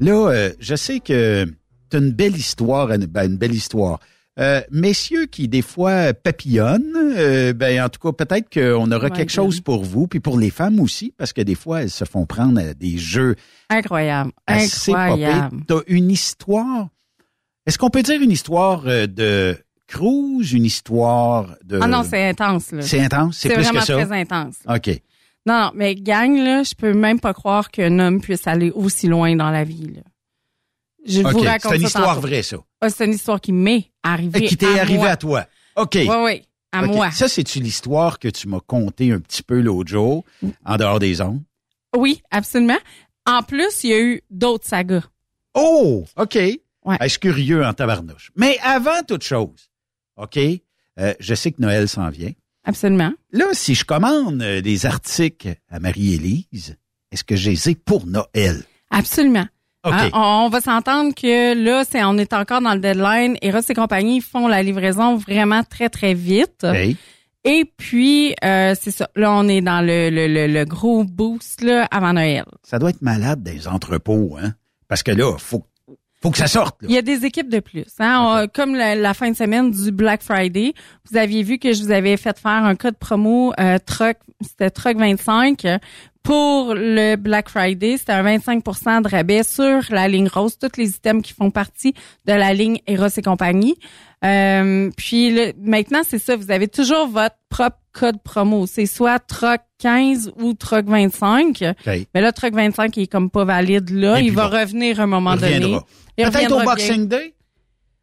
Là, euh, je sais que tu une belle histoire, nous- ben, une belle histoire. Euh, messieurs qui, des fois, papillonnent, euh, ben, en tout cas, peut-être qu'on aura Ouais, quelque chose pour vous, puis pour les femmes aussi, parce que des fois, elles se font prendre à des jeux Incroyable. Incroyable. T'as une histoire. Est-ce qu'on peut dire une histoire euh, de cruise, une histoire de... Ah non, c'est intense, là. C'est intense? C'est C'est plus vraiment que ça? très intense. OK. Non, non, mais gang, là, je peux même pas croire qu'un homme puisse aller aussi loin dans la vie, là. Je vous raconte C'est une histoire tantôt. vraie, ça. Ah, c'est une histoire qui m'est arrivée. Qui t'est arrivée à toi. OK. Oui, oui, à moi. Ça, c'est-tu l'histoire que tu m'as contée un petit peu l'autre jour, en dehors des ondes? Oui, absolument. En plus, il y a eu d'autres sagas. Oh, OK. Je suis curieux en tabarnouche. Mais avant toute chose, OK, euh, je sais que Noël s'en vient. Absolument. Là, si je commande euh, des articles à Marie-Élise, est-ce que je les ai pour Noël? Absolument. Hein, on, on va s'entendre que là, c'est, on est encore dans le deadline. Eros et compagnie font la livraison vraiment très, très vite. Et puis, euh, c'est ça. Là, on est dans le, le, le, le gros boost là, avant Noël. Ça doit être malade des entrepôts, hein? Parce que là, faut, faut que ça sorte. là. Il y a des équipes de plus. Hein? On- comme la, la fin de semaine du Black Friday, vous aviez vu que je vous avais fait faire un code promo euh, truck, c'était truck 25 pour le Black Friday. C'était un 25% de rabais sur la ligne rose, tous les items qui font partie de la ligne Eros et compagnie. Euh, puis le- maintenant, c'est ça, vous avez toujours votre propre code promo. C'est soit truck 15 ou truck 25. OK. Mais là, truck 25 il est comme pas valide là. Et il va revenir à un moment Il donné. Peut-être au bien. Boxing Day?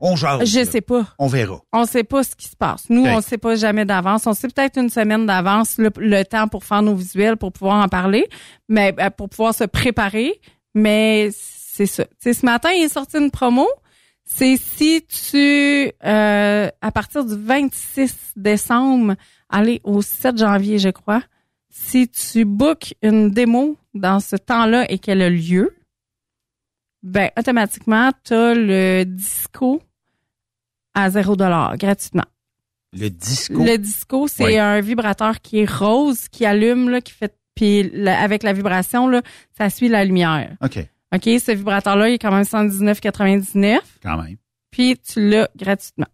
On jase. Je là. sais pas. On verra. On sait pas ce qui se passe. Nous, Ok. on sait pas jamais d'avance. On sait peut-être une semaine d'avance le, le temps pour faire nos visuels, pour pouvoir en parler, mais euh, pour pouvoir se préparer. Mais c'est ça. Ce matin, il est sorti une promo. C'est si tu, euh, à partir du 26 décembre, aller au 7 janvier, je crois, si tu bookes une démo dans ce temps-là et qu'elle a lieu, ben automatiquement, tu as le disco à 0 gratuitement. Le disco. Le disco, c'est Ouais. un vibrateur qui est rose, qui allume, là, qui fait, puis la- avec la vibration, là, ça suit la lumière. OK, OK, ce vibrateur-là, il est quand même 119,99, quand même. puis tu l'as gratuitement.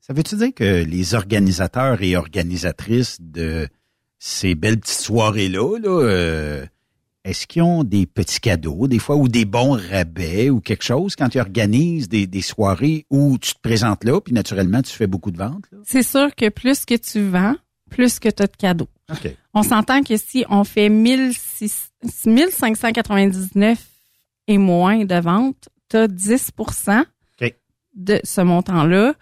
Ça veut-tu dire que les organisateurs et organisatrices de ces belles petites soirées-là, là, euh, est-ce qu'ils ont des petits cadeaux, des fois, ou des bons rabais ou quelque chose quand ils organisent des, des soirées où tu te présentes là, puis naturellement, tu fais beaucoup de ventes? C'est sûr que plus que tu vends, plus que tu as de cadeaux. On s'entend que si on fait 1600 1599 et moins de ventes, tu as 10 OK. de ce montant-là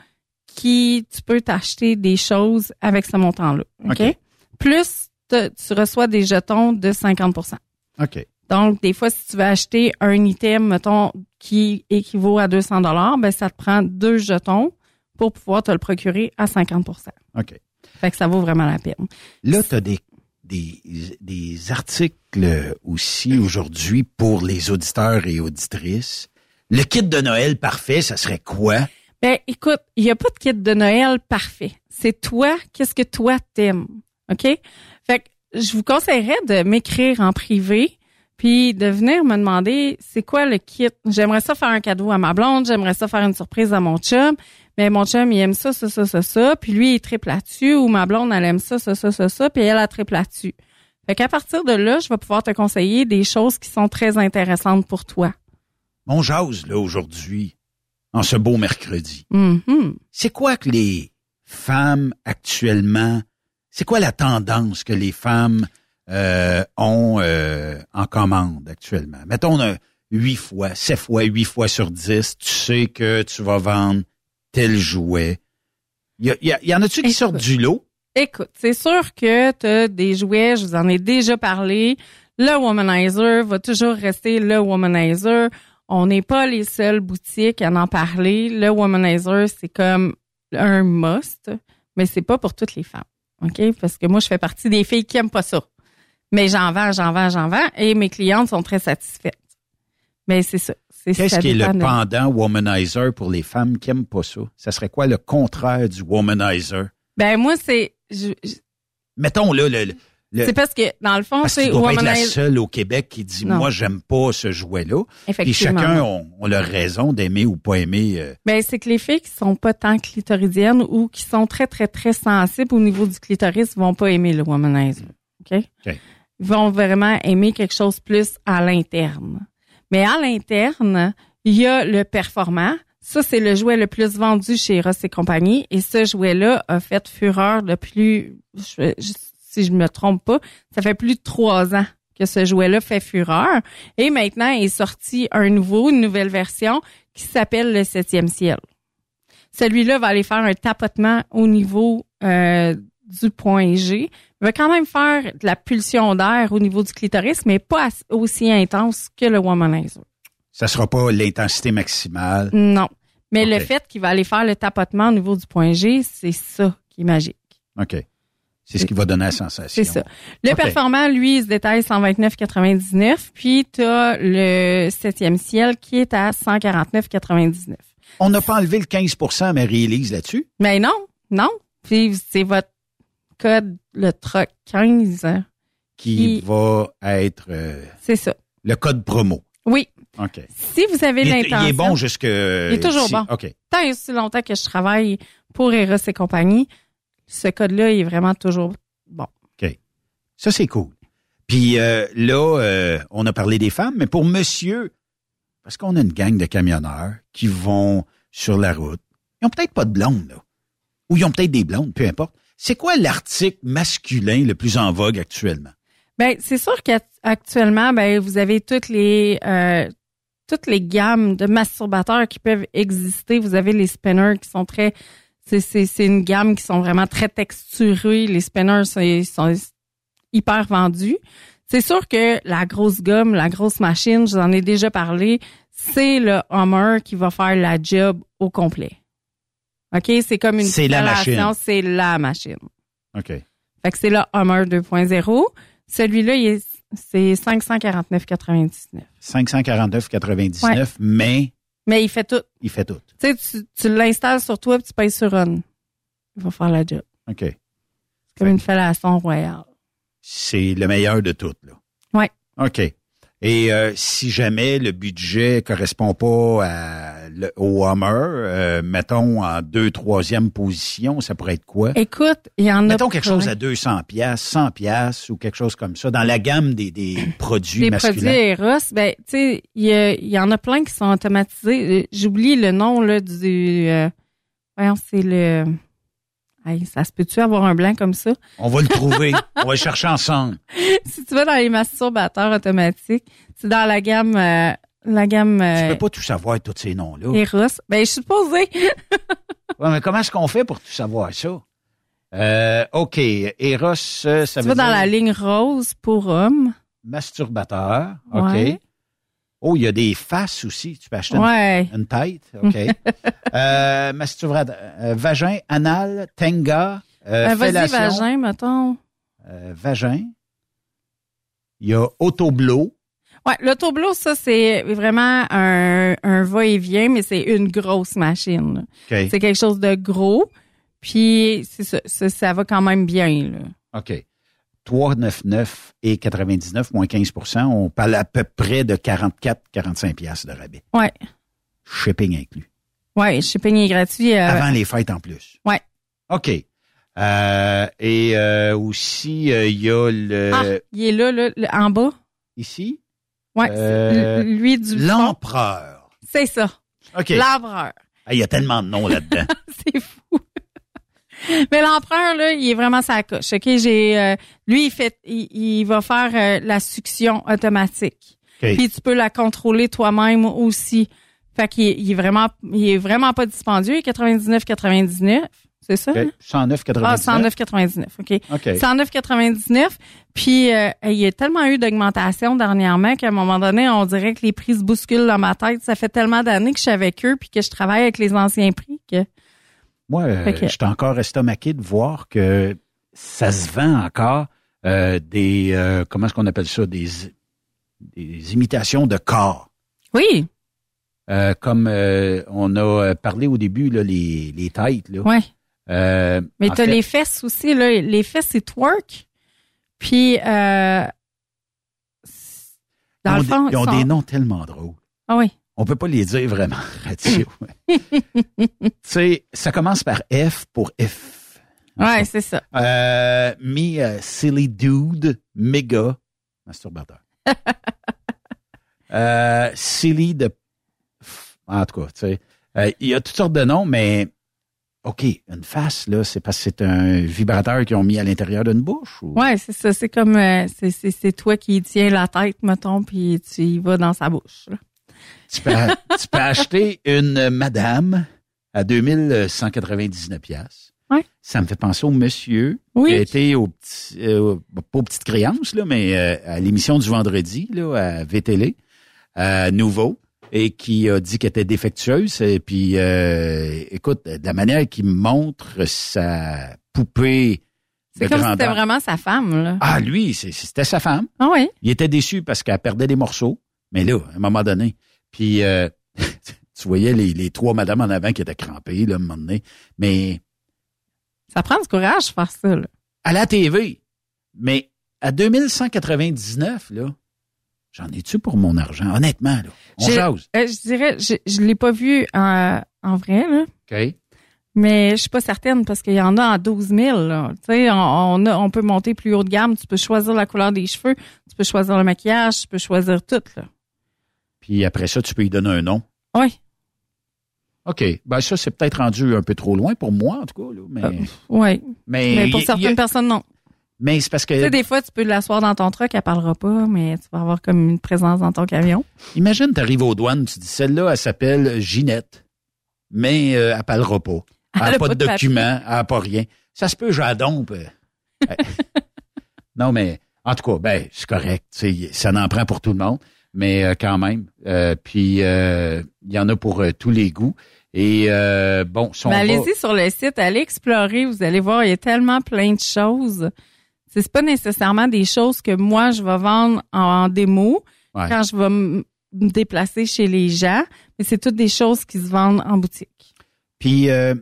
qui tu peux t'acheter des choses avec ce montant-là. OK? Plus te- tu reçois des jetons de 50 OK. Donc, des fois, si tu veux acheter un item, mettons, qui équivaut à 200 dollars, ben, ça te prend deux jetons pour pouvoir te le procurer à 50 OK. Fait que ça vaut vraiment la peine. Là, tu as des, des, des articles aussi aujourd'hui pour les auditeurs et auditrices. Le kit de Noël parfait, ça serait quoi? Ben, écoute, il n'y a pas de kit de Noël parfait. C'est toi, qu'est-ce que toi t'aimes? OK? Fait que je vous conseillerais de m'écrire en privé puis de venir me demander c'est quoi le kit? J'aimerais ça faire un cadeau à ma blonde, j'aimerais ça faire une surprise à mon chum. Mais mon chum, il aime ça, ça, ça, ça, ça. Puis lui, il triple là-dessus. Ou ma blonde, elle aime ça, ça, ça, ça, ça. Puis elle, a triple là-dessus. Fait qu'à partir de là, je vais pouvoir te conseiller des choses qui sont très intéressantes pour toi. On jase, là, aujourd'hui, en ce beau mercredi. Mhm. C'est quoi que les femmes actuellement, c'est quoi la tendance que les femmes euh, ont euh, en commande actuellement? Mettons huit fois, sept fois, huit fois sur dix, tu sais que tu vas vendre tel jouet. Il y, a- y a- y en a-tu qui sortent du lot? Écoute, c'est sûr que tu as des jouets, je vous en ai déjà parlé. Le womanizer va toujours rester le womanizer. On n'est pas les seules boutiques à en parler. Le womanizer, c'est comme un must, mais c'est pas pour toutes les femmes. OK? Parce que moi, je fais partie des filles qui aiment pas ça. Mais j'en vends, j'en vends, j'en vends et mes clientes sont très satisfaites. Mais c'est ça. C'est- Qu'est-ce qui est le pendant womanizer pour les femmes qui aiment pas ça? Ça serait quoi le contraire du womanizer? Ben, moi, c'est, je- je- Mettons là, le, le- c'est parce que, dans le fond, c'est pas être la womanizer. seule au Québec qui dit Non. moi j'aime pas ce jouet-là. Effectivement. chacun ont, ont leur raison d'aimer ou pas aimer. euh, Ben, c'est que les filles qui sont pas tant clitoridiennes ou qui sont très, très, très sensibles au niveau du clitoris vont pas aimer le womanizer. OK? OK. Vont vraiment aimer quelque chose plus à l'interne. Mais à l'interne, il y a le performant. Ça, c'est le jouet le plus vendu chez Ross et compagnie. Et ce jouet-là a fait fureur depuis, je- je- si je me trompe pas, ça fait plus de trois ans que ce jouet-là fait fureur. Et maintenant, est sorti un nouveau, une nouvelle version qui s'appelle le septième ciel. Celui-là va aller faire un tapotement au niveau euh, du point G. Il va quand même faire de la pulsion d'air au niveau du clitoris, mais pas as- aussi intense que le womanizer. ça sera pas l'intensité maximale. Non. Mais le fait qu'il va aller faire le tapotement au niveau du point G, c'est ça qui est magique. OK. C'est ce qui va donner la sensation. C'est ça. Le performant, lui, il se détaille 129,99. Puis tu as le septième ciel qui est à 149,99. On n'a pas enlevé le 15 à Marie-Élise là-dessus? Mais non, non. Puis c'est votre code, le TROC 15. Qui Qui- va être euh, C'est ça. le code promo. Oui. OK. Si vous avez l'intention. il est bon jusque. Il est toujours bon. OK. Tant et aussi longtemps que je travaille pour Eros et compagnie, ce code-là il est vraiment toujours bon. OK. Ça, c'est cool. Puis euh, là, euh, on a parlé des femmes, mais pour monsieur, parce qu'on a une gang de camionneurs qui vont sur la route, ils ont peut-être pas de blondes, là. Ou ils ont peut-être des blondes, peu importe. C'est quoi l'article masculin le plus en vogue actuellement? Ben, c'est sûr qu'actuellement, ben, vous avez toutes les euh, toutes les gammes de masturbateurs qui peuvent exister. Vous avez les spinners qui sont très c'est une gamme qui sont vraiment très texturés. Les spinners sont hyper vendus. C'est sûr que la grosse gomme, la grosse machine, je vous en ai déjà parlé, c'est le Hummer qui va faire la job au complet. OK, c'est comme une C'est la machine. c'est la machine. OK. Fait que c'est le Hummer 2.0. Celui-là, il est- c'est 549,99. 549,99, Ouais. mais Mais il fait tout. il fait tout. Tu sais, tu, tu l'installes sur toi puis tu payes sur on. Il va faire la job. OK. C'est comme une fellation royale. C'est le meilleur de toutes, là. Ouais. OK. Et euh, si jamais le budget correspond pas à le- au Hummer, euh, mettons en deux, troisième position, ça pourrait être quoi? Écoute, il y en a Mettons quelque chose à 200 pièces, 100 pièces ou quelque chose comme ça dans la gamme des, des produits Les masculins. produits Eros, ben, tu sais, il y, y en a plein qui sont automatisés. Euh, J'oublie le nom, là, du, euh, voyons, c'est le, Hey, ça se peut-tu avoir un blanc comme ça? On va le trouver. On va le chercher ensemble. si tu vas dans les masturbateurs automatiques, c'est dans la gamme, euh, la gamme, Tu euh, peux pas tout savoir tous ces noms-là. Eros. Ben, je suis supposée. Ouais, mais comment est-ce qu'on fait pour tout savoir ça? Euh, OK. Eros, euh, ça tu veut vas dans la ligne rose pour hommes. masturbateur. OK. Ouais. Oh, il y a des faces aussi. Tu peux acheter Ouais. une, une tête. OK. euh, euh, vagin, anal, tenga, euh, Ben, Vas-y, vagin, mettons. euh, vagin. Il y a autoblo. Ouais, l'autoblo, ça, c'est vraiment un, un va-et-vient, mais c'est une grosse machine. C'est quelque chose de gros. Puis, ça, ça, ça va quand même bien, là. OK. 3,99 et 99 moins 15% On parle à peu près de 44-45 piastres de rabais. Ouais. Shipping inclus. Ouais, shipping est gratuit. euh, Avant les fêtes en plus. Ouais. OK. Euh, et euh, aussi, euh, il y a le... Ah, il est là, là, en bas. Ici? Ouais, c'est Euh, lui du. L'empereur. C'est ça. OK. L'empereur. Ah, Il y a tellement de noms là-dedans. c'est fou. Mais l'empereur, là, il est vraiment sa coche. OK, j'ai, euh, lui, il fait, il, il va faire euh, la succion automatique. Puis tu peux la contrôler toi-même aussi. Fait qu'il est- il est vraiment, il est vraiment pas dispendieux. Il est 99,99. C'est ça? OK. hein? 109,99. Ah, 109,99. OK. OK. 109,99. Puis, euh, il y a tellement eu d'augmentation dernièrement qu'à un moment donné, on dirait que les prix se bousculent dans ma tête. Ça fait tellement d'années que je suis avec eux puis que je travaille avec les anciens prix que. Moi, euh, j'étais encore estomaqué de voir que ça se vend encore euh, des euh, comment est-ce qu'on appelle ça? Des des imitations de corps. Oui. Euh, comme on a parlé au début là, les les têtes là. Ouais. Mais t'as fait, les fesses aussi, là. Les fesses, c'est twerk. Puis, euh, dans ils ont, le fond, des, ils ont sont- des noms tellement drôles. Ah oui. On peut pas les dire vraiment radio. tu sais, ça commence par F pour F. Ouais, c'est ça. Euh, me euh, silly dude méga masturbateur. euh, silly de en tout cas, tu sais, euh, il y a toutes sortes de noms, mais ok, une face là, c'est parce que c'est un vibrateur qu'ils ont mis à l'intérieur d'une bouche. Ou... Ouais, c'est ça. C'est comme, euh, c'est toi qui tiens la tête, mettons, puis tu y vas dans sa bouche. là. Tu peux, tu peux acheter une madame à 2199 pièces. Ouais. Ça me fait penser au monsieur Oui. qui a été au petit, euh, pas aux petites créances, là, mais euh, à l'émission du vendredi, là, à VTL, à Nouveau, et qui a dit qu'elle était défectueuse. Et puis, euh, écoute, de la manière qu'il montre sa poupée C'est comme si c'était vraiment sa femme, là. Ah, lui, c'était sa femme. Ah oui. Il était déçu parce qu'elle perdait des morceaux. Mais là, à un moment donné, puis euh, tu voyais les, les trois madames en avant qui étaient crampées, là, à un moment donné. Mais Ça prend du courage de faire ça, là. à la TV, mais à 2199, là, j'en ai-tu pour mon argent? Honnêtement, là, on jase. euh, je dirais, je, je l'ai pas vu en, en vrai, là. OK? Mais je suis pas certaine parce qu'il y en a en 12 000. là. Tu sais, on, on, a- on peut monter plus haut de gamme. Tu peux choisir la couleur des cheveux, tu peux choisir le maquillage, tu peux choisir tout. Là. Puis après ça, tu peux y donner un nom. Oui. OK. Ben ça, c'est peut-être rendu un peu trop loin pour moi, en tout cas. Là, mais, Oui. mais, Mais pour il y a- certaines personnes, non. mais c'est parce que... Tu sais, des fois, tu peux l'asseoir dans ton truck, elle parlera pas, mais tu vas avoir comme une présence dans ton camion. Imagine, tu arrives aux douanes, tu dis celle-là, elle s'appelle Ginette, mais euh, elle parlera pas. Elle n'a pas, de document, elle n'a pas rien. Ça se peut, j'adompe. non, mais en tout cas, ben, c'est correct. Ça n'en prend pour tout le monde, mais euh, quand même. Euh, puis, euh, il y en a pour euh, tous les goûts. Et euh, bon, son Mais allez-y sur le site, allez explorer, vous allez voir, il y a tellement plein de choses. C'est pas nécessairement des choses que moi je vais vendre en, en démo Ouais. quand je vais me déplacer chez les gens, mais c'est toutes des choses qui se vendent en boutique. Puis euh,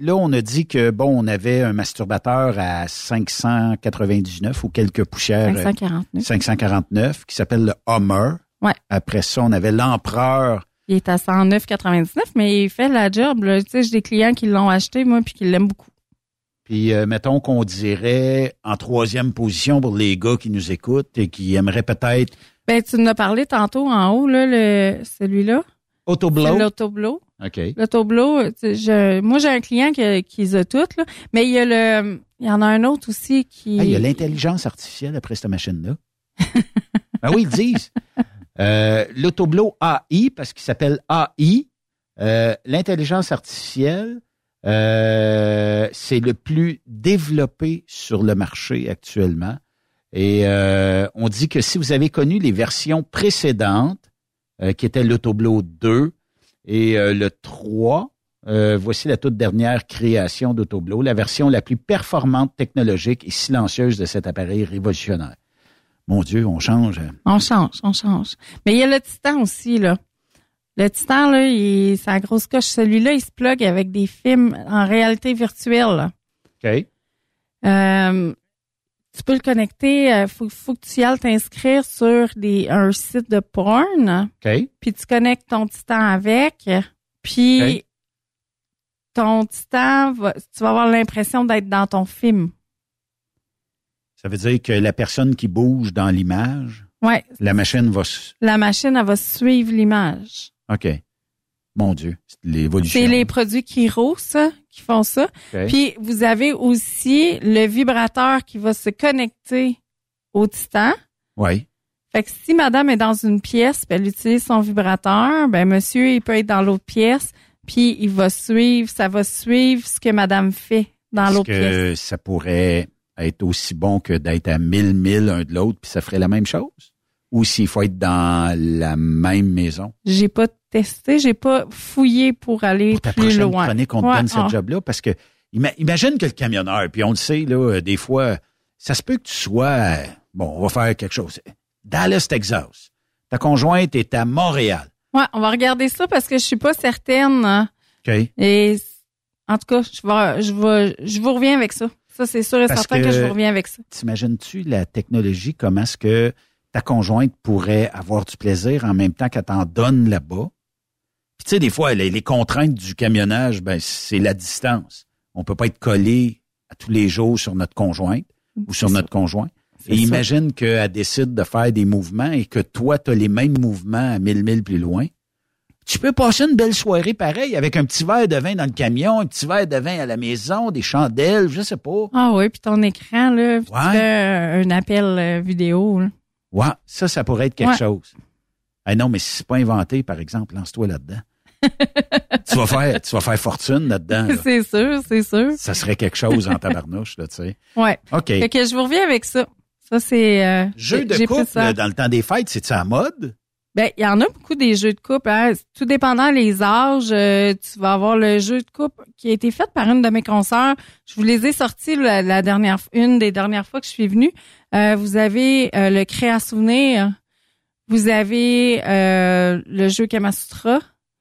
là, on a dit que bon, on avait un masturbateur à 599 ou quelques poussières. euh, 549. 549 qui s'appelle le Hummer. Ouais. Après ça, on avait l'Empereur. Il est à 109,99, mais il fait la job. Là. Tu sais, j'ai des clients qui l'ont acheté, moi, puis qui l'aiment beaucoup. Puis euh, mettons qu'on dirait en troisième position pour les gars qui nous écoutent et qui aimeraient peut-être Ben, tu nous as parlé tantôt en haut, là, le, celui-là. Autoblow. L'autoblow. OK. Tu sais, je- moi, j'ai un client qui, qui les a toutes, là. Mais il y a le, il y en a un autre aussi qui. Ah, il y a l'intelligence artificielle après cette machine-là. ben oui, ils le disent. Euh, L'autoblow AI, parce qu'il s'appelle AI, euh, l'intelligence artificielle, euh, c'est le plus développé sur le marché actuellement. Et euh, on dit que si vous avez connu les versions précédentes, euh, qui étaient l'Autoblow 2 et euh, le 3, euh, voici la toute dernière création d'Autoblow, la version la plus performante, technologique et silencieuse de cet appareil révolutionnaire. Mon Dieu, on change. hein. On change, on change. Mais il y a le Titan aussi, là. Le Titan, là, il- la grosse coche. Celui-là, il se plug avec des films en réalité virtuelle. là. OK. Euh, tu peux le connecter. euh, faut, faut que tu y ailles t'inscrire sur des, un site de porn. OK. Puis tu connectes ton Titan avec. Puis ton Titan, va- tu vas avoir l'impression d'être dans ton film. Ça veut dire que la personne qui bouge dans l'image, Ouais. la machine va... La machine, elle va suivre l'image. OK. Mon Dieu, c'est l'évolution. C'est les produits Kiro, ça, qui font ça. Puis vous avez aussi le vibrateur qui va se connecter au Titan. Oui. Fait que si madame est dans une pièce, puis elle utilise son vibrateur, ben monsieur, il peut être dans l'autre pièce, puis il va suivre, ça va suivre ce que madame fait dans l'autre pièce. que ça pourrait être aussi bon que d'être à 1000 1000 un de l'autre, puis ça ferait la même chose? Ou s'il faut être dans la même maison? J'ai pas testé, j'ai pas fouillé pour aller Ta plus prochaine loin. chronique, on te Ouais, donne cette ah. job-là parce que ima- imagine que le camionneur, puis on le sait, là, euh, des fois, ça se peut que tu sois, euh, bon, on va faire quelque chose. Dallas, Texas. Ta conjointe est à Montréal. Ouais, on va regarder ça parce que je suis pas certaine. OK? Et en tout cas, je vais, je vais, je vous reviens avec ça. Ça, c'est sûr et Parce certain que, que- je vous reviens avec ça. T'imagines-tu la technologie, comment est-ce que ta conjointe pourrait avoir du plaisir en même temps qu'elle t'en donne là-bas? Puis tu sais, des fois, les, les contraintes du camionnage, ben, c'est la distance. On peut pas être collé à tous les jours sur notre conjointe ou sur notre conjoint. Et ça. imagine qu'elle décide de faire des mouvements et que toi, tu as les mêmes mouvements à mille milles plus loin. Tu peux passer une belle soirée pareil avec un petit verre de vin dans le camion, un petit verre de vin à la maison, des chandelles, je sais pas. Ah oui, puis ton écran, là, puis tu Ouais. fais un appel euh, vidéo. là. Ouais, ça, ça pourrait être quelque Ouais. chose. Ah non, mais si c'est pas inventé, par exemple, lance-toi là-dedans. tu vas faire, tu vas faire fortune là-dedans. là. c'est sûr, c'est sûr. Ça serait quelque chose en tabarnouche, là, tu sais. Ouais. OK. Fait que je vous reviens avec ça. Ça, c'est... euh, Jeu de couple, ça. dans le temps des fêtes, c'est ça à mode? Ben, il y en a beaucoup des jeux de couple. Hein. Tout dépendant les âges, euh, tu vas avoir le jeu de couple qui a été fait par une de mes consoeurs. Je vous les ai sortis la, la dernière, une des dernières fois que je suis venue. Euh, vous avez euh, le Créa Souvenir. Vous avez euh, le jeu Kamasutra.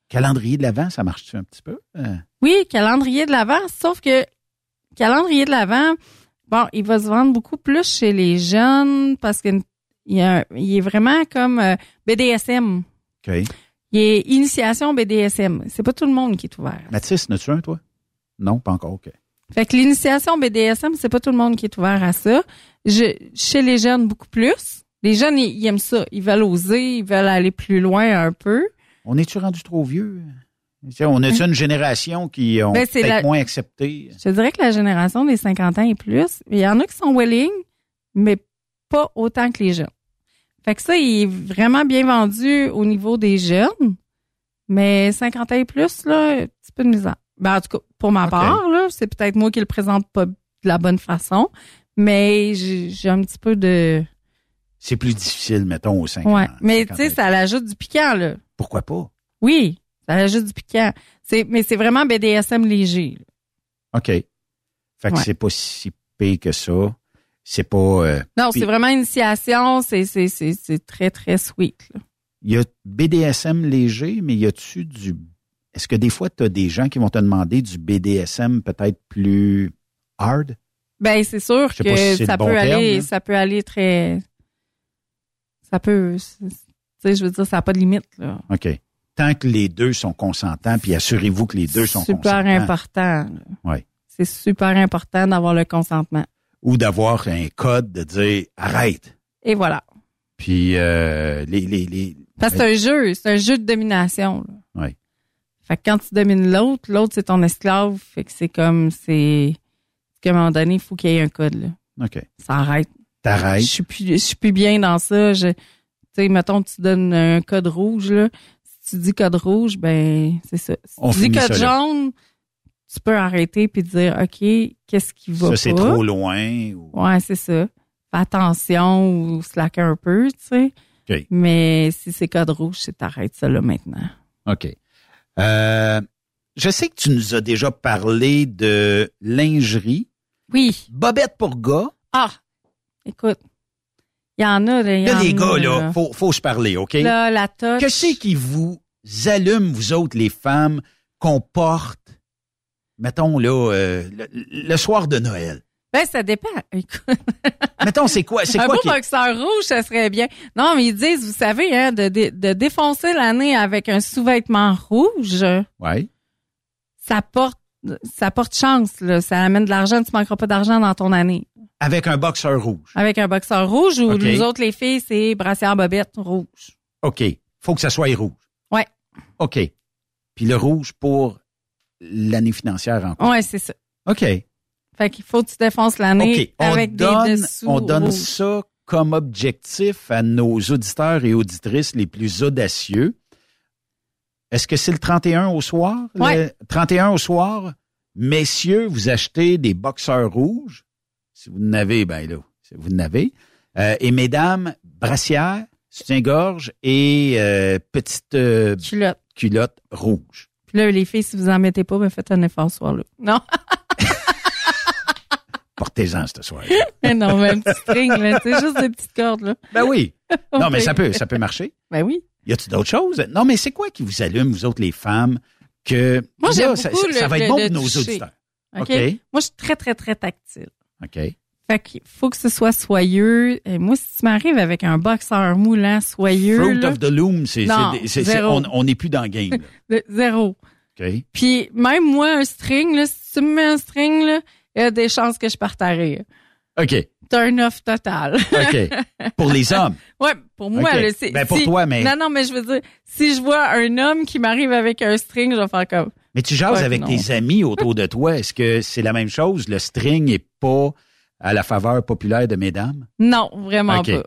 Calendrier de l'Avent, ça marche-tu un petit peu? Euh, Oui, calendrier de l'Avent, sauf que calendrier de l'Avent, bon, il va se vendre beaucoup plus chez les jeunes parce qu'il y a- il est vraiment comme euh, BDSM. OK. Il est initiation BDSM. C'est pas tout le monde qui est ouvert. Mathis, n'as-tu un, toi? Non, pas encore, OK. Fait que l'initiation BDSM, c'est pas tout le monde qui est ouvert à ça. Je, chez les jeunes, beaucoup plus. Les jeunes, ils, ils aiment ça. Ils veulent oser, ils veulent aller plus loin un peu. On est-tu rendu trop vieux? On est une génération qui ont Ben, peut-être la- moins accepté? Je dirais que la génération des 50 ans et plus, il y en a qui sont willing, mais pas autant que les jeunes. Fait que ça, il est vraiment bien vendu au niveau des jeunes, mais 50 ans et plus, là, un petit peu de misère. Ben, en tout cas, pour ma part, là, c'est peut-être moi qui le présente pas de la bonne façon, mais j'ai un petit peu de... C'est plus difficile, mettons, aux 50 Ouais, mais tu sais, ça l'ajoute du piquant, là. Pourquoi pas? Oui, ça l'ajoute du piquant. Mais c'est vraiment BDSM léger. là. OK. Fait que Ouais. c'est pas si pire que ça. C'est pas. euh, Non, c'est vraiment initiation, c'est, c'est, c'est, c'est très, très sweet. là. Il y a BDSM léger, mais y a-tu du. Est-ce que des fois, tu as des gens qui vont te demander du BDSM peut-être plus hard? Ben, c'est sûr Je sais que si ça bon peut terme, aller, ça peut aller très, ça peut, tu sais, je veux dire, ça n'a pas de limite, là. OK. Tant que les deux sont consentants, puis assurez-vous que les deux sont Super consentants. important. là. Ouais. C'est super important d'avoir le consentement. Ou d'avoir un code de dire arrête. Et voilà. Puis euh, les, les, les. Parce que c'est un jeu, c'est un jeu de domination, là. Ouais. Fait que quand tu domines l'autre, l'autre c'est ton esclave. Fait que c'est comme, c'est, qu'à un moment donné, il faut qu'il y ait un code, là. OK. Ça arrête. T'arrêtes. Je suis plus, je suis plus bien dans ça. Je, tu sais, mettons, tu donnes un code rouge, là. Si tu dis code rouge, ben, c'est ça. Si On tu dis code là. Tu peux arrêter puis dire, OK, qu'est-ce qui va Ça, pas? c'est trop loin. ou- Ouais, c'est ça. Fais attention ou slacker un peu, tu sais. Mais si c'est code rouge, c'est t'arrêtes ça là maintenant. OK. Euh, je sais que tu nous as déjà parlé de lingerie. Oui. Bobette pour gars. Ah! Écoute. Il y en a, là. il y Là, en les a, gars, là, faut, faut se parler, OK? Là, la touch. Que c'est qui vous allume, vous autres, les femmes, qu'on porte, mettons, là, euh, le, le soir de Noël? Ben, ça dépend. Écoute. Mettons, c'est quoi, c'est un quoi beau qui... boxeur rouge, ça serait bien. Non, mais ils disent, vous savez, hein, de, dé- de défoncer l'année avec un sous-vêtement rouge, Ouais. ça porte, ça porte chance, là. Ça amène de l'argent, tu manqueras pas d'argent dans ton année. Avec un boxeur rouge. Avec un boxeur rouge ou OK. nous autres, les filles, c'est brassière bobette rouge. OK. Faut que ça soit rouge. Ouais. OK. Puis le rouge pour l'année financière en cours. Ouais, c'est ça. OK. Fait qu'il faut que tu défonces l'année OK. On avec donne, des dessous on donne ça comme objectif à nos auditeurs et auditrices les plus audacieux. Est-ce que c'est le 31 au soir? Ouais. Le 31 au soir, messieurs, vous achetez des boxeurs rouges. Si vous en avez, ben là, si vous en avez. Euh, et mesdames, brassière, soutien-gorge et euh, petite euh, Culotte. culotte rouge. Puis là, les filles, si vous en mettez pas, ben faites un effort ce soir-là. Non, Portez-en ce soir. mais non, mais un petit string, c'est juste des petites cordes, là. Ben oui. Non, mais ça peut, ça peut marcher. Ben oui. Y a-tu d'autres choses? Non, mais c'est quoi qui vous allume, vous autres, les femmes, que. Moi, Là, ça, ça- va être le- bon le pour nos toucher. auditeurs. Moi, je suis très, très, très tactile. OK. Fait qu'il faut que ce soit soyeux. Et moi, si tu m'arrives avec un boxeur moulant soyeux, Fruit là, of the Loom, c'est, Non, c'est- c'est- on n'est plus dans le game. de- zéro. OK. Puis même moi, un string, là, si tu me mets un string, là, il y a des chances que je parte à rire. OK. Turn off total. OK. Pour les hommes? Ouais, pour moi, OK. là, c'est. Ben, pour si- toi, mais- Non, non, mais je veux dire, si je vois un homme qui m'arrive avec un string, je vais faire comme. Mais tu jases Ouais, avec non. tes amis autour de toi. Est-ce que c'est la même chose? Le string n'est pas à la faveur populaire de mesdames? Non, vraiment pas.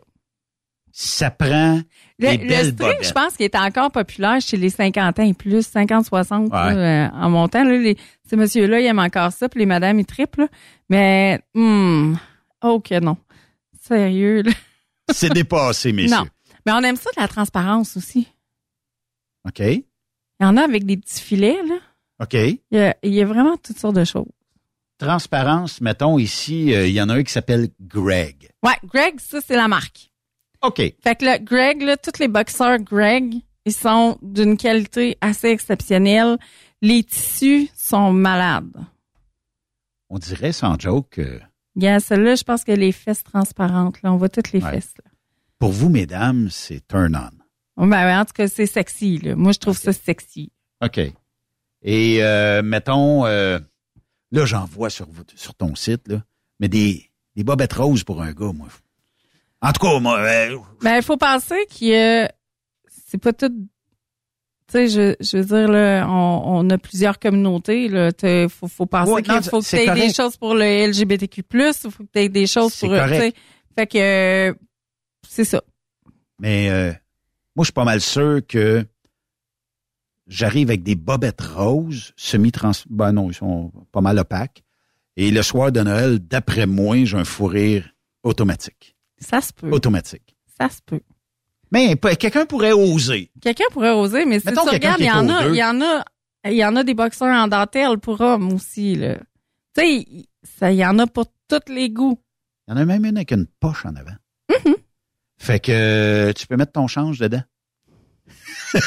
Ça prend Le, des le string, bobettes. je pense qu'il est encore populaire chez les 50 ans et plus, 50-60 Ouais. là, euh, en montant. Là, les, ces messieurs-là, ils aiment encore ça, puis les madames, ils triplent. Mais, hmm, ok, non. Sérieux, là. C'est dépassé, messieurs. Non. Mais on aime ça de la transparence aussi. OK. Il y en a avec des petits filets, là. OK. Il y a, il y a vraiment toutes sortes de choses. Transparence, mettons ici, euh, il y en a un qui s'appelle Greg. Ouais, Greg, ça, c'est la marque. OK. Fait que là, Greg, là, tous les boxeurs Greg, ils sont d'une qualité assez exceptionnelle. Les tissus sont malades. On dirait sans joke que Yeah, celle-là, je pense que les fesses transparentes, là, on voit toutes les Ouais. fesses. Là. pour vous, mesdames, c'est turn on. Ben, ben, en tout cas, c'est sexy. Là. Moi, je trouve ça sexy. OK. Et euh, mettons, euh, là, j'en vois sur, sur ton site, là, mais des, des bobettes roses pour un gars, moi. En tout cas, moi, euh, Ben, il faut penser que c'est pas tout. Tu sais, je, je veux dire, là, on, on a plusieurs communautés. Là. T'as- Faut, faut penser Ouais, qu'il faut que tu aies des choses pour le LGBTQ+, il faut que tu aies des choses pour... euh, correct. Fait que euh, c'est ça. mais euh, moi, je suis pas mal sûr que j'arrive avec des bobettes roses, semi-trans... Ben non, ils sont pas mal opaques. Et le soir de Noël, d'après moi, j'ai un fou rire automatique. Ça se peut. Automatique. Ça se peut. Mais quelqu'un pourrait oser. Quelqu'un pourrait oser, mais si Mettons tu regardes, il y en a, il y en a, il y en a des boxeurs en dentelle pour hommes aussi, là. Tu sais, il- ça, il y en a pour tous les goûts. Il y en a même une avec une poche en avant. Mm-hmm. Fait que tu peux mettre ton change dedans.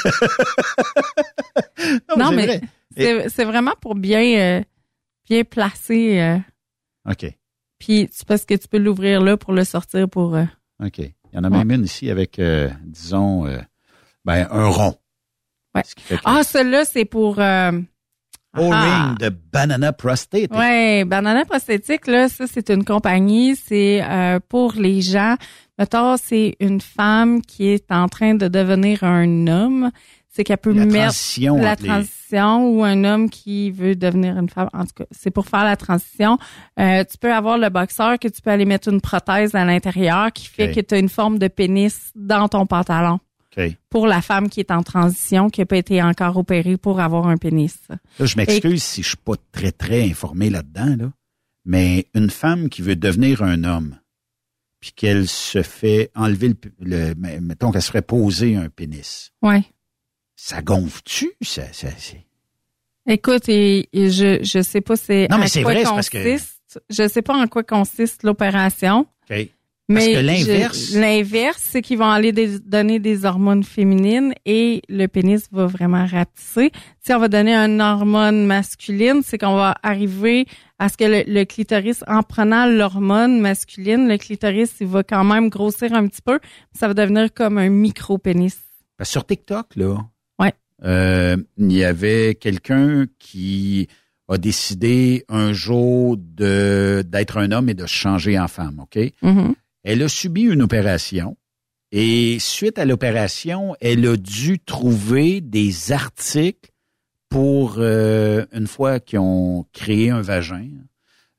Non, mais vrai. c'est c'est vraiment pour bien, euh, bien placer. euh, OK. puis c'est parce que tu peux l'ouvrir là pour le sortir pour. euh, OK. Il y en a même une ici avec, disons, ben, un rond. Ouais. Que- Ah, celui-là, c'est pour. O-ring ah. de Banana Prostate. Ouais, Banana Prosthétique, là, ça, c'est une compagnie. C'est euh, pour les gens. Mettons, c'est une femme qui est en train de devenir un homme. C'est qu'elle peut La mettre transition la les- transition ou un homme qui veut devenir une femme. En tout cas, c'est pour faire la transition. Euh, tu peux avoir le boxeur que tu peux aller mettre une prothèse à l'intérieur qui fait que tu as une forme de pénis dans ton pantalon pour la femme qui est en transition, qui n'a pas été encore opérée pour avoir un pénis. Là, je m'excuse si je suis pas très, très informé là-dedans, là. Mais une femme qui veut devenir un homme, puis qu'elle se fait enlever le, le mettons qu'elle se ferait poser un pénis. Ouais. Ça gonfle-tu? Ça, ça, c'est- Écoute, et, et je je sais pas c'est Non, mais c'est vrai, c'est parce que- consiste. Je sais pas en quoi consiste l'opération. Mais l'inverse- c'est qu'ils vont aller des- donner des hormones féminines et le pénis va vraiment rapetisser. Si on va donner une hormone masculine, c'est qu'on va arriver à ce que le, le clitoris, en prenant l'hormone masculine, le clitoris, il va quand même grossir un petit peu. Ça va devenir comme un micro-pénis. Parce que sur TikTok, là, Ouais. euh, il y avait quelqu'un qui a décidé un jour de d'être un homme et de se changer en femme, OK? Mhm. Elle a subi une opération et suite à l'opération, elle a dû trouver des articles pour, euh, une fois qu'ils ont créé un vagin,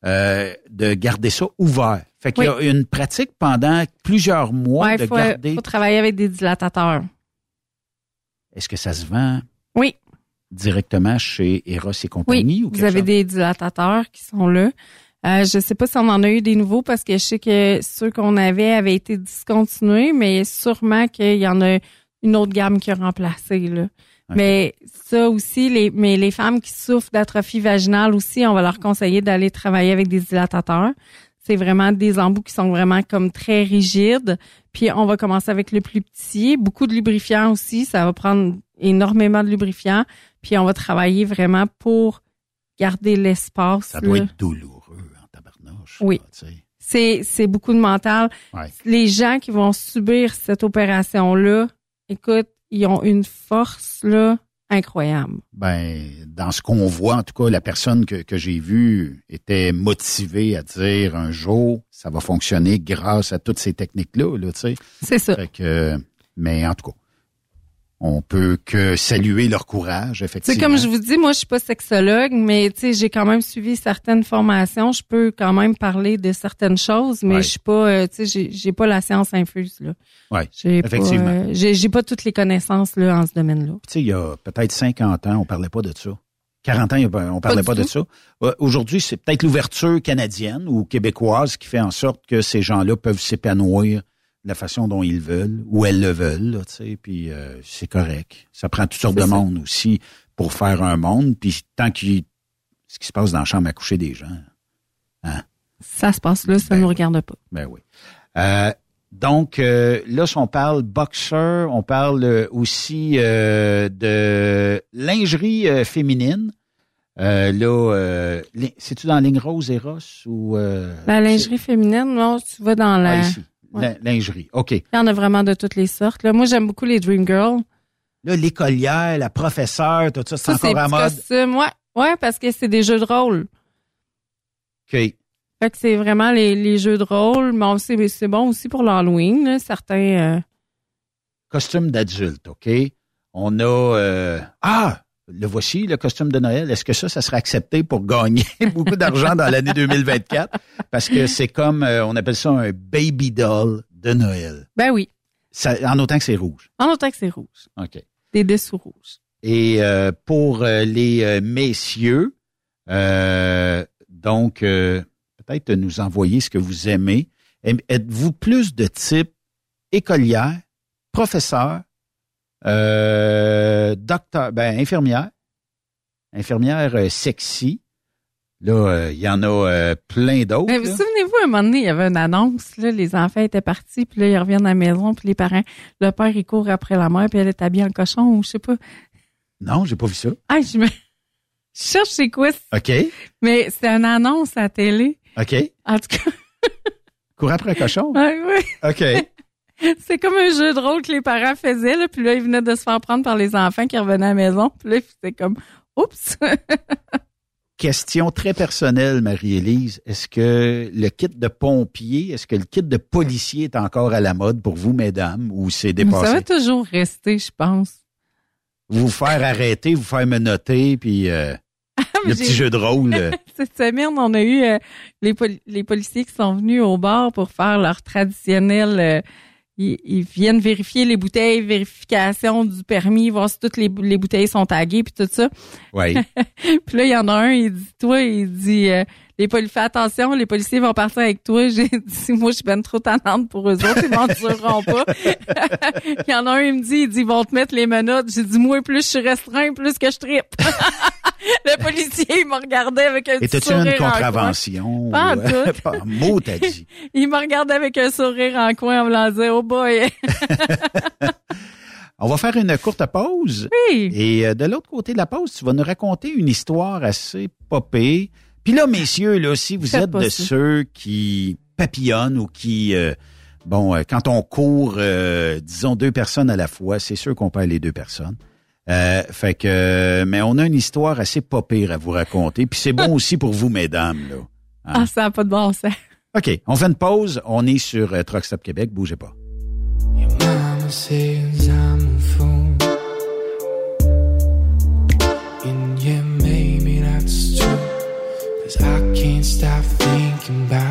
euh, de garder ça ouvert. Fait qu'il y a une pratique pendant plusieurs mois Ouais, de faut, garder. faut travailler avec des dilatateurs. Est-ce que ça se vend Oui. directement chez Eros et compagnie Oui, ou vous avez chose? des dilatateurs qui sont là. Euh, je sais pas si on en a eu des nouveaux parce que je sais que ceux qu'on avait avaient été discontinués, mais sûrement qu'il y en a une autre gamme qui a remplacé. Là. Mais ça aussi, les, mais les femmes qui souffrent d'atrophie vaginale aussi, on va leur conseiller d'aller travailler avec des dilatateurs. C'est vraiment des embouts qui sont vraiment comme très rigides. Puis on va commencer avec le plus petit. Beaucoup de lubrifiants aussi. Ça va prendre énormément de lubrifiants. Puis on va travailler vraiment pour garder l'espace. Ça doit là. être douloureux. Oui. C'est, c'est beaucoup de mental. Ouais. Les gens qui vont subir cette opération-là, écoute, ils ont une force là incroyable. Ben, dans ce qu'on voit, en tout cas, la personne que, que j'ai vue était motivée à dire un jour, ça va fonctionner grâce à toutes ces techniques-là, là, tu sais. C'est ça. Fait que, mais en tout cas, on peut que saluer leur courage, C'est effectivement. comme je vous dis, moi je suis pas sexologue, mais tu sais j'ai quand même suivi certaines formations. Je peux quand même parler de certaines choses, mais Ouais. je suis pas, euh, tu sais, j'ai- pas la science infuse là. Ouais, J'ai pas, effectivement. euh, j'ai pas toutes les connaissances là en ce domaine-là. Tu sais, il y a peut-être 50 ans, on parlait pas de ça. 40 ans, on parlait pas, de ça. Euh, Aujourd'hui, c'est peut-être l'ouverture canadienne ou québécoise qui fait en sorte que ces gens-là peuvent s'épanouir la façon dont ils veulent, ou elles le veulent, là, tu sais, puis euh, c'est correct. Ça prend toutes sortes de ça. monde aussi pour faire un monde, puis tant qu'il ce qui se passe dans la chambre à coucher des gens, hein? Ça se passe là, ça nous regarde pas. Ben oui. Euh, donc, euh, là, si on parle boxeur, on parle euh, aussi euh, de lingerie euh, féminine. Euh, là, euh, c'est-tu dans Ligne Rose Eros ou... euh, La lingerie féminine, non, tu vas dans la. ah, ici. Ouais. Lingerie, OK. Il y en a vraiment de toutes les sortes. Là. Moi, j'aime beaucoup les Dream Girls. Là, l'écolière, la professeure, tout ça, c'est encore à mode. costumes. Ouais, ouais, parce que c'est des jeux de rôle. OK. Fait que c'est vraiment les, les jeux de rôle. Mais on sait- mais c'est bon aussi pour l'Halloween. Certains. euh, Costume d'adulte, OK? On a... euh, ah! Le voici, le costume de Noël. Est-ce que ça, ça serait accepté pour gagner beaucoup d'argent dans l'année 2024? Parce que c'est comme, euh, on appelle ça un baby doll de Noël. Ben oui. Ça, en autant que c'est rouge. En autant que c'est rouge. OK. Des dessous rouges. Et euh, pour euh, les messieurs, euh, donc, euh, peut-être nous envoyer ce que vous aimez. Aim- Êtes-vous plus de type écolière, professeur, euh, docteur, ben, infirmière, infirmière euh, sexy. Là, euh, il y en a plein d'autres. Mais vous souvenez-vous, un moment donné, il y avait une annonce, là, les enfants étaient partis, puis là, ils reviennent à la maison, puis les parents, le père, il court après la mère, puis elle est habillée en cochon, ou je sais pas. Non, j'ai pas vu ça. Ah, je me... Je cherche c'est quoi, OK, mais c'est une annonce à la télé. OK. En tout cas, Cours après un cochon. ouais, ouais. OK. C'est comme un jeu de rôle que les parents faisaient, là, puis là, ils venaient de se faire prendre par les enfants qui revenaient à la maison, puis là, c'était comme, oups! Question très personnelle, Marie-Élise. Est-ce que le kit de pompier, est-ce que le kit de policier est encore à la mode pour vous, mesdames, ou c'est Ça dépassé? va toujours rester, je pense. Vous faire arrêter, vous faire menotter, puis euh, le j'ai- petit jeu de rôle. euh, Cette semaine, on a eu euh, les, poli- les policiers qui sont venus au bar pour faire leur traditionnel. Ils, ils viennent vérifier les bouteilles, vérification du permis, voir si toutes les, bou- les bouteilles sont taguées puis tout ça. ouais. puis là, il y en a un, il dit toi, il dit euh, les poli fais attention, les policiers vont partir avec toi. J'ai dit moi, je suis ben trop tannante pour eux autres, ils m'en tueront pas. il y en a un, il me dit, il dit ils vont te mettre les menottes. J'ai dit moi, plus je suis restreint, plus que je trippe. Le policier, il m'a regardé avec un Et petit une sourire en coin. contravention? Pas en euh, tout. pas un mot, t'as dit. Il me regardait avec un sourire en coin en voulant dire, oh boy. On va faire une courte pause. Oui. Et euh, de l'autre côté de la pause, tu vas nous raconter une histoire assez popée. Puis là, messieurs, là, si vous Faites êtes de ça. ceux qui papillonnent ou qui, euh, bon, quand on court, euh, disons deux personnes à la fois, c'est sûr qu'on perd les deux personnes. Euh, fait que, mais on a une histoire assez pas pire à vous raconter. Puis c'est bon aussi pour vous, mesdames. Là. Hein? Ah, ça n'a pas de bon sens. OK, on fait une pause. On est sur euh, Truck Stop Québec. Bougez pas. I can't stop thinking about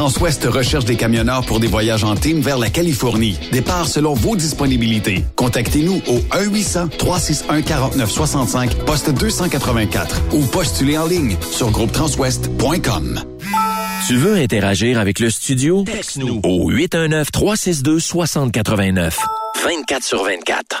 Transwest recherche des camionneurs pour des voyages en team vers la Californie. Départ selon vos disponibilités. Contactez-nous au 1-800-361-4965, poste 284 ou postulez en ligne sur groupetranswest.com. Tu veux interagir avec le studio? Texte-nous au 819-362-6089. 24 sur 24.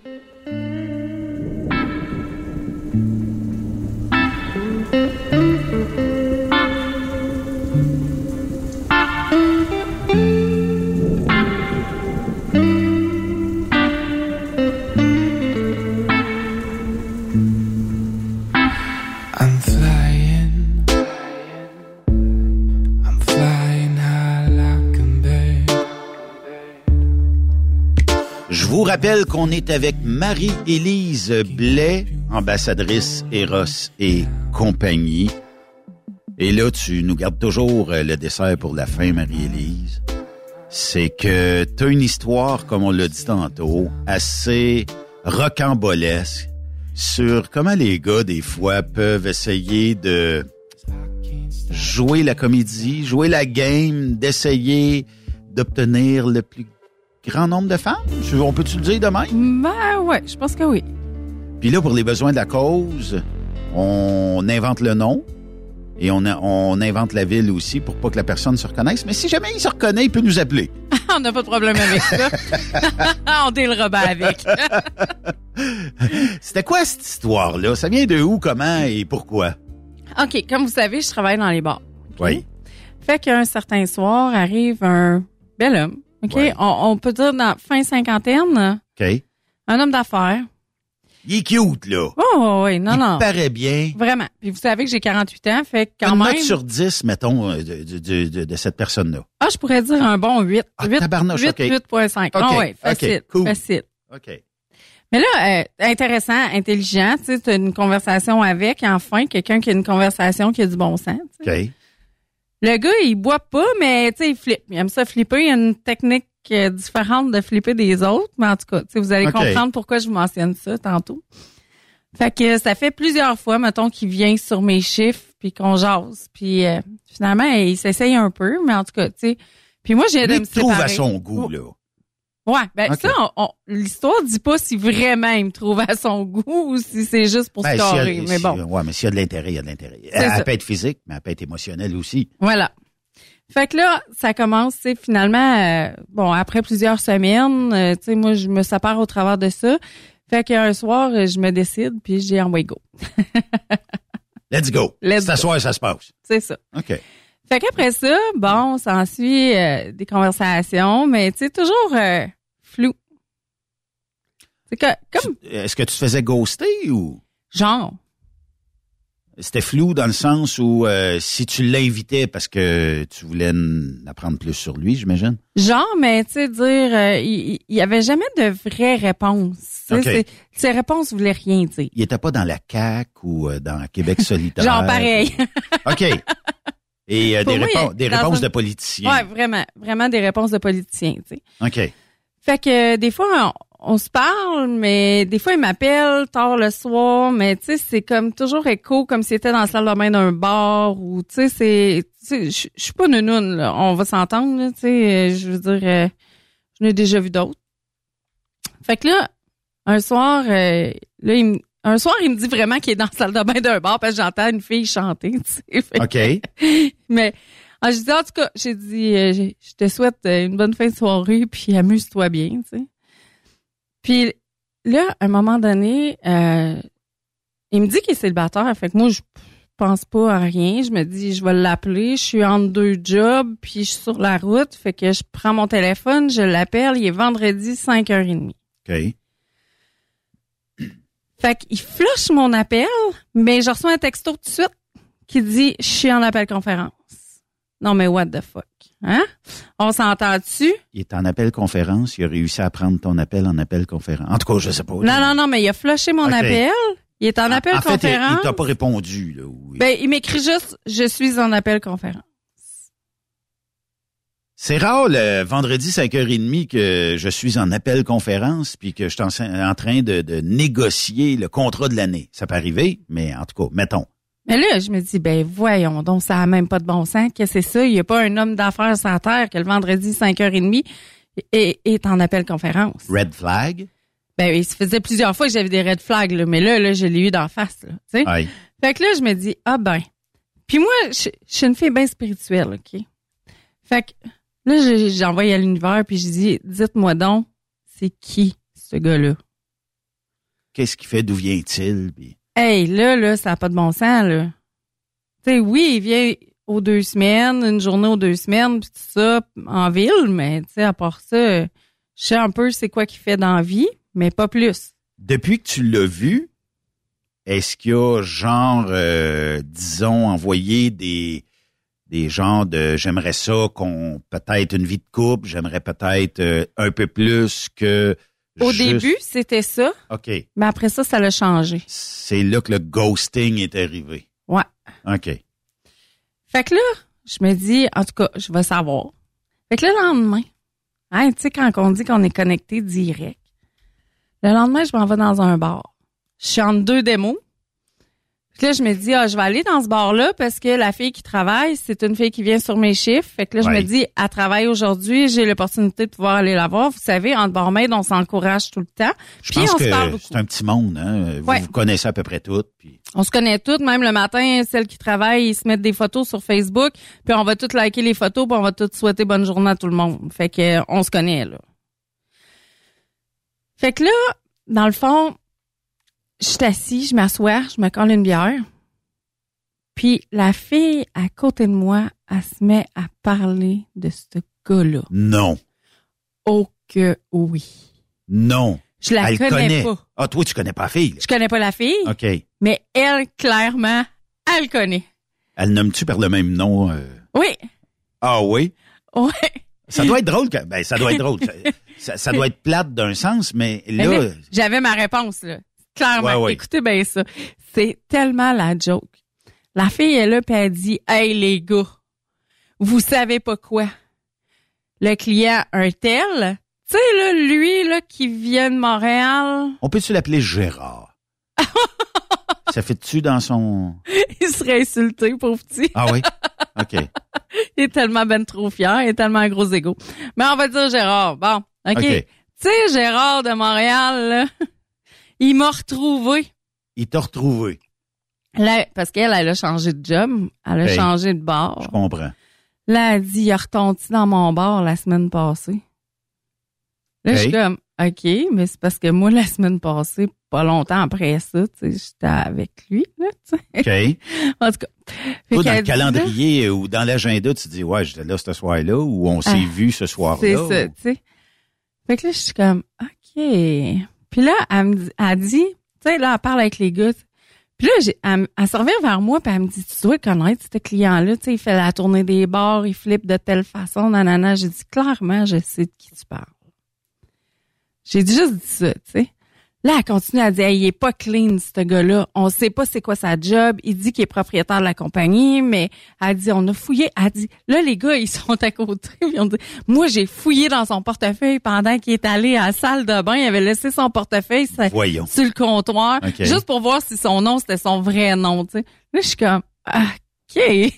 Rappelle qu'on est avec Marie-Élise Blais, ambassadrice Eros et compagnie. Et là, tu nous gardes toujours euh, le dessert pour la fin, Marie-Élise. C'est que tu as une histoire, comme on l'a dit tantôt, assez rocambolesque sur comment les gars, des fois, peuvent essayer de jouer la comédie, jouer la game, d'essayer d'obtenir le plus grand nombre de femmes? On peut-tu le dire de même? Ben ouais, je pense que oui. Puis là, pour les besoins de la cause, on invente le nom et on, a- on invente la ville aussi pour pas que la personne se reconnaisse. Mais si jamais il se reconnaît, il peut nous appeler. On n'a pas de problème avec ça. On bien avec. C'était quoi cette histoire-là? Ça vient de où, comment et pourquoi? OK, comme vous savez, je travaille dans les bars. Oui. Fait qu'un certain soir arrive un bel homme. OK? On, on peut dire dans fin cinquantaine, OK. un homme d'affaires. Il est cute, là. Oh oui, non, il non. paraît bien. Vraiment. Puis vous savez que j'ai 48 ans, fait que quand Une même. note sur 10, mettons, euh, de, de- de- de- cette personne-là. Ah, je pourrais dire un bon 8. 8, tabarnouche, 8, OK. 8.5. Ah OK, ouais, facile. OK, cool. Facile. OK. Mais là, euh, intéressant, intelligent, tu sais, t'as une conversation avec, enfin, quelqu'un qui a une conversation qui a du bon sens. tu sais. OK. Le gars, il boit pas, mais tu sais, il flippe. Il aime ça flipper. Il y a une technique euh, différente de flipper des autres, mais en tout cas, tu sais, vous allez comprendre pourquoi je vous mentionne ça tantôt. Fait que ça fait plusieurs fois, mettons, qu'il vient sur mes chiffres, puis qu'on jase. Puis euh, finalement, il s'essaye un peu, mais en tout cas, tu sais. Puis moi, j'ai de me il trouve à séparer. son goût, là. Ouais, ben ça, l'histoire dit pas si vraiment il me trouve à son goût ou si c'est juste pour Ben, se carrer. Mais si- bon, Ouais, mais s'il y a de l'intérêt, il y a de l'intérêt. C'est Elle, peut être physique, mais elle peut être émotionnelle aussi. voilà. Fait que là, ça commence, tu sais, finalement, euh, bon, après plusieurs semaines, euh, tu sais, moi, je me sépare au travers de ça. Fait qu'un soir, je me décide, puis j'ai envoyé go. Let's go. Let's C'est go. soir, ça se passe. C'est ça. OK. Fait qu'après ça, bon, ça suit euh, des conversations, mais tu sais, toujours euh, flou. C'est que, comme, Est-ce que tu te faisais ghoster ou? Genre, c'était flou dans le sens où euh, si tu l'invitais parce que tu voulais en apprendre plus sur lui, j'imagine? Genre, mais tu sais, dire, euh, il il y, avait jamais de réponses. OK. c'est- Ces réponses voulaient rien dire. Il était pas dans la CAQ ou euh, dans Québec solidaire? Genre pareil. OK. Et euh, des, moi, répons- il- des réponses un- de politiciens. Ouais, vraiment, vraiment des réponses de politiciens, tu sais. OK. Fait que euh, des fois, on, on se parle, mais des fois, il m'appelle tard le soir, mais tu sais, c'est comme toujours écho, comme si c'était dans la salle de bain d'un bar, ou tu sais, c'est... tu sais, Je suis pas nounoune, là. On va s'entendre, là, tu sais. euh, Je veux dire, euh, je n'ai déjà vu d'autres. Fait que là, un soir, euh, là, il me- un soir, il me dit vraiment qu'il est dans la salle de bain d'un bar parce que j'entends une fille chanter, tu sais. OK. mais ah, je dis en tout cas, j'ai dit euh, j'ai- je te souhaite euh, une bonne fin de soirée puis amuse-toi bien, tu sais. Puis là, à un moment donné, euh, il me dit qu'il est célibataire, fait que moi je pense pas à rien, je me dis je vais l'appeler, je suis entre deux jobs puis je suis sur la route, fait que je prends mon téléphone, je l'appelle, il est vendredi 5h30. OK. Fait qu'il flush mon appel, mais je reçois un texto tout de suite qui dit je suis en appel conférence. Non mais what the fuck, hein? On s'entend dessus Il est en appel conférence. Il a réussi à prendre ton appel en appel conférence. En tout cas, je sais pas. Non non non, mais il a flushé mon appel. Il est en appel en fait, il, conférence. il t'a pas répondu. Là, ou- Ben il m'écrit juste je suis en appel conférence. C'est rare le vendredi 5h30 que je suis en appel conférence puis que je suis en, en train de, de négocier le contrat de l'année. Ça peut arriver, mais en tout cas, mettons. Mais là, je me dis, ben voyons donc, ça a même pas de bon sens. Qu'est-ce que c'est ça? Il n'y a pas un homme d'affaires sur la terre que le vendredi 5h30 est, est en appel conférence. Red flag? Ben, il se faisait plusieurs fois que j'avais des red flags, là, mais là, là, je l'ai eu d'en face. Là, tu sais. Aïe. Fait que là, je me dis, ah ben. Puis moi, je, je suis une fille bien spirituelle, OK? Fait que là, envoyé à l'univers, puis je dis, dites-moi donc, c'est qui ce gars-là? Qu'est-ce qu'il fait? D'où vient-il? Puis- Hey, là, là, ça n'a pas de bon sens, là. Tu sais, oui, il vient aux deux semaines, une journée aux deux semaines, puis tout ça, en ville, mais tu sais, à part ça, je sais un peu c'est quoi qu'il fait dans la vie, mais pas plus. Depuis que tu l'as vu, est-ce qu'il a genre, euh, disons, envoyé des des genres de j'aimerais ça qu'on peut-être une vie de couple, j'aimerais peut-être euh, un peu plus que Au juste- début, c'était ça, OK. mais après ça, ça l'a changé. C'est là que le ghosting est arrivé. Ouais. OK. Fait que là, je me dis, en tout cas, je vais savoir. Fait que le lendemain, hein, tu sais, quand on dit qu'on est connecté direct, le lendemain, je m'en vais dans un bar. Je suis entre deux démos. Puis là, je me dis, ah, je vais aller dans ce bar-là parce que la fille qui travaille, c'est une fille qui vient sur mes chiffres. Fait que là, je me dis, elle travaille aujourd'hui, j'ai l'opportunité de pouvoir aller la voir. Vous savez, entre barmaids, on s'encourage tout le temps. Je Puis pense on se parle beaucoup. c'est un petit monde, hein. Vous Ouais. vous connaissez à peu près toutes. Puis... On se connaît toutes, même le matin, celles qui travaillent, ils se mettent des photos sur Facebook, puis on va toutes liker les photos, puis on va toutes souhaiter bonne journée à tout le monde. Fait que euh, on se connaît là. Fait que là, dans le fond, je suis assis, je m'assois, je me colle une bière. Puis la fille à côté de moi, elle se met à parler de ce gars-là. Non. Oh que oui. Non. Je la Elle connais connaît. pas. Ah, toi, tu connais pas la fille. Je connais pas la fille. OK. mais elle, clairement, elle connaît. Elle nomme-tu par le même nom? euh? Oui. Ah oui? Ouais. Ça doit être drôle. Que... Ben, ça doit être drôle. Ça, ça- doit être plate d'un sens, mais là, j'avais ma réponse, là. Clairement. Ouais, ouais. Écoutez bien ça. C'est tellement la joke. La fille est là, puis elle dit, Hey, les gars, vous savez pas quoi? Le client, un tel, tu sais, là, lui, là, qui vient de Montréal, On peut-tu l'appeler Gérard? ça fait-tu dans son... il serait insulté, pauvre petit. Ah oui? OK. il est tellement ben trop fier, il est tellement un gros égo. Mais on va dire Gérard. Bon, OK. OK. Tu sais, Gérard de Montréal, là, il m'a retrouvé. Il t'a retrouvé. Là, parce qu'elle, elle a changé de job. Elle a Hey. changé de bar. Je comprends. Là, elle dit, il a retombé dans mon bar la semaine passée. Là, je suis comme, OK, mais c'est parce que moi, la semaine passée, pas longtemps après ça, tu sais, j'étais avec lui, là, tu sais. OK. En tout cas. Toi, dans le là, calendrier ou dans l'agenda, tu te dis, ouais, j'étais là ce soir-là ou on s'est Ah, vu ce soir-là. C'est ou- ça, tu sais. Fait que là, je suis comme, OK. Puis là, elle me dit, elle dit, tu sais, là, elle parle avec les gars. Puis là, elle, elle se revient vers moi, puis elle me dit, tu dois connaître ce client-là, tu sais, il fait la tournée des bars, il flippe de telle façon, nanana. J'ai dit, clairement, je sais de qui tu parles. J'ai juste dit ça, tu sais. Là, elle continue à dire, Hey, il est pas clean, ce gars-là. On sait pas c'est quoi sa job. Il dit qu'il est propriétaire de la compagnie, mais elle dit, on a fouillé. Elle dit, là, les gars, ils sont à côté. Ils ont dit, moi, j'ai fouillé dans son portefeuille pendant qu'il est allé à la salle de bain. Il avait laissé son portefeuille sur Voyons. sur le comptoir, OK. juste pour voir si son nom, c'était son vrai nom, tu sais. Là, je suis comme, OK.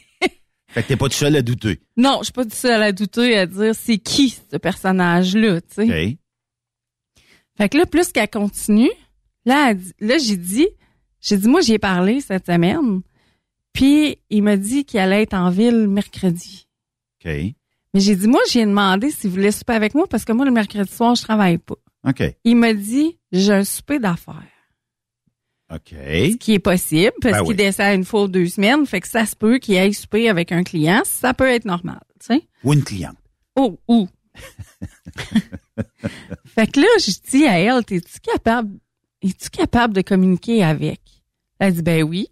Fait que t'es pas tout seul à douter. Non, je suis pas du seul à douter, à dire c'est qui ce personnage-là, tu sais. OK. Fait que là, plus qu'elle continue, là, dit- là j'ai dit, j'ai dit, moi, j'y ai parlé cette semaine, puis il m'a dit qu'il allait être en ville mercredi. OK. Mais j'ai dit, moi, j'ai demandé s'il voulait souper avec moi parce que moi, le mercredi soir, je travaille pas. OK. Il m'a dit, j'ai un souper d'affaires. OK. Ce qui est possible parce Ben qu'il oui. descend une fois ou deux semaines, fait que ça se peut qu'il aille souper avec un client, ça peut être normal, tu sais. Ou une cliente. Oh, ou. fait que là, je dis à elle, es-tu capable, es-tu capable de communiquer avec? Elle dit, ben oui.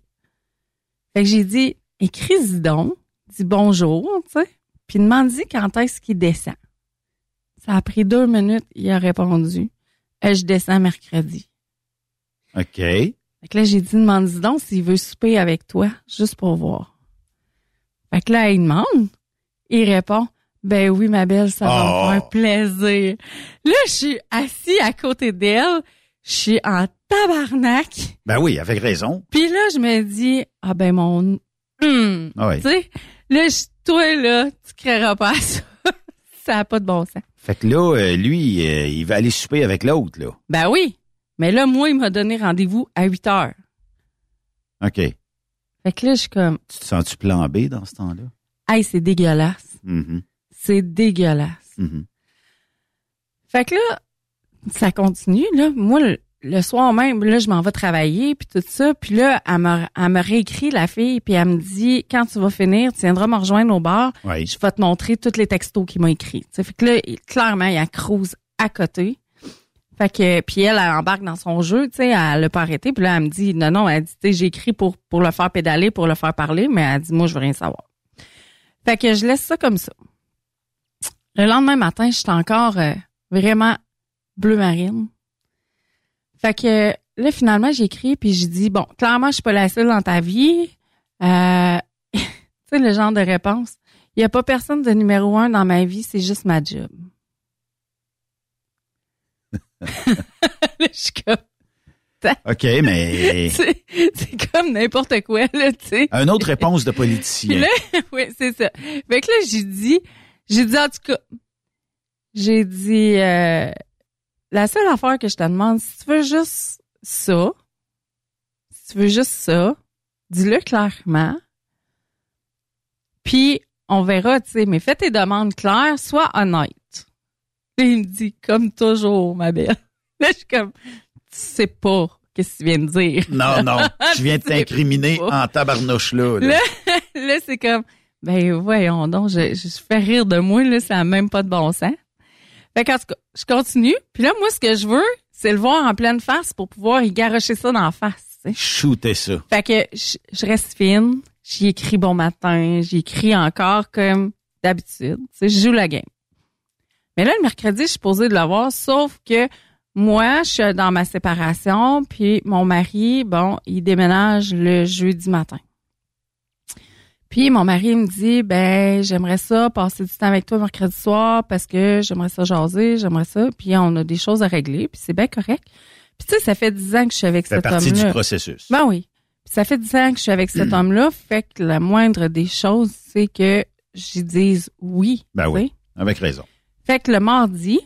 Fait que j'ai dit, écris-y donc, dis bonjour, tu sais, puis demande-y quand est-ce qu'il descend. Ça a pris deux minutes, il a répondu, Eh, je descends mercredi. OK. Fait que là, j'ai dit, demande-y donc s'il veut souper avec toi, juste pour voir. Fait que là, il demande. Il répond, ben oui, ma belle, ça va Oh. me faire plaisir. Là, je suis assis à côté d'elle. Je suis en tabarnak. Ben oui, avec raison. Puis là, je me dis, ah ben mon... Ah ouais. Tu sais, là, je, toi, là, tu créeras pas ça. ça n'a pas de bon sens. Fait que là, euh, lui, euh, il va aller souper avec l'autre, là. Ben oui. Mais là, moi, il m'a donné rendez-vous à 8 heures. OK. Tu Fait que là, je suis comme, te sens-tu plan B dans ce temps-là? hey, c'est dégueulasse. Mhm. C'est dégueulasse. Mhm. Fait que là, ça continue, là. Moi, le, le soir même, là, je m'en vais travailler, puis tout ça. Puis là, elle me, elle me réécrit, la fille, puis elle me dit, quand tu vas finir, tu viendras me rejoindre au bar. Oui. Je vais te montrer tous les textos qu'il m'a écrits. Fait que là, il- clairement, il y a Cruz à côté. Fait que, puis elle, elle embarque dans son jeu, tu sais, elle l'a pas arrêté. Puis là, elle me dit, non, non, elle dit, tu sais, j'ai écrit pour, pour le faire pédaler, pour le faire parler, mais elle dit, moi, je veux rien savoir. Fait que je laisse ça comme ça. Le lendemain matin, j'étais encore euh, vraiment bleu marine. Fait que là, finalement, j'ai écrit puis j'ai dit, bon, clairement, je suis pas la seule dans ta vie. Euh, tu sais, le genre de réponse. Il y a pas personne de numéro un dans ma vie, c'est juste ma job. Là, je suis comme. OK, mais C'est comme n'importe quoi, là, tu sais. une autre réponse de politicien. là, oui, c'est ça. Fait que là, j'ai dit, j'ai dit en tout cas, j'ai dit, euh, la seule affaire que je te demande, si tu veux juste ça, si tu veux juste ça, dis-le clairement. Puis, on verra, tu sais, mais fais tes demandes claires, sois honnête. Là, il me dit, comme toujours, ma belle. Là, je suis comme, tu sais pas qu'est-ce que tu viens de dire. Non, non, tu viens de t'incriminer en tabarnouche là. là. Là, là c'est comme, ben voyons donc, je, je fais rire de moi, là, ça n'a même pas de bon sens. Fait qu'en tout cas, je continue. Puis là, moi, ce que je veux, c'est le voir en pleine face pour pouvoir y garocher ça dans la face. tu sais. Shooter ça. Fait que je, je reste fine, j'y écris bon matin, j'y écris encore comme d'habitude. Tu sais, je joue la game. Mais là, le mercredi, je suis posée de l'avoir, sauf que moi, je suis dans ma séparation, puis mon mari, bon, il déménage le jeudi matin. Puis mon mari me dit, ben, j'aimerais ça passer du temps avec toi mercredi soir parce que j'aimerais ça jaser, j'aimerais ça, puis on a des choses à régler, puis c'est bien correct. Puis tu sais, ça fait dix ans que je suis avec cet partie homme-là. du processus. Ben oui. Puis ça fait dix ans que je suis avec cet homme-là, fait que la moindre des choses, c'est que j'y dise oui. Ben oui, sais. avec raison. Fait que le mardi,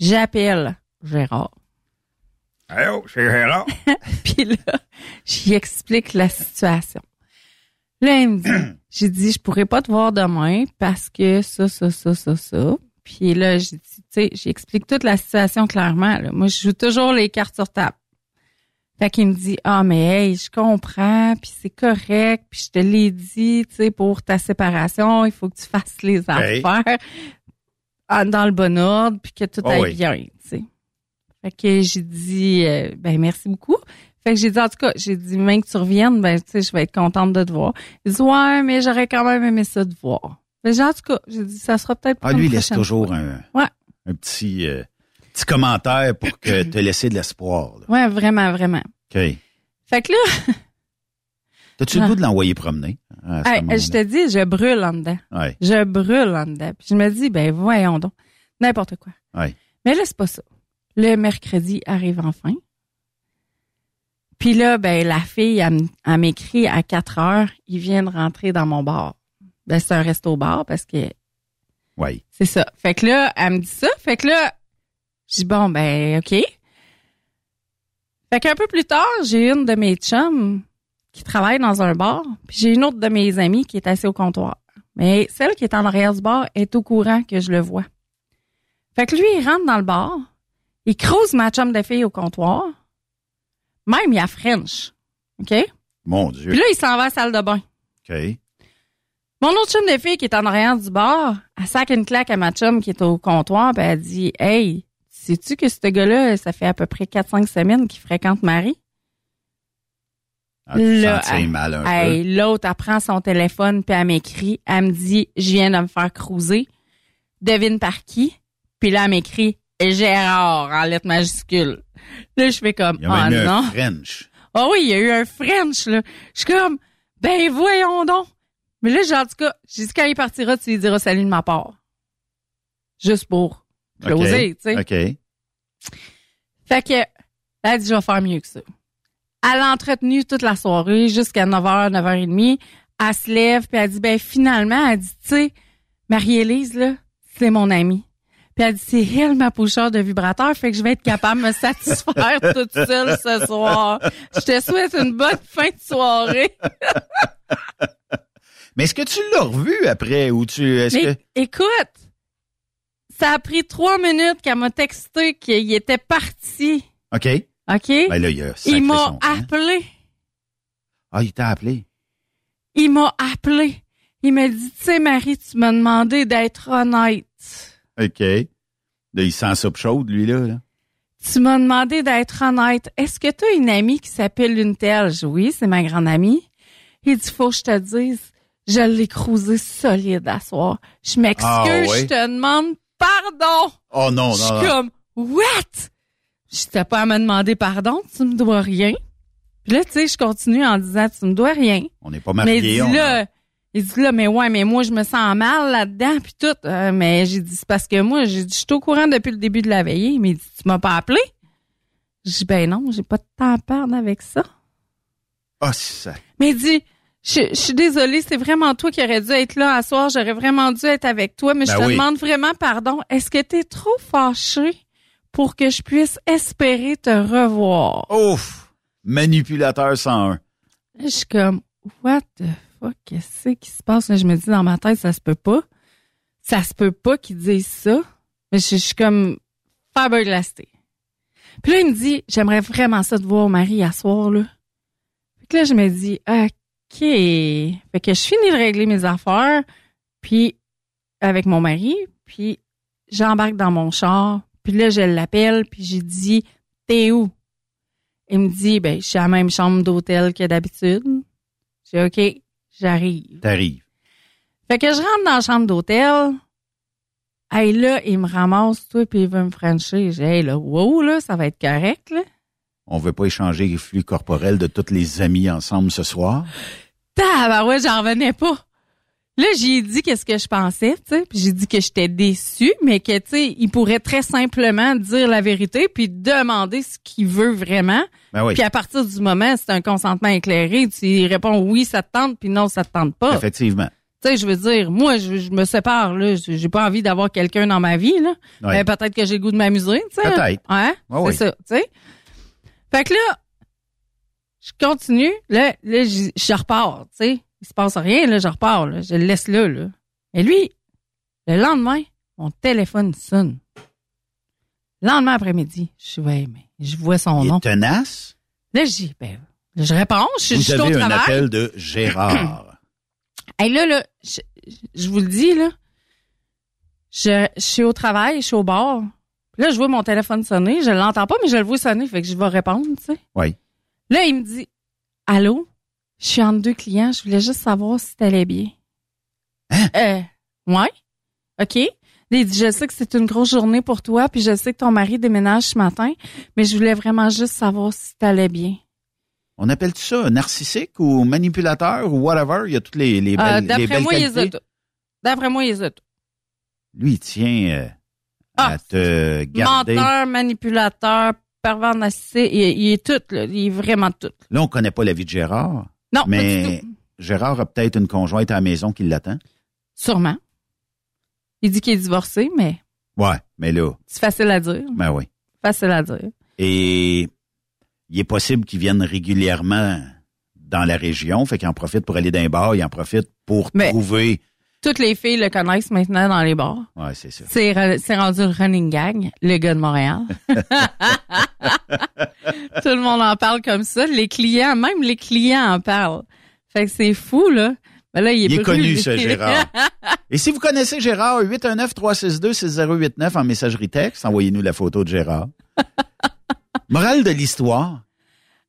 j'appelle Gérard. Allô, c'est Gérard? Puis là, j'y explique la situation. Là, il me dit, j'ai dit, je pourrais pas te voir demain parce que ça, ça, ça, ça, ça. Puis là, j'ai dit, tu sais, j'explique toute la situation clairement. là. Moi, je joue toujours les cartes sur table. Fait qu'il me dit, ah, mais hey, je comprends, puis c'est correct, puis je te l'ai dit, tu sais, pour ta séparation, il faut que tu fasses les Hey. affaires ah, dans le bon ordre, puis que tout Oh aille oui. bien, tu sais. Fait que j'ai dit, euh, ben merci beaucoup. Fait que j'ai dit, en tout cas, j'ai dit, même que tu reviennes, ben, tu sais, je vais être contente de te voir. Il dit, ouais, mais j'aurais quand même aimé ça te voir. Dit, en tout cas, j'ai dit, ça sera peut-être Ah, lui, il laisse toujours un, Ouais. un petit, euh, petit commentaire pour que te laisser de l'espoir. Ouais, vraiment, vraiment. OK. Fait que là, T'as-tu Ah. le goût de l'envoyer promener? à ce hey, moment-là? je te dis, je brûle en dedans. Ouais. Je brûle en dedans. Puis je me dis, ben voyons donc. N'importe quoi. Ouais. Mais là, c'est pas ça. Le mercredi arrive enfin. Puis là, ben, la fille, elle, m'écrit à 4 heures, il vient de rentrer dans mon bar. Ben, c'est un resto-bar parce que Oui. c'est ça. Fait que là, elle me dit ça. Fait que là, je dis bon, ben, OK. Fait qu'un peu plus tard, j'ai une de mes chums qui travaille dans un bar, puis j'ai une autre de mes amies qui est assise au comptoir. Mais celle qui est en arrière du bar est au courant que je le vois. Fait que lui, il rentre dans le bar, il crouse ma chum de fille au comptoir, même il y a French. OK? Mon Dieu. Puis là, il s'en va à la salle de bain. OK. Mon autre chum de fille qui est en arrière du bar, elle sac une claque à ma chum qui est au comptoir, puis elle dit Hey, sais-tu que ce gars-là, ça fait à peu près 4-5 semaines qu'il fréquente Marie? Ah, Là, sentais elle- mal un hey, L'autre, elle prend son téléphone, puis elle m'écrit. Elle me dit Je viens de me faire cruiser. Devine par qui? Puis là, elle m'écrit Gérard en lettres majuscules. Là, je fais comme Il y a Ah même eu non. un French. Ah oui, il y a eu un French, là. Je suis comme, ben voyons donc. Mais là, j'ai en tout cas, j'ai dit quand il partira, tu lui diras salut de ma part. Juste pour closer, tu sais. OK. Fait que, elle a dit, je vais faire mieux que ça. Elle a entretenu toute la soirée jusqu'à 9h, 9h30. Elle se lève, puis elle dit, ben finalement, elle dit, tu sais, Marie-Élise, là, c'est mon amie. Puis elle dit, c'est elle ma poucheur de vibrateur, fait que je vais être capable de me satisfaire toute seule ce soir. Je te souhaite une bonne fin de soirée. Mais est-ce que tu l'as revu après ou tu est-ce que écoute, ça a pris trois minutes qu'elle m'a texté qu'il était parti. OK. OK? Ben là, il a sacré Il m'a son camp. appelé. Ah, il t'a appelé? Il m'a appelé. Il m'a dit, tu sais, Marie, tu m'as demandé d'être honnête. OK. Là, il sent soupe chaude, lui, là. là. Tu m'as demandé d'être honnête. Est-ce que tu as une amie qui s'appelle une telle? Je dis, oui, c'est ma grande amie. Il dit, faut que je te dise, je l'ai cruisé solide à soir. Je m'excuse, Ah, je te demande pardon. Oh non, Je non, suis non. comme, what? Je t'ai pas à me demander pardon, tu me dois rien. Puis là, tu sais, je continue en disant, tu me dois rien. On n'est pas Mais mariés. on- là, il dit là, mais ouais, mais moi, je me sens mal là-dedans, puis tout. Euh, mais j'ai dit, c'est parce que moi, j'ai dit, je suis au courant depuis le début de la veillée. Mais il dit, tu m'as pas appelé? Je dis, ben non, j'ai pas de temps à perdre avec ça. Ah, ça. Mais il dit, je, je suis désolée, c'est vraiment toi qui aurais dû être là à soir. J'aurais vraiment dû être avec toi, mais Ben je te oui. demande vraiment pardon. Est-ce que tu es trop fâché pour que je puisse espérer te revoir? Ouf! Manipulateur 101. Je suis comme, what the fuck, qu'est-ce qui se passe? Là, je me dis dans ma tête, ça se peut pas. Ça se peut pas qu'ils disent ça. Mais je, suis comme faberglasté. Puis là, il me dit, j'aimerais vraiment ça te voir, Marie, à soir, là. Fait que là, je me dis, OK. Fait que je finis de régler mes affaires, puis avec mon mari, puis j'embarque dans mon char, puis là, je l'appelle, puis j'ai dit, t'es où? Il me dit, ben, je suis à la même chambre d'hôtel que d'habitude. J'ai OK, j'arrive. T'arrives. Fait que je rentre dans la chambre d'hôtel. Hey, là, il me ramasse, tout puis il veut me frencher. J'ai, hey, là, wow, là, ça va être correct, là. On veut pas échanger les flux corporels de tous les amis ensemble ce soir. ouais, j'en revenais pas. Là, j'ai dit qu'est-ce que je pensais, tu sais, puis j'ai dit que j'étais déçue, mais que, tu sais, il pourrait très simplement dire la vérité puis demander ce qu'il veut vraiment. Ben oui. Puis à partir du moment, c'est un consentement éclairé, tu réponds oui, ça te tente, puis non, ça te tente pas. Effectivement. Tu sais, je veux dire, moi, je, je me sépare, là. J'ai pas envie d'avoir quelqu'un dans ma vie, là. Mais peut-être que j'ai le goût de m'amuser, tu sais. Peut-être. Ouais. Ouais, c'est oui. ça, tu sais. Fait que là, je continue. Là, là je repars, tu sais. Il se passe rien, là. Je repars, là. Je le laisse là, là. Et lui, le lendemain, mon téléphone sonne. Le lendemain après-midi, je suis, ouais, mais je vois son Il nom. est tenace? Là, je dis, ben, je réponds, je, Vous suis au avez un travail. appel de Gérard. Hey, là, là, je, je vous le dis, là, je, je suis au travail, je suis au bar. Là, je vois mon téléphone sonner. Je l'entends pas, mais je le vois sonner, fait que je vais répondre, tu sais. oui. Là, il me dit, allô, je suis entre deux clients, je voulais juste savoir si t'allais bien. Euh, ouais, ok. Il dit, je sais que c'est une grosse journée pour toi, puis je sais que ton mari déménage ce matin, mais je voulais vraiment juste savoir si t'allais bien. On appelle ça narcissique ou manipulateur ou whatever? Il y a toutes les, les Euh, belles, les D'après belles moi, il qualités. tous. D'après moi, il. Lui, il tient euh, à te garder. Menteur, manipulateur, pervers narcissique, il, il est tout, là. Il est vraiment tout. Là, on connaît pas la vie de Gérard. Non, mais Gérard a peut-être une conjointe à la maison qui l'attend. Sûrement. Il dit qu'il est divorcé, mais Ouais, mais là, c'est facile à dire. ben oui. Facile à dire. Et il est possible qu'il vienne régulièrement dans la région, fait qu'il en profite pour aller dans un bar, il en profite pour Mais- trouver. Toutes les filles le connaissent maintenant dans les bars. Ouais, c'est ça. C'est re- c'est rendu le running gang, le gars de Montréal. Tout le monde en parle comme ça. Les clients, même les clients en parlent. Fait que c'est fou, là. Mais là, il est, Il est connu, ce Gérard. Et si vous connaissez Gérard, 819-362-6089 en messagerie texte, envoyez-nous la photo de Gérard. Morale de l'histoire.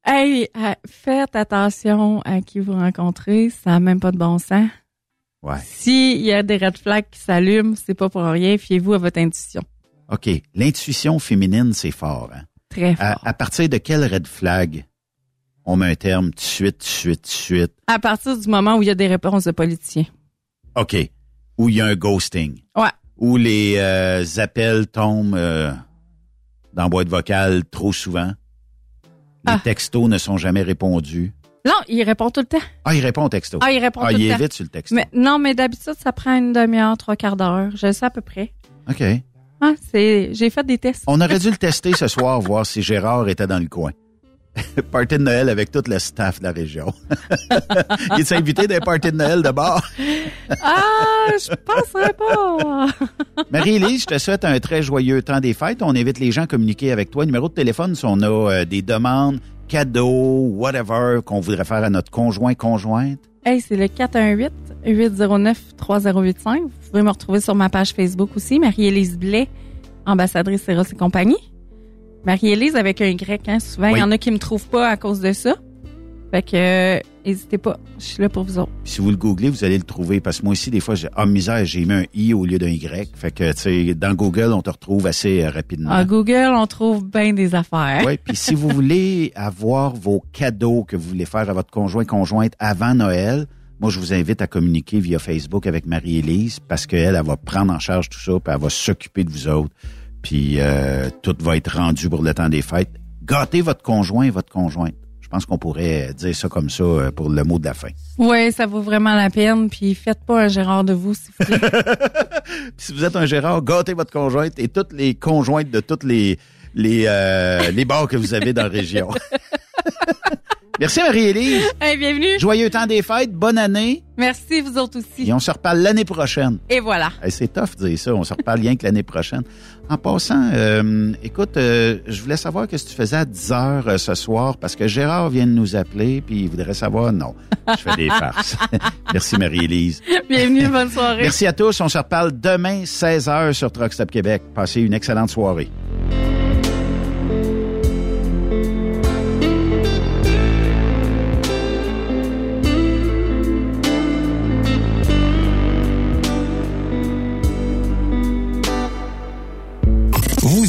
Hey, euh, faites attention à qui vous rencontrez. Ça n'a même pas de bon sens. Ouais. S'il y a des red flags qui s'allument, c'est pas pour rien. Fiez-vous à votre intuition. OK. L'intuition féminine, c'est fort. Hein? Très fort. À, à partir de quel red flag on met un terme tout de suite, tout de suite, tout de suite? À partir du moment où il y a des réponses de politiciens. OK. Où il y a un ghosting. Ouais. Où les euh, appels tombent euh, dans boîte vocale trop souvent. Les Ah. textos ne sont jamais répondus. Non, il répond tout le temps. Ah, il répond au texto. Ah, il répond Ah, tout il le est temps. vite sur le texto. Mais, non, mais d'habitude, ça prend une demi-heure, trois quarts d'heure. Je sais à peu près. OK. Ah, c'est, j'ai fait des tests. On aurait dû le tester ce soir, voir si Gérard était dans le coin. Party de Noël avec tout le staff de la région. il est invité d'un party de Noël de bord. Ah, je penserais pas. Marie-Élise, je te souhaite un très joyeux temps des fêtes. On invite les gens à communiquer avec toi. Numéro de téléphone, si on a euh, des demandes, cadeaux, whatever, qu'on voudrait faire à notre conjoint, conjointe? Hey, c'est le 418-809-3085. Vous pouvez me retrouver sur ma page Facebook aussi, Marie-Élise Blais, ambassadrice Eros et compagnie. Marie-Élise avec un grec, hein. Souvent, il Oui. y en a qui me trouvent pas à cause de ça. Fait que, euh, n'hésitez pas. Je suis là pour vous autres. Si vous le googlez, vous allez le trouver. Parce que moi aussi, des fois, j'ai, ah, misère, j'ai mis un I au lieu d'un Y. Fait que, tu sais, dans Google, on te retrouve assez euh, rapidement. À Google, on trouve bien des affaires. Oui, puis si vous voulez avoir vos cadeaux que vous voulez faire à votre conjoint conjointe avant Noël, moi je vous invite à communiquer via Facebook avec Marie-Élise parce qu'elle, elle va prendre en charge tout ça, puis elle va s'occuper de vous autres, puis euh, tout va être rendu pour le temps des fêtes Gâtez votre conjoint et votre conjointe. Je pense qu'on pourrait dire ça comme ça euh, pour le mot de la fin. Oui, ça vaut vraiment la peine. Puis faites pas un Gérard de vous, s'il vous plaît. Si vous êtes un Gérard, gâtez votre conjointe et toutes les conjointes de toutes les les euh, les bars que vous avez dans la région. Merci Marie-Élise. Hey, bienvenue. Joyeux temps des fêtes, bonne année Merci, vous autres aussi. et on se reparle l'année prochaine. Et voilà. Hey, c'est tough de dire ça, on se reparle rien que l'année prochaine. En passant, euh, écoute, euh, je voulais savoir qu'est-ce que tu faisais à 10 heures euh, ce soir parce que Gérard vient de nous appeler puis il voudrait savoir non. Je fais des farces. Merci Marie-Élise. Bienvenue, bonne soirée. Merci à tous, on se reparle demain 16h sur Truck Stop Québec. Passez une excellente soirée.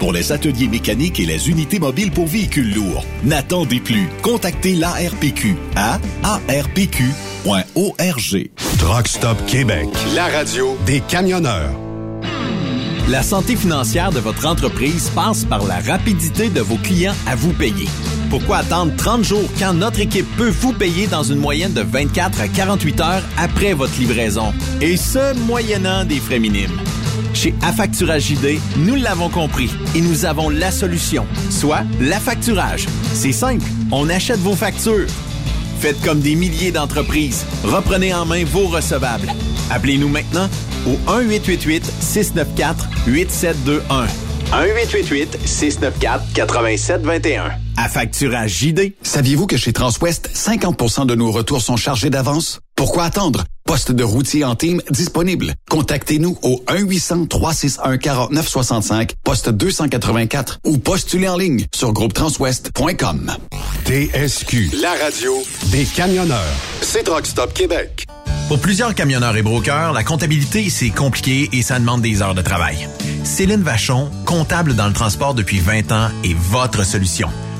pour les ateliers mécaniques et les unités mobiles pour véhicules lourds. N'attendez plus. Contactez l'ARPQ à arpq.org. Truck Stop Québec. La radio Des camionneurs. La santé financière de votre entreprise passe par la rapidité de vos clients à vous payer. Pourquoi attendre 30 jours quand notre équipe peut vous payer dans une moyenne de 24 à 48 heures après votre livraison? Et ce, moyennant des frais minimes. Chez Affacturage JD, nous l'avons compris et nous avons la solution, soit l'affacturage. C'est simple, on achète vos factures. Faites comme des milliers d'entreprises. Reprenez en main vos recevables. Appelez-nous maintenant au 1-888-694-8721. 1-888-694-8721. À facturage JD. Saviez-vous que chez Transwest, 50% de nos retours sont chargés d'avance? Pourquoi attendre? Poste de routier en team disponible. Contactez-nous au 1-800-361-4965, poste 284 ou postulez en ligne sur groupetranswest.com. TSQ. La radio Des camionneurs. C'est Truck Stop Québec. Pour plusieurs camionneurs et brokers, la comptabilité, c'est compliqué et ça demande des heures de travail. Céline Vachon, comptable dans le transport depuis 20 ans, est votre solution.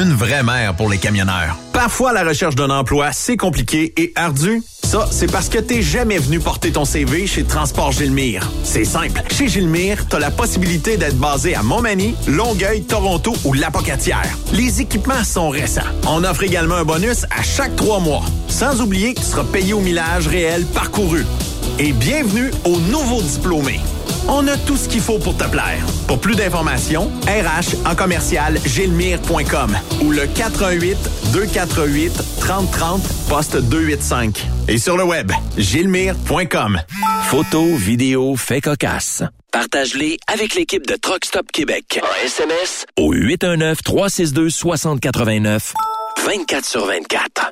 Une vraie mère pour les camionneurs. Parfois, la recherche d'un emploi, c'est compliqué et ardu. Ça, c'est parce que t'es jamais venu porter ton CV chez Transport Gilmire. C'est simple. Chez Gilmire, t'as la possibilité d'être basé à Montmagny, Longueuil, Toronto ou Lapocatière. Les équipements sont récents. On offre également un bonus à chaque trois mois. Sans oublier que tu seras payé au millage réel parcouru. Et bienvenue aux nouveaux diplômés. On a tout ce qu'il faut pour te plaire. Pour plus d'informations, RH en commercial gilmire.com ou le 418 248 3030 poste 285 et sur le web gilmire.com. Photos, vidéos, faits cocasses. Partage-les avec l'équipe de Truck Stop Québec. En SMS au 819-362-6089, 24 sur 24.